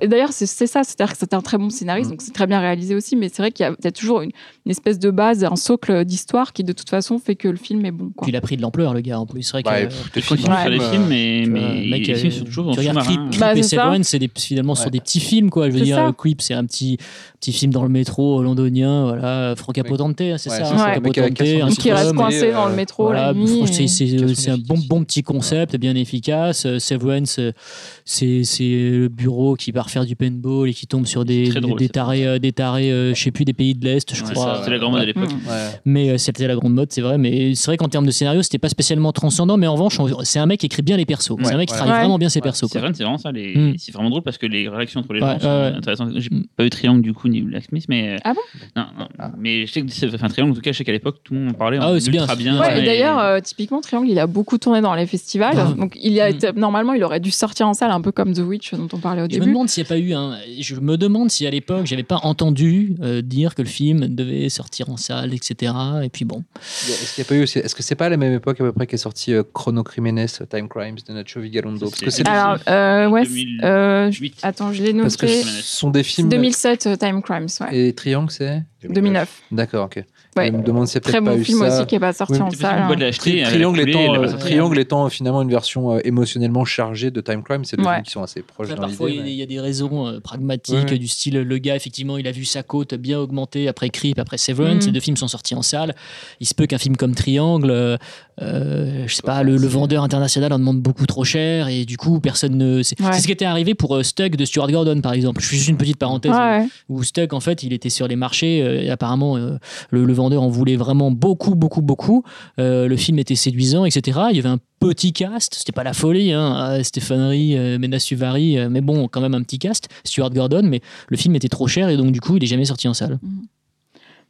Et, d'ailleurs, c'est ça, c'est-à-dire que c'est un très bon scénariste, Mm. donc c'est très bien réalisé aussi. Mais c'est vrai qu'il y, a- il y a toujours une, une espèce de base, un socle d'histoire qui de toute façon fait que le film est bon. Quoi. Puis il a pris de l'ampleur, le gars, en plus. C'est vrai que. Ouais, euh, continue film, à faire des euh, films, mais, mais mec, les toujours tu regardes. Creep Bah, et. Severance, c'est finalement sur des petits films, quoi. Je veux C'est dire, Creep, c'est un petit, petit film dans le métro londonien, voilà. Franca Oui. Potente, c'est ça, c'est hein, a- Potente, qui reste homme, coin- coincé dans le euh, métro Voilà, la nuit. c'est c'est- un bon, bon petit concept, bien efficace. Euh, Severance, euh, c'est c'est le bureau qui part faire du paintball et qui tombe sur des, drôle, des tarés, euh, des tarés euh, je sais plus, des pays de l'Est, je Ouais, crois. C'était la grande mode à l'époque. Mm. Ouais. Mais euh, c'était la grande mode, c'est vrai. Mais c'est vrai qu'en termes de scénario, c'était pas spécialement transcendant. Mais en revanche, on- c'est un mec qui écrit bien les persos. c'est un Ouais, mec qui travaille Ouais. vraiment bien ses Ouais, persos. C'est vraiment ça. les- Mm. C'est vraiment drôle parce que les réactions entre les gens sont intéressantes. J'ai Mm. pas eu Triangle du coup ni Black Smith, mais Ah bon? non. Mais je sais que c'est- enfin Triangle en tout cas, je sais qu'à l'époque tout le monde en parlait. Ah ouais, c'est ultra bien. bien. Ouais, et et- d'ailleurs, euh, typiquement, Triangle, il a beaucoup tourné dans les festivals. Donc, il a Mm. été- normalement, il aurait dû sortir en salle, un peu comme The Witch dont on parlait au Je me début. demande s'il n'y a pas eu un. Je me demande si à l'époque, j'avais pas entendu euh, dire que le film devait sortir en salle, etc. Et puis bon. Est-ce qu'il y a pas eu aussi- Est-ce que c'est pas à la même époque à peu près qu'est sorti euh, Chrono Crimenes, Time Crimes de Nacho Vigalondo? Parce que c'est Alors, euh, ouais, 2008. euh, je- attends, je l'ai parce que noté. ce sont des films 2007, euh, Time Crimes, ouais. et Triangle c'est? 2009. D'accord, ok. Ouais. Je me demande a Très peut-être pas bon eu film ça. aussi qui n'est pas sorti Oui, en salle. hein. Tri- Triangle, étant, euh. Triangle étant finalement une version euh, émotionnellement chargée de Time Crime, c'est deux Ouais. films qui sont assez proches dans parfois, il y, a des- mais- il y a des raisons euh, pragmatiques, Ouais, du style le gars, effectivement, il a vu sa côte bien augmenter après Creep, après Severance. Mhm. Ces deux films sont sortis en salle. Il se peut qu'un film comme Triangle, euh, euh, je sais pas, le, le vendeur international en demande beaucoup trop cher et du coup, personne ne. C'est ce qui était arrivé pour euh, Stug de Stuart Gordon, par exemple. Je fais juste une petite parenthèse. Ouais, où Stuck en fait il était sur les marchés euh, et apparemment euh, le, le vendeur en voulait vraiment beaucoup beaucoup beaucoup. Euh, le film était séduisant etc il y avait un petit cast. C'était pas la folie hein, euh, Stéphane Rie euh, Mena Suvari mais bon quand même un petit cast. Stuart Gordon mais le film était trop cher et donc du coup il est jamais sorti en salle.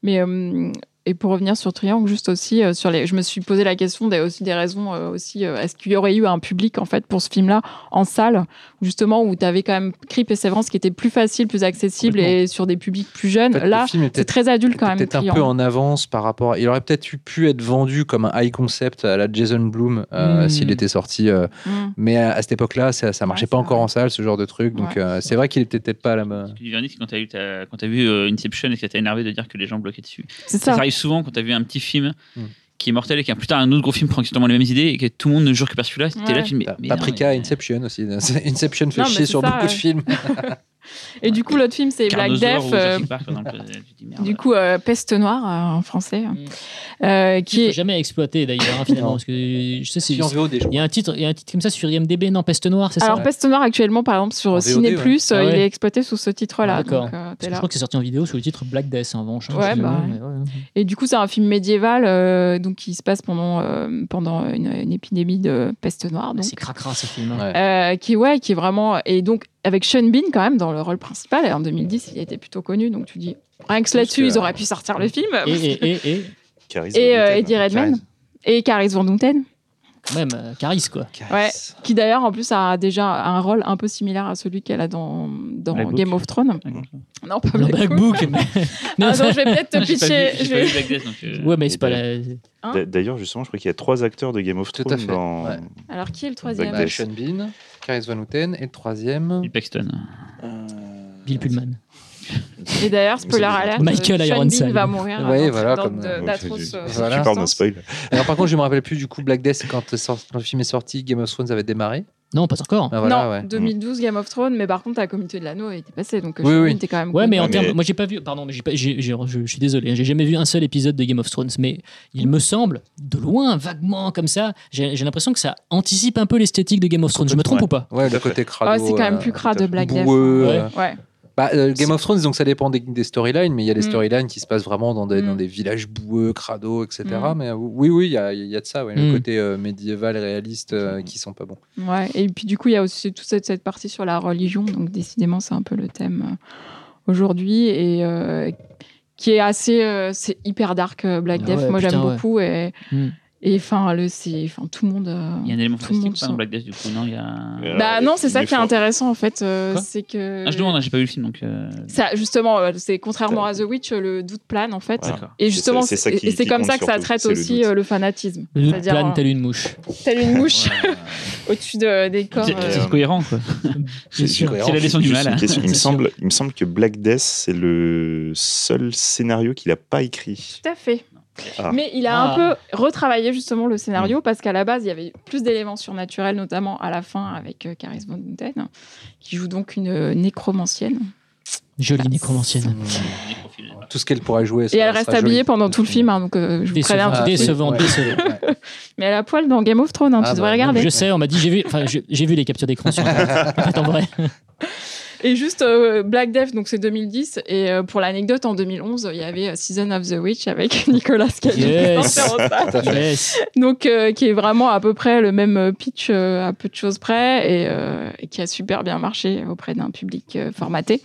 Mais euh, et pour revenir sur Triangle, juste aussi euh, sur les, je me suis posé la question des aussi des raisons euh, aussi. euh, Est-ce qu'il y aurait eu un public en fait pour ce film-là en salle, justement où tu avais quand même Creep et Severance qui étaient plus faciles, plus accessibles Complètement. et sur des publics plus jeunes. En fait, Là, c'est très adulte quand même. peut-être un peu en avance par rapport. à- Il aurait peut-être eu- pu être vendu comme un high concept à la Jason Bloom euh, Mm. s'il était sorti. euh, Mm. mais à, à cette époque-là, ça, ça marchait Ouais, pas encore vrai. en salle, ce genre de truc. Donc Ouais. euh, c'est vrai qu'il était peut-être pas à la. Ce que tu viens de dire, c'est quand as, t'as vu euh, Inception et que t'as énervé de dire que les gens bloquaient dessus. C'est Ça, ça. Arrive souvent quand tu as vu un petit film Hmm. qui est mortel et qu'un plus tard un autre gros film prend exactement les mêmes idées et que tout le monde ne jure que par celui-là. C'était Ouais. là, tu te dis, Paprika, mais- Inception aussi. Inception fait Non, chier sur ça, beaucoup de films. Et du coup, l'autre film, c'est Black Death. euh, Park, exemple, merde. du coup, euh, Peste Noire euh, en français, Mm. qui est jamais exploité d'ailleurs hein, finalement parce que je sais c'est en il y a un titre il y a un titre comme ça sur IMDb non Peste Noire c'est ça Alors, Peste Noire, actuellement, par exemple, sur En VOD, Ciné ouais. Ah il est exploité sous ce titre-là. Ah, d'accord. je crois que c'est sorti en vidéo sous le titre Black Death en revanche hein, Ouais, je sais bah. Et du coup, c'est un film médiéval donc, qui se passe pendant, pendant une, une épidémie de peste noire. Donc, c'est cracra ce film hein. Qui, ouais, qui est vraiment. Et donc, avec Sean Bean, quand même, dans le rôle principal. Et en 2010, il était plutôt connu. Donc, tu dis, rien que là-dessus, que- ils auraient pu sortir le film. et, et, et, et euh. Eddie Redmayne. Caris. Et Caris Van Houten, quand même euh, Caris quoi Ouais. qui d'ailleurs, en plus, a déjà un rôle un peu similaire à celui qu'elle a dans, dans Black Book. Game of Thrones. Non, pas non, Black Black Book. Non, je vais peut-être te pitcher. je ouais mais c'est pas la Hein D'a- D'ailleurs, justement, je crois qu'il y a trois acteurs de Game of Tout à Thrones fait, dans. ouais. Alors, qui est le troisième Bah, Sean Bean, Caris Van Houten et le troisième. Bill Paxton. euh, Bill Pullman Et d'ailleurs, spoiler alert, Michael Sean Ironside. Bean va mourir dans- voilà, comme, de- euh, d'atroces euh, Voilà. Tu parles d'un spoil. Alors par contre, je me rappelle plus du coup Black Death quand, euh, quand le film est sorti, Game of Thrones avait démarré. Non, pas encore. Ah, voilà, non, ouais. 2012 Game of Thrones, mais par contre, la communauté de l'anneau était passée, donc euh, Oui, oui. Était quand même. Ouais, mais en termes, mais- moi j'ai pas vu, pardon, mais j'ai pas, j'ai- j'ai- je, je suis désolé, hein, j'ai jamais vu un seul épisode de Game of Thrones, mais il me semble, de loin, vaguement comme ça, j'ai j'ai l'impression que ça anticipe un peu l'esthétique de Game of Thrones. Je me trompe ou pas Ouais, le côté crado. C'est quand même euh, plus à fait. Black Death. Boueux, Ouais. euh, Ouais. Bah, euh, Game of Thrones, donc ça dépend des, des storylines, mais il y a des Mm. storylines qui se passent vraiment dans des, Mm. dans des villages boueux, crado, etc. Mm. Mais euh, oui, oui, il y a, il y a de ça, ouais, le côté euh, médiéval, réaliste, euh, qui sont pas bons. Ouais, et puis du coup, il y a aussi toute cette, cette partie sur la religion, donc décidément, c'est un peu le thème euh, aujourd'hui, et euh, qui est assez. euh, c'est hyper dark, Black Ah Death. ouais, Moi, j'aime beaucoup, et. Et enfin, le, c'est, enfin, tout le monde. euh, Il y a un élément fantastique dans. Black Death du coup, non il y a... Bah non, c'est ça qui est intéressant en fait, euh, c'est que. Ah, je demande, hein, j'ai pas vu le film donc. euh, Ça, justement, c'est contrairement à The Witch, le doute plane en fait. Et justement, C'est comme ça que ça traite aussi le fanatisme. Le plane telle une mouche. telle une mouche au-dessus de- des corps. C'est euh, c'est cohérent quoi. C'est la leçon du mal. question. Il me semble, il me semble que Black Death c'est le seul scénario qu'il a pas écrit. Tout à fait. Ah. Mais il a Ah. un peu retravaillé justement le scénario parce qu'à la base, il y avait plus d'éléments surnaturels, notamment à la fin avec euh, Caris Van Houten, qui joue donc une euh, nécromancienne. Jolie nécromancienne. Tout ce qu'elle pourra jouer. Et elle reste habillée pendant tout le film, hein, donc euh, je vous préviens. Décevant, Ouais. décevant. Mais elle a poil dans Game of Thrones, hein, Ah tu devrais bah, regarder. Je sais, on m'a dit, j'ai vu, j'ai vu les captures d'écran sur Internet. En fait, en vrai. Et juste euh, Black Death, donc c'est 2010. Et euh, pour l'anecdote, en 2011, il y avait euh, Season of the Witch avec Nicolas Cage. Yes. Yes. donc euh, qui est vraiment à peu près le même pitch euh, à peu de choses près et, euh, et qui a super bien marché auprès d'un public euh, formaté.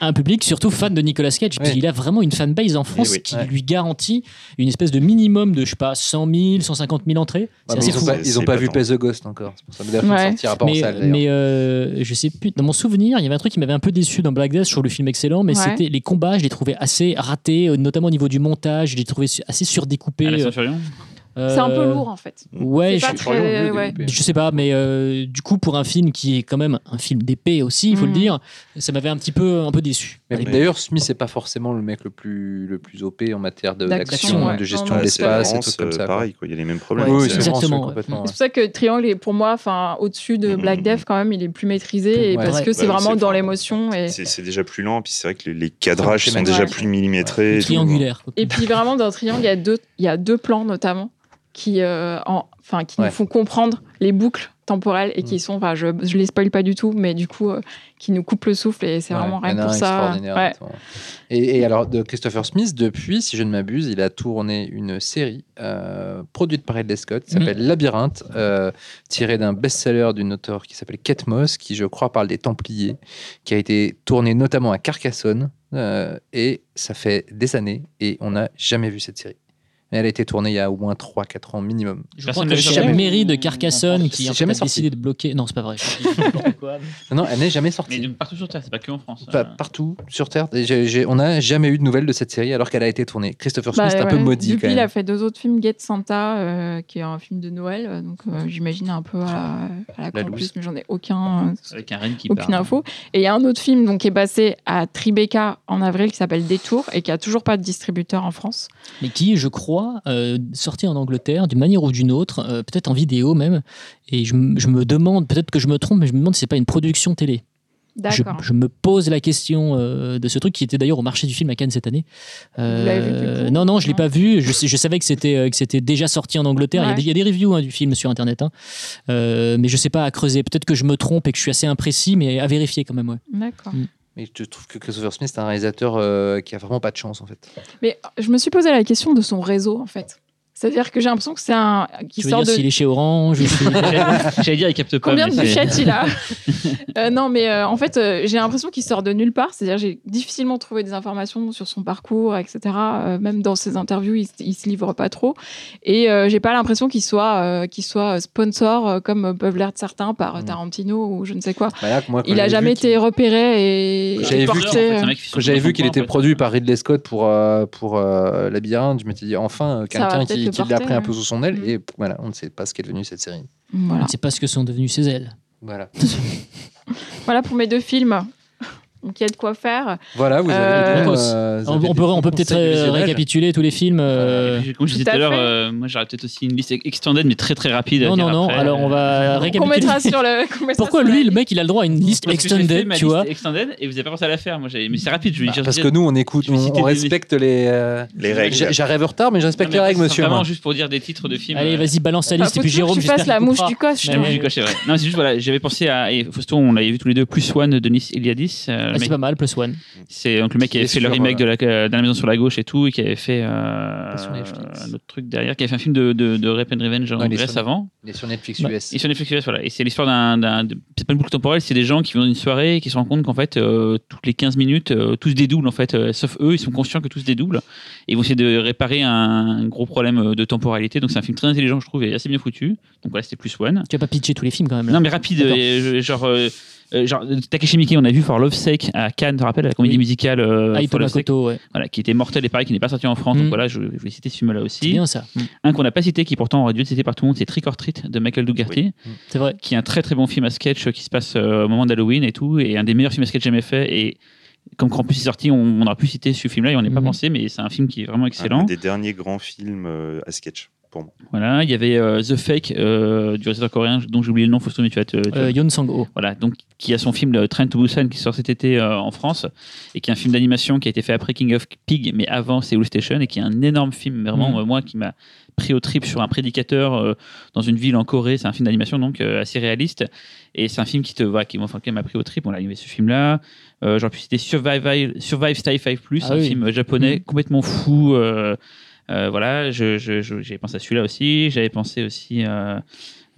Un public surtout fan de Nicolas Cage, Oui. puisqu'il a vraiment une fanbase en France Eh oui. qui Ouais. lui garantit une espèce de minimum de, je sais pas, 100 000, 150 000 entrées. Ouais, ils ont fou. pas, C'est- ils ont c'est pas pas vu. Pay the Ghost encore. C'est pour ça film Ouais. sortira pas en mais salle d'ailleurs. mais euh, je sais plus, dans mon souvenir, il y avait un truc qui m'avait un peu déçu dans Black Death. Je trouve le film excellent, mais Ouais. c'était les combats, je les trouvais assez ratés, euh, notamment au niveau du montage, je les trouvais assez surdécoupés. Euh, C'est un peu euh, lourd en fait. Ouais, C'est pas je, très- ouais. je sais pas, mais euh, du coup, pour un film qui est quand même un film d'épée aussi, il faut le dire, ça m'avait un petit peu, un peu déçu. D'ailleurs, Smith c'est pas forcément le mec le plus le plus OP en matière de- D'action, d'action, ouais. de gestion de l'espace et tout comme euh, ça. pareil, quoi. il y a les mêmes problèmes. Oui, Exactement. C'est pour ça que Triangle est pour moi enfin au-dessus de. Black Death quand même, il est plus maîtrisé et Ouais. parce que c'est Bah, vraiment dans l'émotion et C'est déjà plus lent, puis c'est vrai que les, les cadrages sont déjà plus millimétrés. tout. triangulaire. Et puis vraiment dans Triangle, il y a deux, il y a deux plans notamment qui, euh, en- qui Ouais. nous font comprendre les boucles temporelles et qui Mm. sont, enfin, je, je les spoil pas du tout, mais du coup, euh, qui nous coupent le souffle et c'est Ouais, vraiment rien pour ça. Ouais. Et, et alors, de Christopher Smith, depuis, si je ne m'abuse, il a tourné une série euh, produite par Ridley Scott qui s'appelle Labyrinthe, euh, tirée d'un best-seller d'une auteure qui s'appelle Kate Moss, qui, je crois, parle des Templiers, qui a été tournée notamment à Carcassonne. et ça fait des années et on n'a jamais vu cette série. Mais elle a été tournée il y a au moins 3-4 ans minimum. Je Personne crois que l'a c'est mairie de Carcassonne qui a jamais décidé de bloquer. Non, c'est pas vrai. Non, elle n'est jamais Mais sortie. partout sur Terre, c'est pas que en France. Pas euh. partout sur Terre. On n'a jamais eu de nouvelles de cette série alors qu'elle a été tournée. Christopher Bah, Smith est un peu maudit Depuis, quand il a fait deux autres films, Get Santa, euh, qui est un film de Noël, euh, donc euh, j'imagine un peu à la, à la La loose. mais j'en ai aucun, Avec un reine qui aucune info. Et il y a un autre film donc, qui est passé à Tribeca en avril qui s'appelle Détour et qui a toujours pas de distributeur en France. mais qui, je crois, euh, sorti en Angleterre d'une manière ou d'une autre, euh, peut-être en vidéo même. Et je, me demande, peut-être que je me trompe, mais je me demande si c'est pas une production télé. Je, je me pose la question euh, de ce truc qui était d'ailleurs au marché du film à Cannes cette année. Euh, vu, coup Non, non, je l'ai pas vu. Je, savais que c'était euh, que c'était déjà sorti en Angleterre. Il, y a des, il y a des reviews hein, du film sur internet, hein. Mais je sais pas à creuser. Peut-être que je me trompe et que je suis assez imprécis, mais à vérifier quand même. Ouais. D'accord. Mais je trouve que Christopher Smith est un réalisateur euh, qui a vraiment pas de chance en fait. Mais je me suis posé la question de son réseau en fait. C'est-à-dire que j'ai l'impression que c'est un qui Tu veux sort dire de s'il est chez Orange ou chez- J'allais dire, il capte pas. Combien de buchettes il a Euh, Non, mais euh, en fait, euh, j'ai l'impression qu'il sort de nulle part. C'est-à-dire, j'ai difficilement trouvé des informations sur son parcours, etc. Euh, même dans ses interviews, il, il se livre pas trop. Et euh, j'ai pas l'impression qu'il soit, euh, qu'il soit sponsor, euh, comme peuvent l'être certains, par Mm. Tarantino ou je ne sais quoi. Bah là, moi, quand Il a jamais été repéré et j'avais vu En fait, vu qu'il était produit par Ridley Scott pour, euh, pour euh, Labyrinthe, je m'étais dit enfin quelqu'un qui, le qui l'a pris un ouais. peu sous son aile Mm. et voilà, on ne sait pas ce qu'est devenu cette série. Voilà. C'est pas ce que sont devenues ses ailes. Voilà. voilà pour mes deux films. Donc il y a de quoi faire. Voilà, vous avez Euh, des euh, vous On, avez on des peut, on peut peut-être euh, récapituler tous les films. euh, Et puis, Comme je disais tout à l'heure, fait. euh, moi j'aurais peut-être aussi une liste extended, mais très très rapide. à Non, dire non, non. après. Alors, on va récapituler. mettra sur le. Pourquoi sur la lui, le mec, il a le droit à une liste Parce fait extended, ma tu liste vois extended et vous avez pas pensé à la faire. Moi, mais c'est rapide. Je vais Bah, dire. parce je que nous, on écoute, je on, on respecte les. euh, Les règles. J'arrive en retard, mais je respecte les règles, c'est monsieur. Vraiment moi. juste pour dire des titres de films. Allez, euh, vas-y, balance ta liste. Et puis Jérôme, fasses qu'il la mouche du coche. Toi. oui. du cocher, ouais. Non, c'est juste, voilà, j'avais pensé à. Fausto, on l'avait vu tous les deux, plus One de Denis Iliadis. Ah, c'est pas mal, plus one. C'est donc le mec qui Qui avait est fait le remake de euh, la, de la maison sur la gauche et tout, et qui avait fait euh, Pas sur Netflix. un autre truc derrière, qui avait fait un film de, de, de Rape and Revenge en il est Grèce avant. Il est sur Netflix Bah, US. Et sur Netflix US, voilà. Et c'est l'histoire d'un. C'est pas une boucle temporelle, c'est des gens qui vont dans une soirée et qui se rendent compte qu'en fait, euh, toutes les 15 minutes, euh, tout se dédouble en fait. euh, sauf eux, ils sont conscients que tout se dédouble. Et ils vont essayer de réparer un gros problème de temporalité. Donc c'est un film très intelligent, je trouve, et assez bien foutu. Donc voilà, c'était plus One. Tu vas pas pitcher tous les films quand même. là. Non, mais rapide, euh, genre. Euh, euh, genre Takeshi Miike, on a vu For Love Sake à Cannes, tu te rappelles, la comédie Oui. musicale euh, Aito For Love Sake, ouais. voilà, qui était mortel et pareil, qui n'est pas sorti en France. Mm. Donc voilà, je, je voulais citer ce film-là C'est aussi. bien ça. Mm. Un qu'on n'a pas cité, qui pourtant aurait dû être cité par tout le monde, c'est Trick or Treat de Michael Dougherty C'est vrai. qui est un très très bon film à sketch euh, qui se passe euh, au moment d'Halloween et tout, et un des meilleurs films à sketch jamais fait. Et comme en plus il est sorti, on, on aurait pu citer ce film-là et on n'y a pas pensé, mais c'est un film qui est vraiment Un excellent. des derniers grands films euh, à sketch pour moi. Voilà, il y avait euh, The Fake euh, du réalisateur coréen dont j'ai oublié le nom, Fausto, mais tu vas te. tu Euh, Yon Sang-ho. Voilà, donc qui a son film le Train to Busan qui sort cet été euh, en France et qui est un film d'animation qui a été fait après King of Pig, mais avant Seoul Station et qui est un énorme film, vraiment euh, moi qui m'a pris au trip sur un prédicateur euh, dans une ville en Corée. C'est un film d'animation donc euh, assez réaliste et c'est un film qui te va, qui, moi, enfin, qui m'a pris au trip. Il y avait ce film-là. Euh, J'aurais pu citer Survive, Survive Style 5 Plus, Ah un oui. film japonais Mhm. complètement fou. Euh, euh, voilà, je- je- je- pensé à celui-là aussi. J'avais pensé aussi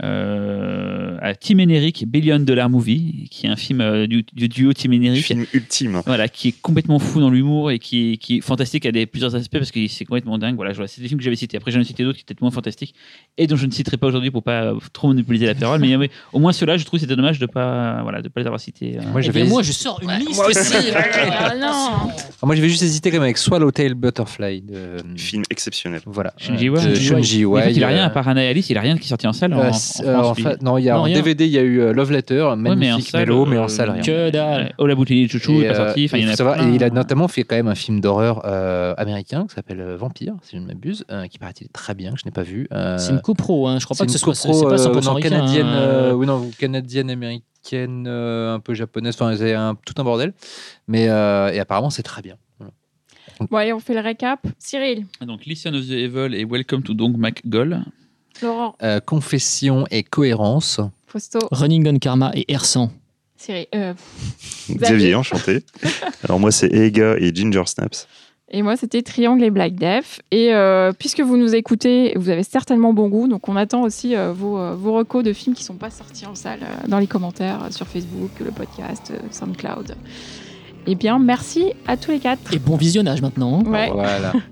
euh, à Tim Henrik, Billion Dollar Movie, qui est un film euh, du, du duo Tim Henrik. Film ultime. Voilà, qui est complètement fou dans l'humour et qui, qui est fantastique à des, plusieurs aspects parce que c'est complètement dingue. Voilà, je vois, c'est des films que j'avais cités. Après, j'en ai cité d'autres qui étaient moins fantastiques et dont je ne citerai pas aujourd'hui pour pas euh, trop monopoliser la parole. Mais, au moins ceux-là, je trouve que c'était dommage de pas, voilà, de pas les avoir cités. euh. Moi, Eh bien, moi, je sors une liste moi aussi. Ah non Ah, moi, j'avais juste hésité quand même avec Swallowtail Butterfly de. Film exceptionnel. Voilà. Fait, Iwai, il a rien à part Anaïs, il a rien qui est sorti en salle en, en euh, en fait, non, il y a Non, en rien. DVD, il y a eu euh, Love Letter, Ouais, mais en magnifique salle, mélo, mais euh, en salle rien. Que dalle. Ouais. Oh la bouteille de chouchou Et, est pas euh, sorti. Il y a savoir- plein. et il a notamment fait quand même un film d'horreur euh, américain qui s'appelle euh, Vampire, si je ne m'abuse, euh, qui paraît-il très bien, que je n'ai pas vu. Euh, C'est une copro, hein. je crois pas que ce une soit. copro, C'est pas 100% euh, non, américain, canadienne, hein. euh, oui, non, canadienne, américaine, euh, un peu japonaise, enfin, c'est un, tout un bordel. Mais euh, et apparemment, c'est très bien. Voilà. Bon, allez, on fait le récap. Cyril, Donc, Listen of the Evil et Welcome to Dong McGoll. Laurent, Euh, confession et cohérence. Fausto, Running on Karma et Ersan. Cyril, euh, Xavier, enchanté. Alors moi, c'est Ega et Ginger Snaps. Et moi, c'était Triangle et Black Death. Et euh, puisque vous nous écoutez, vous avez certainement bon goût. Donc, on attend aussi euh, vos, euh, vos recos de films qui ne sont pas sortis en salle euh, dans les commentaires euh, sur Facebook, le podcast, euh, SoundCloud. Eh bien, merci à tous les quatre. Et bon visionnage maintenant. Ouais. Voilà.